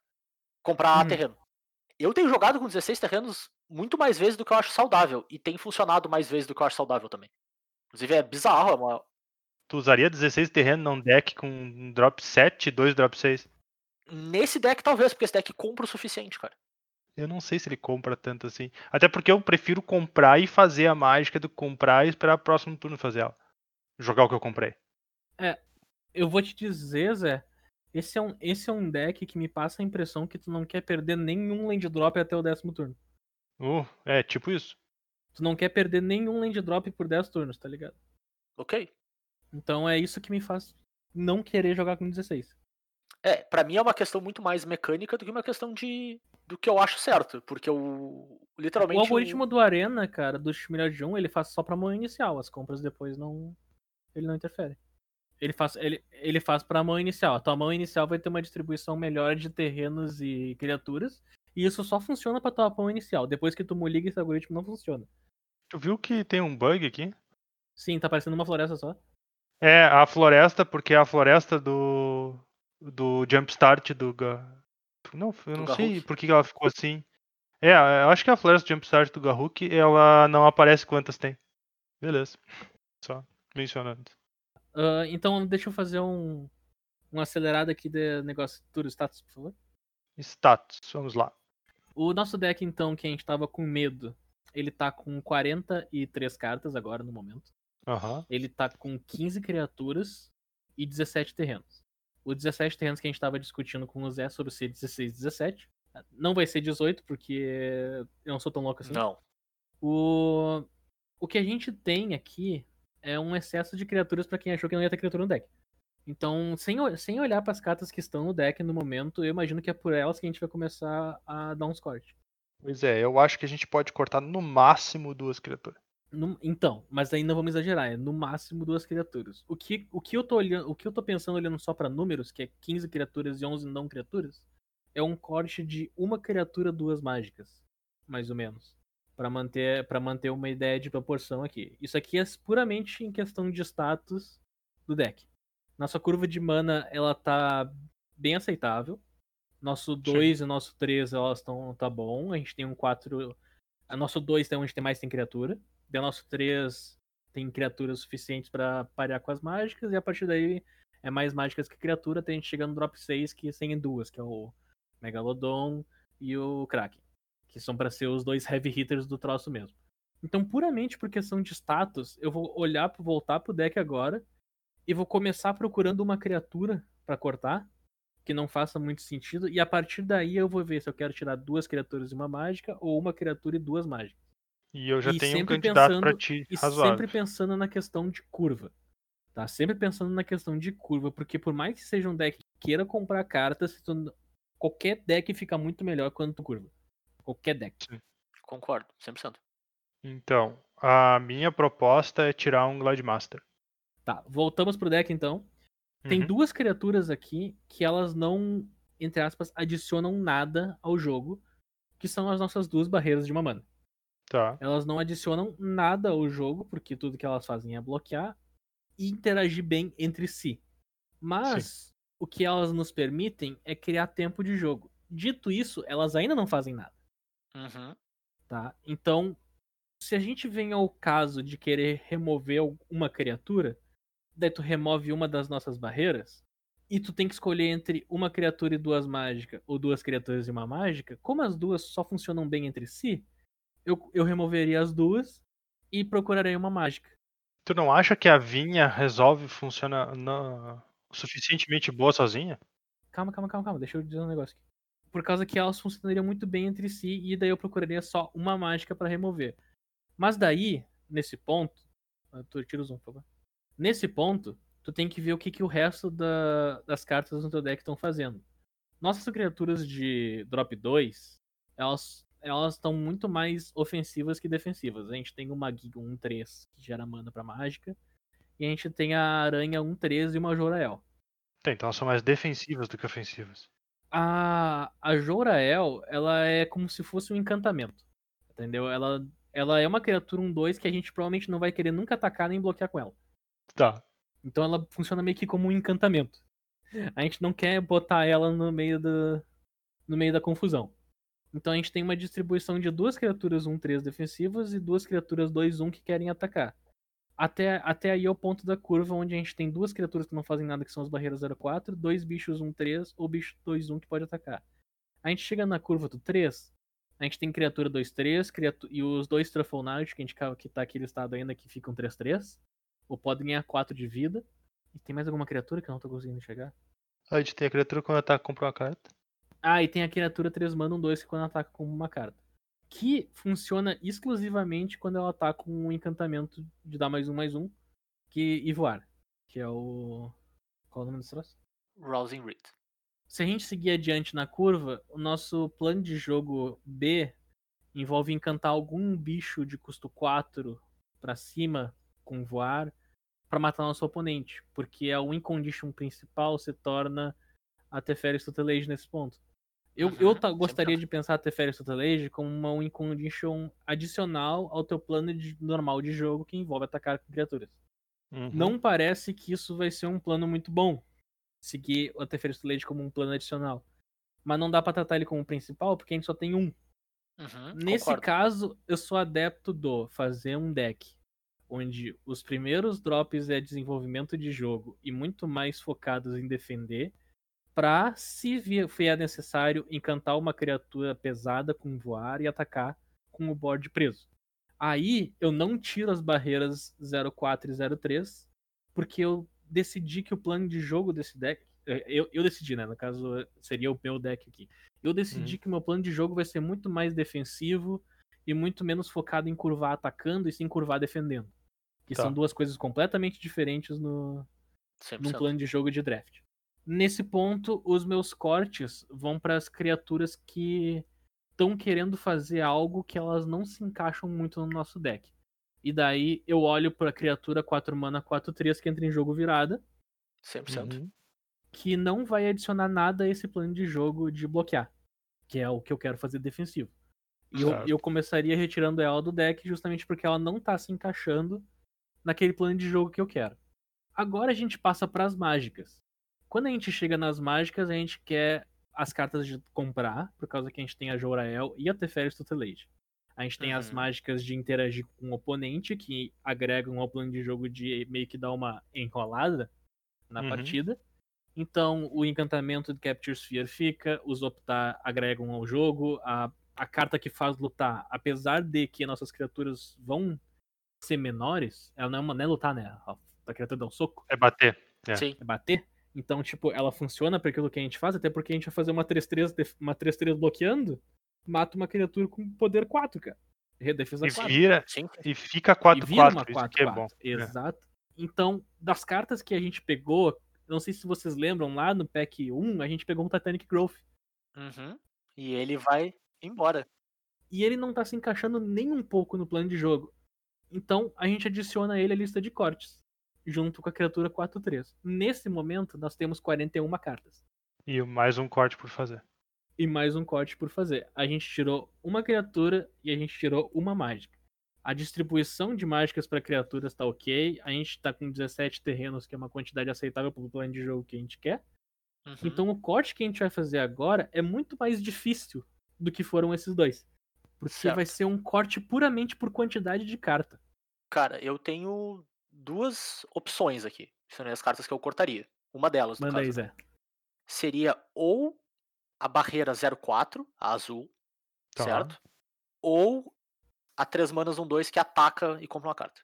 Comprar Uhum. terreno. Eu tenho jogado com 16 terrenos muito mais vezes do que eu acho saudável. E tem funcionado mais vezes do que eu acho saudável também. Inclusive é bizarro, é uma, Tu usaria 16 terreno num deck com um drop 7 e dois drop 6? Nesse deck, talvez, porque esse deck compra o suficiente, cara. Eu não sei se ele compra tanto assim. Até porque eu prefiro comprar e fazer a mágica do que comprar e esperar o próximo turno fazer ela. Jogar o que eu comprei. Eu vou te dizer, Zé. Esse é, um, esse é um deck que me passa a impressão que tu não quer perder nenhum land drop até o décimo turno. Uh, é, tipo isso. Tu não quer perder nenhum land drop por 10 turnos, tá ligado? Ok. Então é isso que me faz não querer jogar com 16. É, pra mim é uma questão muito mais mecânica do que uma questão de do que eu acho certo, porque o literalmente O algoritmo do Arena, cara, do um, ele faz só pra mão inicial. As compras depois não. Ele não interfere. Ele faz, ele, ele faz pra mão inicial. A tua mão inicial vai ter uma distribuição melhor de terrenos e criaturas. E isso só funciona pra tua mão inicial. Depois que tu liga, esse algoritmo não funciona. Tu viu que tem um bug aqui? Sim, tá parecendo uma floresta só. É, a floresta, porque é a floresta do. do Jumpstart do. Ga- Não, eu Do não sei por que ela ficou assim. É, eu acho que a floresta Jumpstart do Garruk, ela não aparece quantas tem. Beleza. Só mencionando. Ah, então, deixa eu fazer um, um acelerado aqui de negócio do status, por favor. Status, vamos lá. O nosso deck, então, que a gente tava com medo, ele tá com 43 cartas agora no momento. Aham. Ele tá com 15 criaturas e 17 terrenos. O 17 terrenos que a gente tava discutindo com o Zé sobre ser 16 e 17. Não vai ser 18, porque eu não sou tão louco assim. Não. O, o que a gente tem aqui é um excesso de criaturas pra quem achou que não ia ter criatura no deck. Então, sem, sem olhar pras cartas que estão no deck no momento, eu imagino que é por elas que a gente vai começar a dar uns cortes. Pois é, eu acho que a gente pode cortar no máximo duas criaturas. No- então, mas aí não vamos exagerar, é no máximo duas criaturas. O que, o que eu tô olhando, o que eu tô pensando olhando só pra números, que é 15 criaturas e 11 não criaturas, é um corte de uma criatura, duas mágicas, mais ou menos, Pra manter para manter uma ideia de proporção aqui. Isso aqui é puramente em questão de status do deck. Nossa curva de mana, ela tá bem aceitável. Nosso 2 e nosso 3, elas estão tá bom. A gente tem um 4, a nosso 2 é onde tem mais tem criatura. Daí o nosso 3 tem criaturas suficientes pra parear com as mágicas, e a partir daí é mais mágicas que criatura, até a gente chegar no drop 6, que tem duas, que é o Megalodon e o Kraken. Que são pra ser os dois heavy hitters do troço mesmo. Então, puramente por questão de status, eu vou olhar, voltar pro deck agora e vou começar procurando uma criatura pra cortar, que não faça muito sentido, e a partir daí eu vou ver se eu quero tirar duas criaturas e uma mágica, ou uma criatura e duas mágicas. E eu já E tenho um candidato pensando- ti E razoável. sempre pensando na questão de curva. Tá? Sempre pensando na questão de curva, porque por mais que seja um deck que queira comprar cartas, qualquer deck fica muito melhor quando tu curva. Qualquer deck. Concordo, 100%. Então, a minha proposta é tirar um Glademaster. Tá, voltamos pro deck então. Tem Uhum. duas criaturas aqui que elas não, entre aspas, adicionam nada ao jogo, que são as nossas duas barreiras de uma mana. Tá. Elas não adicionam nada ao jogo, porque tudo que elas fazem é bloquear e interagir bem entre si. Mas o que elas nos permitem é criar tempo de jogo. Dito isso, elas ainda não fazem nada, Uhum. tá? Então, se a gente vem ao caso de querer remover uma criatura, daí tu remove uma das nossas barreiras, e tu tem que escolher entre uma criatura e duas mágicas, ou duas criaturas e uma mágica, como as duas só funcionam bem entre si, eu, eu removeria as duas e procuraria uma mágica. Tu não acha que a vinha resolve funciona na- suficientemente boa sozinha? Calma, calma, calma, calma, deixa eu dizer um negócio aqui. Por causa que elas funcionariam muito bem entre si, e daí eu procuraria só uma mágica pra remover. Mas daí, nesse ponto. ah, Tu tira o zoom, por favor. Nesse ponto, tu tem que ver o que, que o resto da- das cartas no teu deck estão fazendo. Nossas criaturas de drop 2, elas elas estão muito mais ofensivas que defensivas. A gente tem uma Giga 1-3 que gera mana pra mágica. E a gente tem a Aranha 1-3 e uma Jorael. Tá, então elas são mais defensivas do que ofensivas. A, a Jorael, ela é como se fosse um encantamento. Entendeu? Ela, ela é uma criatura 1-2 que a gente provavelmente não vai querer nunca atacar nem bloquear com ela. Tá. Então ela funciona meio que como um encantamento. A gente não quer botar ela no meio da, no meio da confusão. Então a gente tem uma distribuição de duas criaturas 1-3 defensivas e duas criaturas 2-1 que querem atacar. Até, até aí é o ponto da curva onde a gente tem duas criaturas que não fazem nada, que são as barreiras 04, dois bichos 1-3 ou bicho 2-1 que pode atacar. A gente chega na curva do 3, a gente tem criatura 2-3 criatu e os dois Truffle que, a gente, que tá aqui listado ainda, que ficam 3-3, ou podem ganhar 4 de vida. E tem mais alguma criatura que eu não tô conseguindo chegar? A gente tem a criatura quando ataca compra uma carta. Ah, e tem a criatura 3 mana 1 2 que quando ataca com uma carta. Que funciona exclusivamente quando ela ataca com um encantamento de dar mais um mais um. Que, e voar. Que é o. Qual é o nome desse troço? Rousing Reed. Se a gente seguir adiante na curva, o nosso plano de jogo B envolve encantar algum bicho de custo 4 pra cima com voar pra matar nosso oponente, porque a win condition principal se torna a Teferi's Tutelage nesse ponto. Eu, Uhum, eu ta- gostaria 100%. de pensar a Teferi's Tutelage como uma win condition adicional ao teu plano de- normal de jogo que envolve atacar criaturas. Uhum. Não parece que isso vai ser um plano muito bom. Seguir o Teferisto Leite como um plano adicional. Mas não dá pra tratar ele como principal, porque a gente só tem um. Uhum, Nesse concordo. caso, eu sou adepto do fazer um deck onde os primeiros drops é desenvolvimento de jogo e muito mais focados em defender, pra, se vi- vier necessário, encantar uma criatura pesada com voar e atacar com o board preso. Aí eu não tiro as barreiras 04 e 03, porque eu decidi que o plano de jogo desse deck. eh, Eu, eu decidi, né? No caso, seria o meu deck aqui. Eu decidi que o meu plano de jogo vai ser muito mais defensivo e muito menos focado em curvar atacando e sim curvar defendendo. Que Tá. são duas coisas completamente diferentes no, num 100%. plano de jogo de draft. Nesse ponto, os meus cortes vão para as criaturas que estão querendo fazer algo que elas não se encaixam muito no nosso deck. E daí eu olho para a criatura 4 mana 4/3 que entra em jogo virada, 100%. Uhum. que não vai adicionar nada a esse plano de jogo de bloquear, que é o que eu quero fazer defensivo. E eu, eu começaria retirando ela do deck justamente porque ela não tá se encaixando naquele plano de jogo que eu quero. Agora a gente passa para as mágicas. Quando a gente chega nas mágicas, a gente quer as cartas de comprar, por causa que a gente tem a Jorael e a Teferis Tutelage. A gente tem as Uhum. mágicas de interagir com o oponente, que agregam ao plano de jogo de meio que dar uma enrolada na Uhum. partida. Então, o encantamento de Capture Sphere fica, os optar agregam ao jogo, a, a carta que faz lutar, apesar de que nossas criaturas vão ser menores, ela não é, uma, não é lutar, né? A, a criatura dá um soco, É bater. É. Sim. é bater. Então, tipo, ela funciona para aquilo que a gente faz, até porque a gente vai fazer uma 3-3 def- uma 3-3 bloqueando, mata uma criatura com poder 4, cara. Defesa E 4. vira Sim. e fica E vira uma 4-4. Isso que é bom. 4-4. Exato. Então, das cartas que a gente pegou, não sei se vocês lembram, lá no pack 1, a gente pegou um Titanic Growth. Uhum. E ele vai embora. E ele não tá se encaixando nem um pouco no plano de jogo. Então, a gente adiciona ele à lista de cortes, junto com a criatura 4-3. Nesse momento, nós temos 41 cartas. E mais um corte por fazer. E mais um corte por fazer. A gente tirou uma criatura e a gente tirou uma mágica. A distribuição de mágicas para criaturas tá ok. A gente tá com 17 terrenos, que é uma quantidade aceitável pro plano de jogo que a gente quer. Uhum. Então o corte que a gente vai fazer agora é muito mais difícil do que foram esses dois. Porque Certo. vai ser um corte puramente por quantidade de carta. Cara, eu tenho duas opções aqui. São as cartas que eu cortaria. Uma delas, Manda aí, caso, Zé. seria ou a barreira 04, a azul, Tá. certo? Ou a 3 manas 1 2 que ataca e compra uma carta.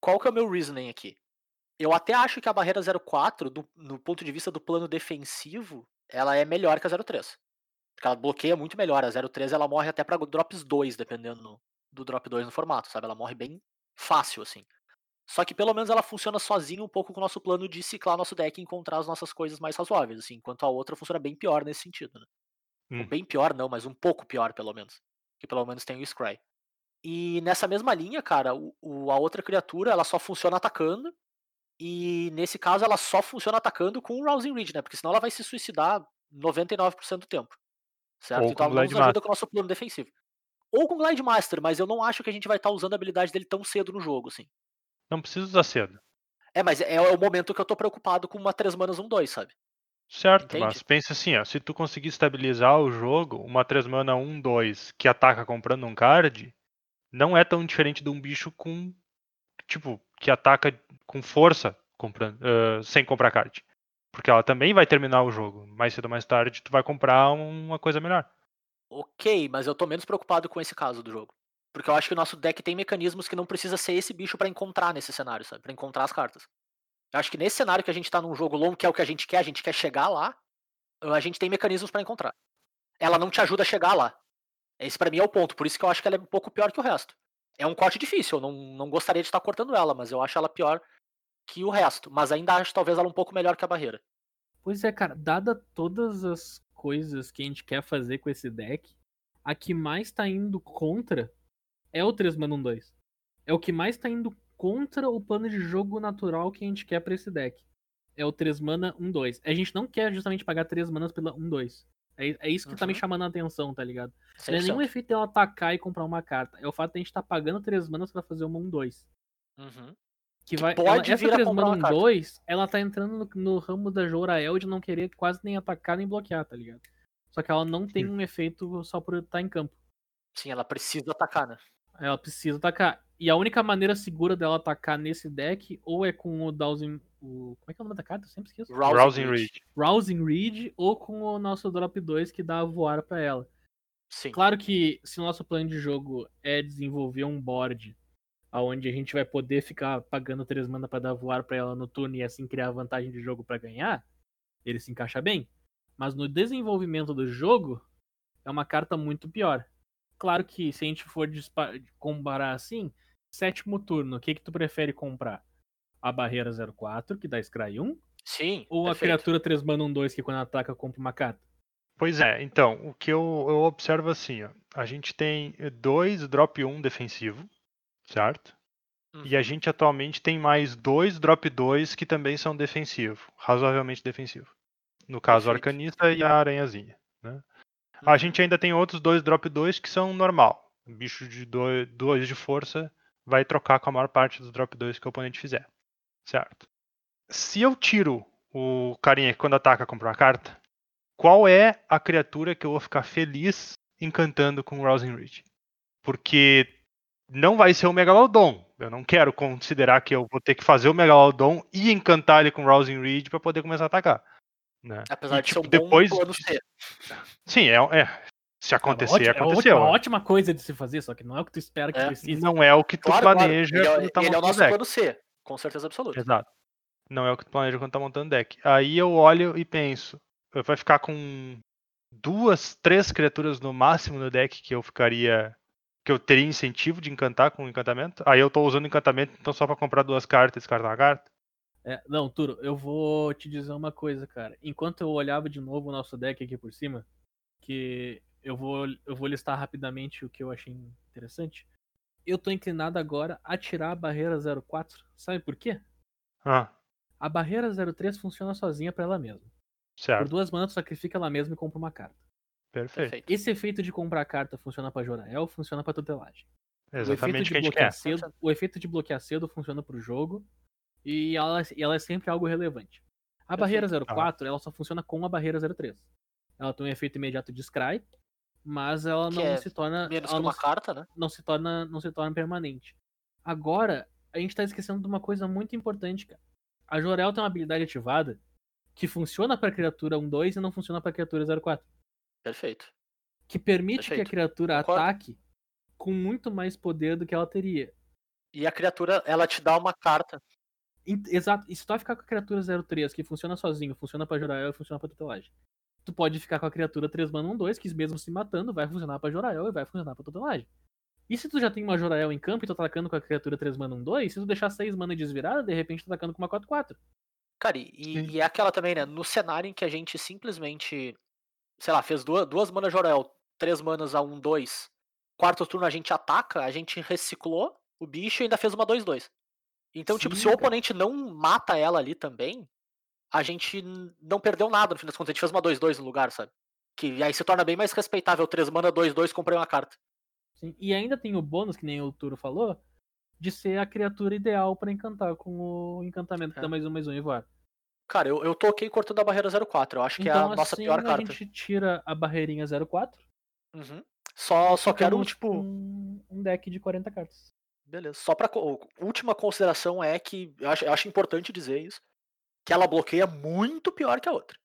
Qual que é o meu reasoning aqui? Eu até acho que a barreira 04, do, no ponto de vista do plano defensivo, ela é melhor que a 03. Porque ela bloqueia muito melhor. A 03 ela morre até pra drops 2, dependendo do drop 2 no formato, sabe? Ela morre bem fácil, assim. Só que pelo menos ela funciona sozinha um pouco com o nosso plano de ciclar nosso deck e encontrar as nossas coisas mais razoáveis, assim, enquanto a outra funciona bem pior nesse sentido, né? Hum. Bem pior não, mas um pouco pior pelo menos. Que pelo menos tem o Scry. E nessa mesma linha, cara, o, o- a outra criatura ela só funciona atacando. E nesse caso ela só funciona atacando com o Rousing Reed, né? Porque senão ela vai se suicidar 99% do tempo. Certo? Ou então ela não nos ajuda com o nosso plano defensivo. Ou com Glide Master, mas eu não acho que a gente vai estar usando a habilidade dele tão cedo no jogo, assim. Não precisa usar cedo. É, mas é, o momento que eu tô preocupado com uma 3 manas 1 2, sabe? Certo, Entende? mas pensa assim, ó, se tu conseguir estabilizar o jogo, uma 3 mana 1, 2 que ataca comprando um card, não é tão diferente de um bicho com. Tipo, que ataca com força comprando, ah, sem comprar card. Porque ela também vai terminar o jogo. Mais cedo ou mais tarde, tu vai comprar uma coisa melhor. Ok, mas eu tô menos preocupado com esse caso do jogo. Porque eu acho que o nosso deck tem mecanismos que não precisa ser esse bicho pra encontrar nesse cenário, sabe? Pra encontrar as cartas. Eu acho que nesse cenário que a gente tá num jogo longo, que é o que a gente quer, a gente quer chegar lá, a gente tem mecanismos pra encontrar. Ela não te ajuda a chegar lá. Esse pra mim é o ponto, por isso que eu acho que ela é um pouco pior que o resto. É um corte difícil, eu não, não gostaria de estar cortando ela, mas eu acho ela pior que o resto. Mas ainda acho talvez ela um pouco melhor que a barreira. Pois é, cara, dada todas as coisas que a gente quer fazer com esse deck, a que mais tá indo contra é o 3 mana 1 2. É o que mais tá indo contra o plano de jogo natural que a gente quer pra esse deck. É o 3 mana 1 2. A gente não quer justamente pagar 3 manas pela 1 2. É, é isso que tá me Uhum. chamando a atenção, tá ligado? Não é 100%. nenhum efeito dela atacar e comprar uma carta. É o fato de a gente tá pagando 3 manas pra fazer uma 1 2. Uhum. Que Que vai, pode ela, essa vir a 3 comprar mana uma carta. 2, ela tá entrando no, no ramo da Jorael de não querer quase nem atacar nem bloquear, tá ligado? Só que ela não tem um efeito só por estar em campo. Sim, ela precisa atacar, né? Ela precisa atacar. E a única maneira segura dela atacar nesse deck, ou é com o Dowsing. O... Como é que é o nome da carta? Eu sempre esqueço. Rousing Reed. Rousing Reed, ou com o nosso Drop 2 que dá a voar pra ela. Sim. Claro que se o nosso plano de jogo é desenvolver um board onde a gente vai poder ficar pagando 3 mana pra dar voar pra ela no turno e assim criar vantagem de jogo pra ganhar, ele se encaixa bem. Mas no desenvolvimento do jogo, é uma carta muito pior. Claro que se a gente for comparar assim, sétimo turno, o que que tu prefere comprar? A barreira 04, que dá Scry 1, Sim. ou a perfeito. criatura 3 mana 1 2 que quando ataca compra uma carta? Pois é, então, o que eu, eu observo assim, ó, a gente tem dois drop 1 defensivo, certo? E a Uhum. gente atualmente tem mais dois drop 2 que também são defensivo, razoavelmente defensivo. No caso, o Perfeito. Arcanista e a Aranhazinha. Né? A gente ainda tem outros dois drop 2 que são normal. Bicho de 2 de força vai trocar com a maior parte dos drop 2 que o oponente fizer. Certo? Se eu tiro o carinha que quando ataca compra uma carta, qual é a criatura que eu vou ficar feliz encantando com o Rousing Reed? Porque não vai ser o Megalodon. Eu não quero considerar que eu vou ter que fazer o Megalodon e encantar ele com Rousing Reed para poder começar a atacar. Né? Apesar E, de ser um tipo, bom depois plano C. Sim, é, é. Se acontecer, é uma ótima, aconteceu. É uma ótima coisa de se fazer, só que não é o que tu espera que É. precise. Não é o que tu Claro, claro. planeja Ele, é, quando tá ele é o nosso deck. plano C, com certeza absoluta. Exato. Não é o que tu planeja quando tá montando deck. Aí eu olho e penso, vai ficar com duas, três criaturas no máximo no deck que eu ficaria. que eu teria incentivo de encantar com o encantamento. Aí eu tô usando encantamento, então só pra comprar duas cartas e descartar uma carta. É, não, Turo, eu vou te dizer uma coisa, cara. Enquanto eu olhava de novo o nosso deck aqui por cima, que eu vou, eu vou listar rapidamente o que eu achei interessante. Eu tô inclinado agora a tirar a barreira 04. Sabe por quê? Ah, A barreira 03 funciona sozinha pra ela mesma. Por certo. duas manas, sacrifica ela mesma e compra uma carta. Perfeito. Esse efeito de comprar carta funciona pra Jorael, funciona pra tutelagem. O efeito Exatamente o de que a gente bloquear quer. cedo, o efeito de bloquear cedo funciona pro jogo e ela, e ela é sempre algo relevante. A barreira Perfeito. 04, ela só funciona com a barreira 03. Ela tem um efeito imediato de scry, mas ela Que não é se torna Menos ela uma carta, né? não se torna não se torna permanente. Agora, a gente tá esquecendo de uma coisa muito importante, cara. A Jorel tem uma habilidade ativada que funciona pra criatura 1/2 e não funciona pra criatura 04 Perfeito. que permite que a Perfeito. criatura Concordo. ataque com muito mais poder do que ela teria. E a criatura, ela te dá uma carta. Exato. E se tu vai ficar com a criatura 03, que funciona sozinho, funciona pra Jorael e funciona pra tutelagem. Tu pode ficar com a criatura 3 mana 1 2, que mesmo se matando, vai funcionar pra Jorael e vai funcionar pra tutelagem. E se tu já tem uma Jorael em campo e tu tá atacando com a criatura 3 mana 1 2, se tu deixar 6 mana desvirada, de repente tu tá atacando com uma 4 4. Cara, e, e é aquela também, né? No cenário em que a gente simplesmente, sei lá, fez duas, duas manas Jorel, três manas a um, dois. Quarto turno a gente ataca, a gente reciclou o bicho e ainda fez uma 2-2. Então, tipo, Sim, se o cara. oponente não mata ela ali também, a gente não perdeu nada, no fim das contas. A gente fez uma 2-2 no lugar, sabe? Que aí se torna bem mais respeitável. 3 mana, 2-2, comprei uma carta. Sim. E ainda tem o bônus, que nem o Turo falou, de ser a criatura ideal pra encantar com o encantamento que É. dá mais um mais um e voar. Cara, eu, eu toquei cortando a barreira 0-4. Eu acho que é Então, a nossa assim, pior a carta. gente tira a barreirinha 04. Uhum. Só, só quero, ficamos tipo. um deck de 40 cartas. Beleza. Só pra. co- Última consideração é que. Eu acho, eu acho importante dizer isso. Que ela bloqueia muito pior que a outra.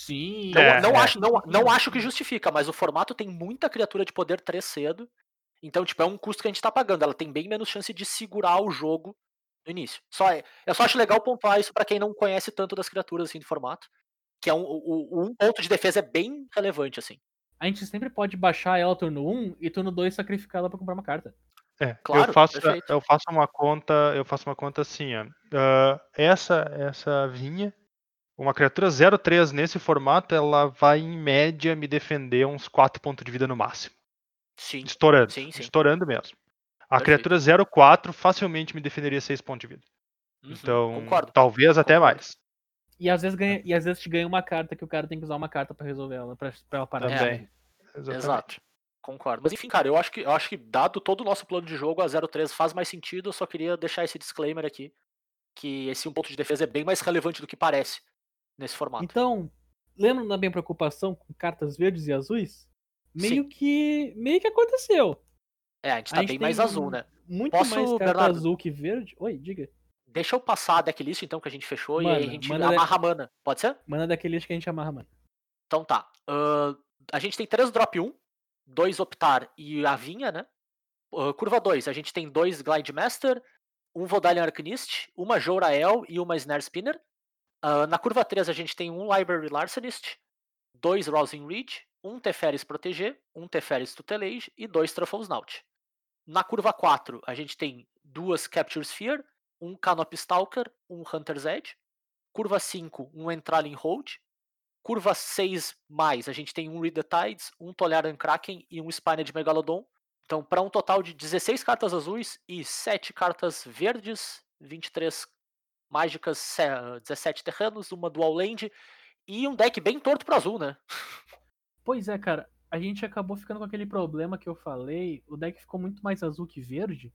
Sim. Não, É, não, é. Acho, não, não acho que justifica, mas o formato tem muita criatura de poder 3 cedo. Então, tipo, é um custo que a gente tá pagando. Ela tem bem menos chance de segurar o jogo no início. Só é, eu só acho legal pontuar isso pra quem não conhece tanto das criaturas assim de formato. Que é um, o, o- um ponto de defesa é bem relevante, assim. A gente sempre pode baixar ela turno 1 e turno 2 sacrificar ela pra comprar uma carta. É, Claro, eu faço, perfeito. eu faço uma conta, eu faço uma conta assim, ó. Ah, essa essa vinha, uma criatura 03 nesse formato, ela vai em média me defender uns 4 pontos de vida no máximo. Sim. Estourando, Sim, sim. estourando mesmo. A Perfeito. criatura 04 facilmente me defenderia 6 pontos de vida. Uhum, Então, Concordo. talvez até Concordo. mais. E às vezes ganha, e às vezes te ganha uma carta que o cara tem que usar uma carta pra resolver ela, pra, pra ela parar. morrer. Exatamente. Exato. Concordo. Mas enfim, cara, eu acho que eu acho que dado todo o nosso plano de jogo, a 03 faz mais sentido. Eu só queria deixar esse disclaimer aqui. que esse um ponto de defesa é bem mais relevante do que parece nesse formato. Então, lembra da minha preocupação com cartas verdes e azuis? Meio que. meio que aconteceu. É, a gente a tá gente bem mais azul, né? Muito Posso, mais carta Bernardo? azul que verde. Oi, diga. Deixa eu passar a decklist então que a gente fechou e aí a gente manda de- amarra a mana. Pode ser? Manda daquele que a gente amarra, mano. Então tá. Ahn, a gente tem três drop 1, dois Optar e a Vinha, né? Ah, curva 2, a gente tem dois Glide Master, um Vodalian Arcanist, uma Jorael e uma Snare Spinner. Ah, na curva 3 a gente tem um Library Larcenist, dois Rousing Reed, um Teferis Proteger, um Teferis Tutelage e dois Truffles Snout. Na curva 4 a gente tem duas Capture Sphere, um Canopy Stalker, um Hunter's Edge. Curva 5, um Entraling Hold, Curva 6 mais, a gente tem um Read the Tides, um Tolyaran Kraken e um Spined Megalodon. Então, para um total de 16 cartas azuis e 7 cartas verdes, 23 mágicas, se- 17 terrenos, uma Dual Land e um deck bem torto pro azul, né? Pois é, cara. A gente acabou ficando com aquele problema que eu falei. O deck ficou muito mais azul que verde.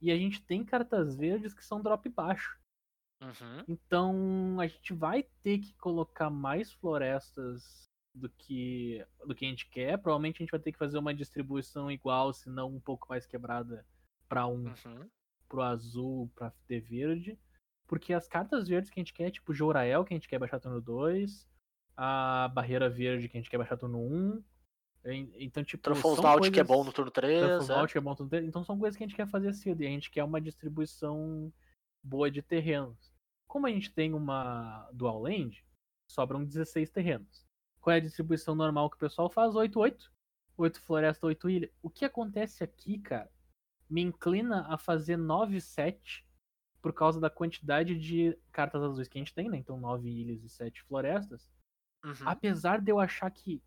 E a gente tem cartas verdes que são drop baixo. Uhum. Então a gente vai ter que colocar mais florestas do que do que a gente quer. Provavelmente a gente vai ter que fazer uma distribuição igual, se não um pouco mais quebrada para um Uhum. pro azul, pra ter verde. Porque as cartas verdes que a gente quer, tipo Jorael, que a gente quer baixar turno 2, a barreira verde que a gente quer baixar turno 1. en- Então, tipo, Truffles são Out, que é coisas- bom no turno 3. Truffles é. Que é bom no turno 3. Então são coisas que a gente quer fazer cedo e a gente quer uma distribuição boa de terrenos. Como a gente tem uma Dual Land, sobram 16 terrenos. Qual é a distribuição normal que o pessoal faz? 8-8. 8 floresta, 8 ilha. O que acontece aqui, cara, me inclina a fazer 9-7 por causa da quantidade de cartas azuis que a gente tem, né? Então 9 ilhas e 7 florestas. Uhum. Apesar de eu achar que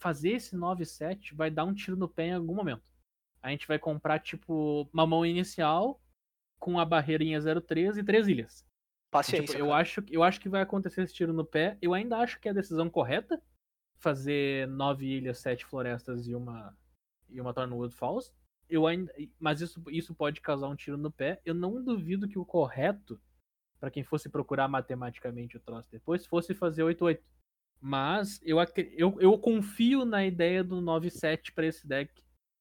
fazer esse 9-7 vai dar um tiro no pé em algum momento. A gente vai comprar, tipo, uma mão inicial com a barreirinha 0-3 e 3 ilhas. Paciência. Tipo, eu, acho, eu acho que vai acontecer esse tiro no pé. Eu ainda acho que é a decisão correta fazer 9 ilhas, 7 florestas e uma, e uma Thornwood Falls. Eu ainda, mas isso, isso pode causar um tiro no pé. Eu não duvido que o correto, para quem fosse procurar matematicamente o troço depois, fosse fazer 8-8. Mas eu, eu, eu confio na ideia do 9-7 pra esse deck.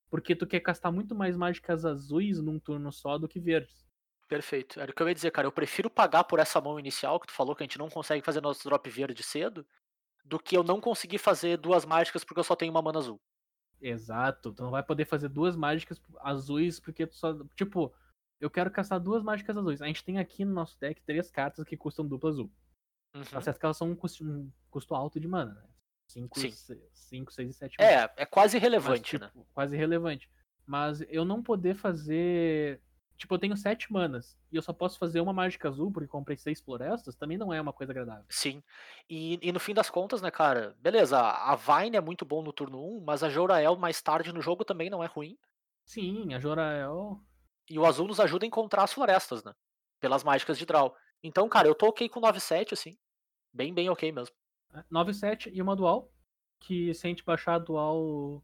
Porque tu quer castar muito mais mágicas azuis num turno só do que verdes. Perfeito. Era o que eu ia dizer, cara. Eu prefiro pagar por essa mão inicial, que tu falou que a gente não consegue fazer nosso drop verde cedo, do que eu não conseguir fazer duas mágicas porque eu só tenho uma mana azul. Exato. Tu não vai poder fazer duas mágicas azuis porque tu só. Tipo, eu quero castar duas mágicas azuis. A gente tem aqui no nosso deck três cartas que custam dupla azul. Uhum. Que elas são um custo, um custo alto de mana, né? 5, Sim. 5 6 e 7 É, é quase Mas, irrelevante, né? tipo, Quase irrelevante. Mas eu não poder fazer. Tipo, eu tenho sete manas e eu só posso fazer uma mágica azul porque comprei seis florestas, também não é uma coisa agradável. Sim. E, e no fim das contas, né, cara? Beleza, a Vine é muito bom no turno 1, mas a Jorael mais tarde no jogo também não é ruim. Sim, a Jorael. E o azul nos ajuda a encontrar as florestas, né? Pelas mágicas de draw. Então, cara, eu tô ok com 9-7, assim. Bem, bem ok mesmo. 9-7 e uma dual. Que se a gente baixar a dual.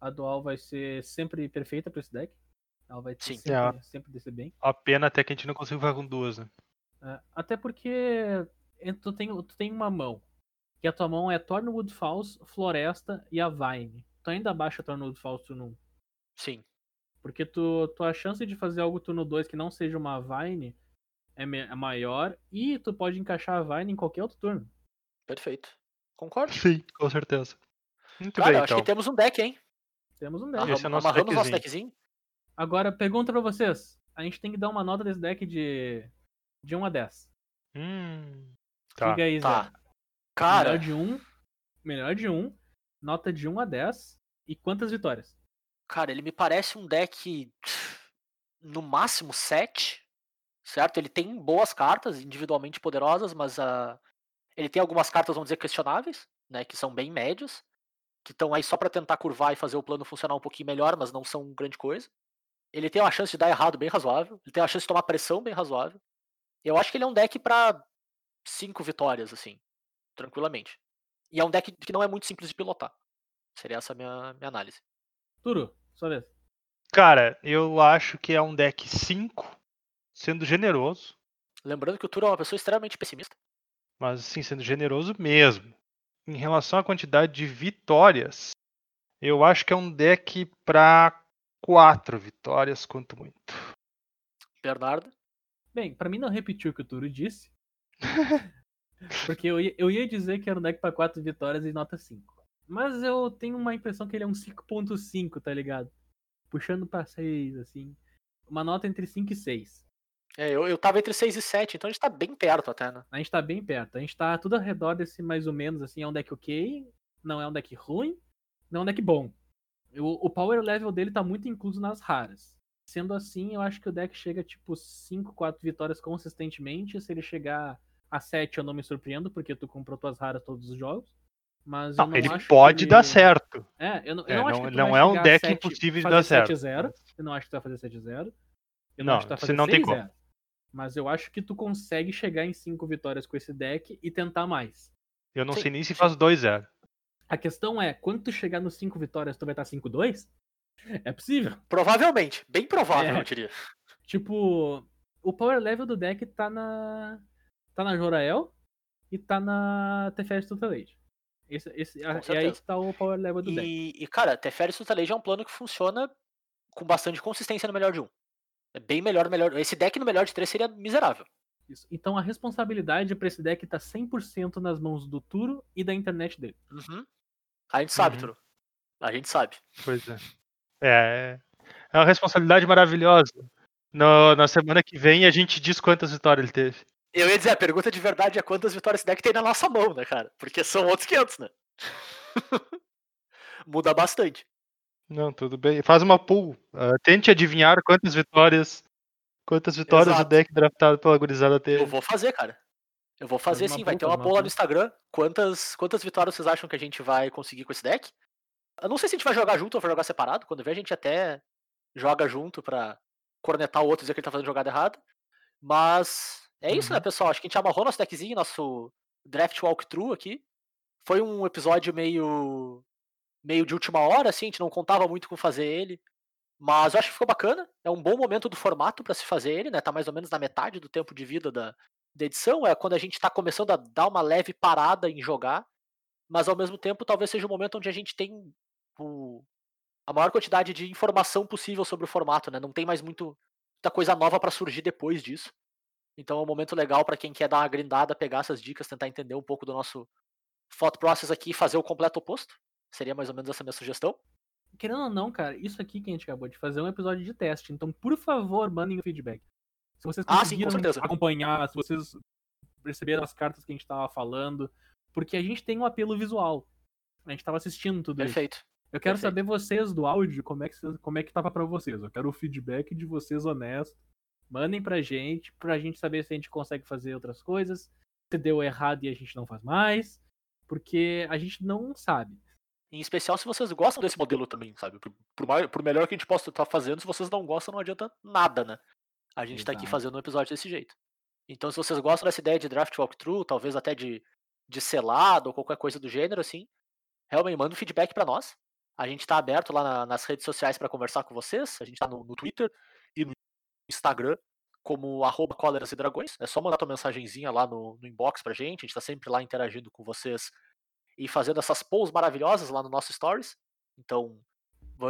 A dual vai ser sempre perfeita pra esse deck. Ela vai ter Sim. sempre, sempre descer bem. A pena até que a gente não conseguiu fazer com duas, né? É, até porque tu tem, tu tem uma mão. Que a tua mão é Thornwood Falls, Floresta e a Vine. Tu ainda baixa Thornwood Falls turno 1. Sim. Porque tu, tua chance de fazer algo turno 2 que não seja uma Vine é, é maior. E tu pode encaixar a Vine em qualquer outro turno. Perfeito. Concordo. Sim, com certeza. Muito Cara, bem, eu acho então. que temos um deck, hein? Temos um deck. Esse é o nosso Amarramos nosso deckzinho. Agora, pergunta pra vocês. A gente tem que dar uma nota desse deck de, de 1 a 10. Hum, tá. Diga aí, Tá. Zé. Cara, Melhor de 1. Melhor de 1. Nota de 1 a 10. E quantas vitórias? cara, ele me parece um deck no máximo 7, certo? Ele tem boas cartas, individualmente poderosas, mas ah, ele tem algumas cartas, vamos dizer, questionáveis, né? Que são bem médias, que estão aí só pra tentar curvar e fazer o plano funcionar um pouquinho melhor, mas não são grande coisa. Ele tem uma chance de dar errado bem razoável, ele tem uma chance de tomar pressão bem razoável. Eu acho que ele é um deck pra 5 vitórias, assim, tranquilamente. E é um deck que não é muito simples de pilotar. Seria essa a minha, minha análise. Turo, sua vez. Cara, eu acho que é um deck 5, sendo generoso. Lembrando que o Turo é uma pessoa extremamente pessimista. Mas assim, sendo generoso mesmo. Em relação à quantidade de vitórias, eu acho que é um deck pra quatro vitórias, quanto muito. Bernardo. Bem, pra mim não repetir o que o Turo disse. porque eu ia, eu ia dizer que era um deck pra 4 vitórias e nota 5. Mas eu tenho uma impressão que ele é um 5.5, tá ligado? Puxando pra 6, assim. Uma nota entre 5 e 6. É, eu, eu tava entre 6 e 7, então a gente tá bem perto até, né? A gente tá bem perto. A gente tá tudo ao redor desse mais ou menos, assim. É um deck ok, não é um deck ruim, não é um deck bom. O, o power level dele tá muito incluso nas raras. Sendo assim, eu acho que o deck chega tipo 5, 4 vitórias consistentemente. Se ele chegar a 7, eu não me surpreendo, porque tu comprou tuas raras todos os jogos. Mas eu Não, não ele acho pode que- dar certo. É, eu não, eu É, não acho não- que tu não vai é um deck 7, impossível de dar certo. 7-0. Eu não acho que tu vai fazer 7-0. Eu Não, acho que tu vai você fazer não tem 6-0. Mas eu acho que tu consegue chegar em 5 vitórias com esse deck e tentar mais. Eu não Sim, sei nem se faz 2-0. A questão é, quando tu chegar nos 5 vitórias, tu vai estar 5-2? É possível. Provavelmente. Bem provável, É. eu diria. Tipo, o power level do deck tá na. tá na Jorael e tá na Teferi Tutelage. Esse, esse, é aí que tá o power level do deck. E, e, cara, Teferi Tutelage é um plano que funciona com bastante consistência no melhor de um. É bem melhor, melhor. Esse deck no melhor de três seria miserável. Isso. Então a responsabilidade pra esse deck tá 100% nas mãos do Turo e da internet dele. Uhum. A gente sabe, Uhum. Turo. A gente sabe. Pois é. É, é uma responsabilidade maravilhosa. No- na semana que vem a gente diz quantas vitórias ele teve. Eu ia dizer, a pergunta de verdade é quantas vitórias esse deck tem na nossa mão, né, cara? Porque são outros 500, né? Muda bastante. Não, tudo bem. Faz uma pool. ah, tente adivinhar quantas vitórias. Quantas vitórias Exato. o deck draftado pela gurizada teve. Eu vou fazer, cara. Eu vou fazer sim, vai ter uma lá no. Instagram. Quantas, quantas vitórias vocês acham que a gente vai conseguir com esse deck? Eu não sei se a gente vai jogar junto ou vai jogar separado. Quando vê, a gente até joga junto pra cornetar o outro e dizer que ele tá fazendo jogada errada. Mas é isso, né, Uhum. pessoal? Acho que a gente amarrou nosso deckzinho, nosso draft walkthrough aqui. Foi um episódio meio. meio de última hora, assim, a gente não contava muito com fazer ele. Mas eu acho que ficou bacana. É um bom momento do formato pra se fazer ele, né? Tá mais ou menos na metade do tempo de vida da, da edição. É quando a gente tá começando a dar uma leve parada em jogar. Mas ao mesmo tempo, talvez seja o momento onde a gente tem o- a maior quantidade de informação possível sobre o formato, né? Não tem mais muito, muita coisa nova pra surgir depois disso. Então é um momento legal pra quem quer dar uma grindada, pegar essas dicas, tentar entender um pouco do nosso thought process aqui e fazer o completo oposto. Seria mais ou menos essa minha sugestão. Querendo ou não, cara, isso aqui que a gente acabou de fazer é um episódio de teste. Então, por favor, mandem o feedback. Se vocês Ah, sim, acompanhar, se vocês perceberam as cartas que a gente tava falando. Porque a gente tem um apelo visual. A gente tava assistindo tudo isso. Perfeito. Eu quero perfeito. saber vocês do áudio, como é, que, como é que tava pra vocês. Eu quero o feedback de vocês honesto. Mandem pra gente, pra gente saber se a gente consegue fazer outras coisas. Se deu errado e a gente não faz mais. Porque a gente não sabe. Em especial se vocês gostam desse modelo também, sabe? Por, por, por melhor que a gente possa estar fazendo, se vocês não gostam, não adianta nada, né? A gente tá aqui fazendo um episódio desse jeito. Então, se vocês gostam dessa ideia de draft walkthrough, talvez até de, de selado ou qualquer coisa do gênero, assim, realmente manda um feedback pra nós. A gente tá aberto lá na- nas redes sociais pra conversar com vocês. A gente tá no, no Twitter e no Instagram como arroba cóleras e dragões. É só mandar tua mensagenzinha lá no, no inbox pra gente. A gente tá sempre lá interagindo com vocês e fazendo essas polls maravilhosas lá no nosso Stories. Então,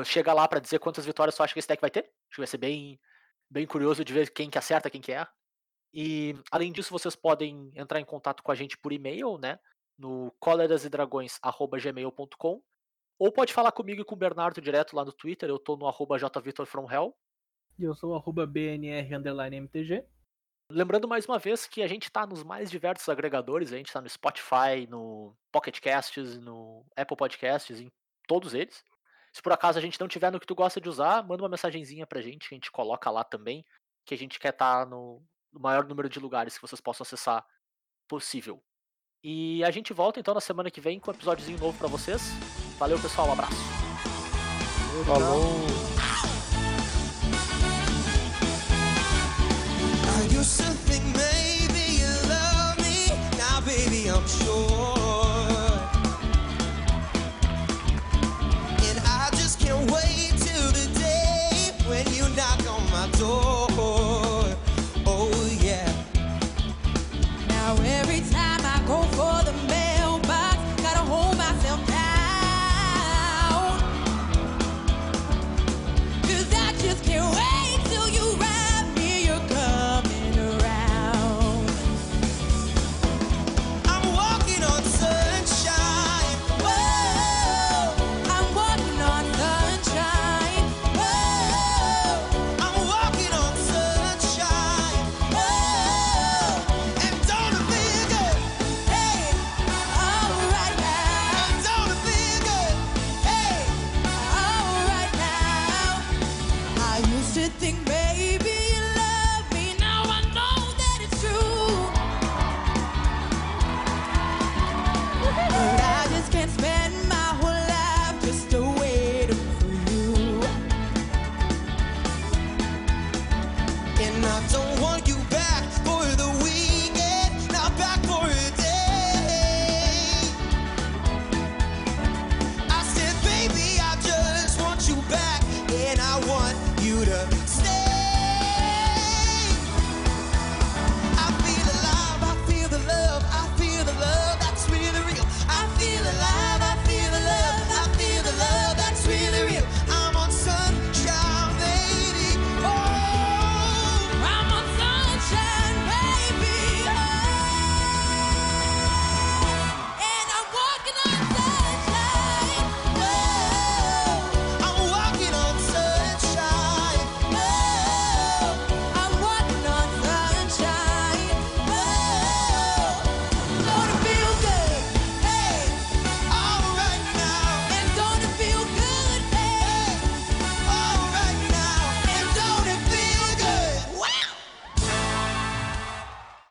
chega lá pra dizer quantas vitórias tu acha que esse deck vai ter. Acho que vai ser bem, bem curioso de ver quem que acerta, quem que erra. E, além disso, vocês podem entrar em contato com a gente por e-mail, né? No colerasedragões.gmail.com ou pode falar comigo e com o Bernardo direto lá no Twitter. Eu tô no arroba jvitorfromhell. E eu sou o arroba BNR underline MTG. Lembrando mais uma vez que a gente tá nos mais diversos agregadores, a gente tá no Spotify, no Pocket Casts, no Apple Podcasts, em todos eles. Se por acaso a gente não tiver no que tu gosta de usar, manda uma mensagenzinha pra gente, que a gente coloca lá também, que a gente quer estar no no maior número de lugares que vocês possam acessar possível. E a gente volta então na semana que vem com um episódiozinho novo pra vocês. Valeu, pessoal, um abraço. Falou. I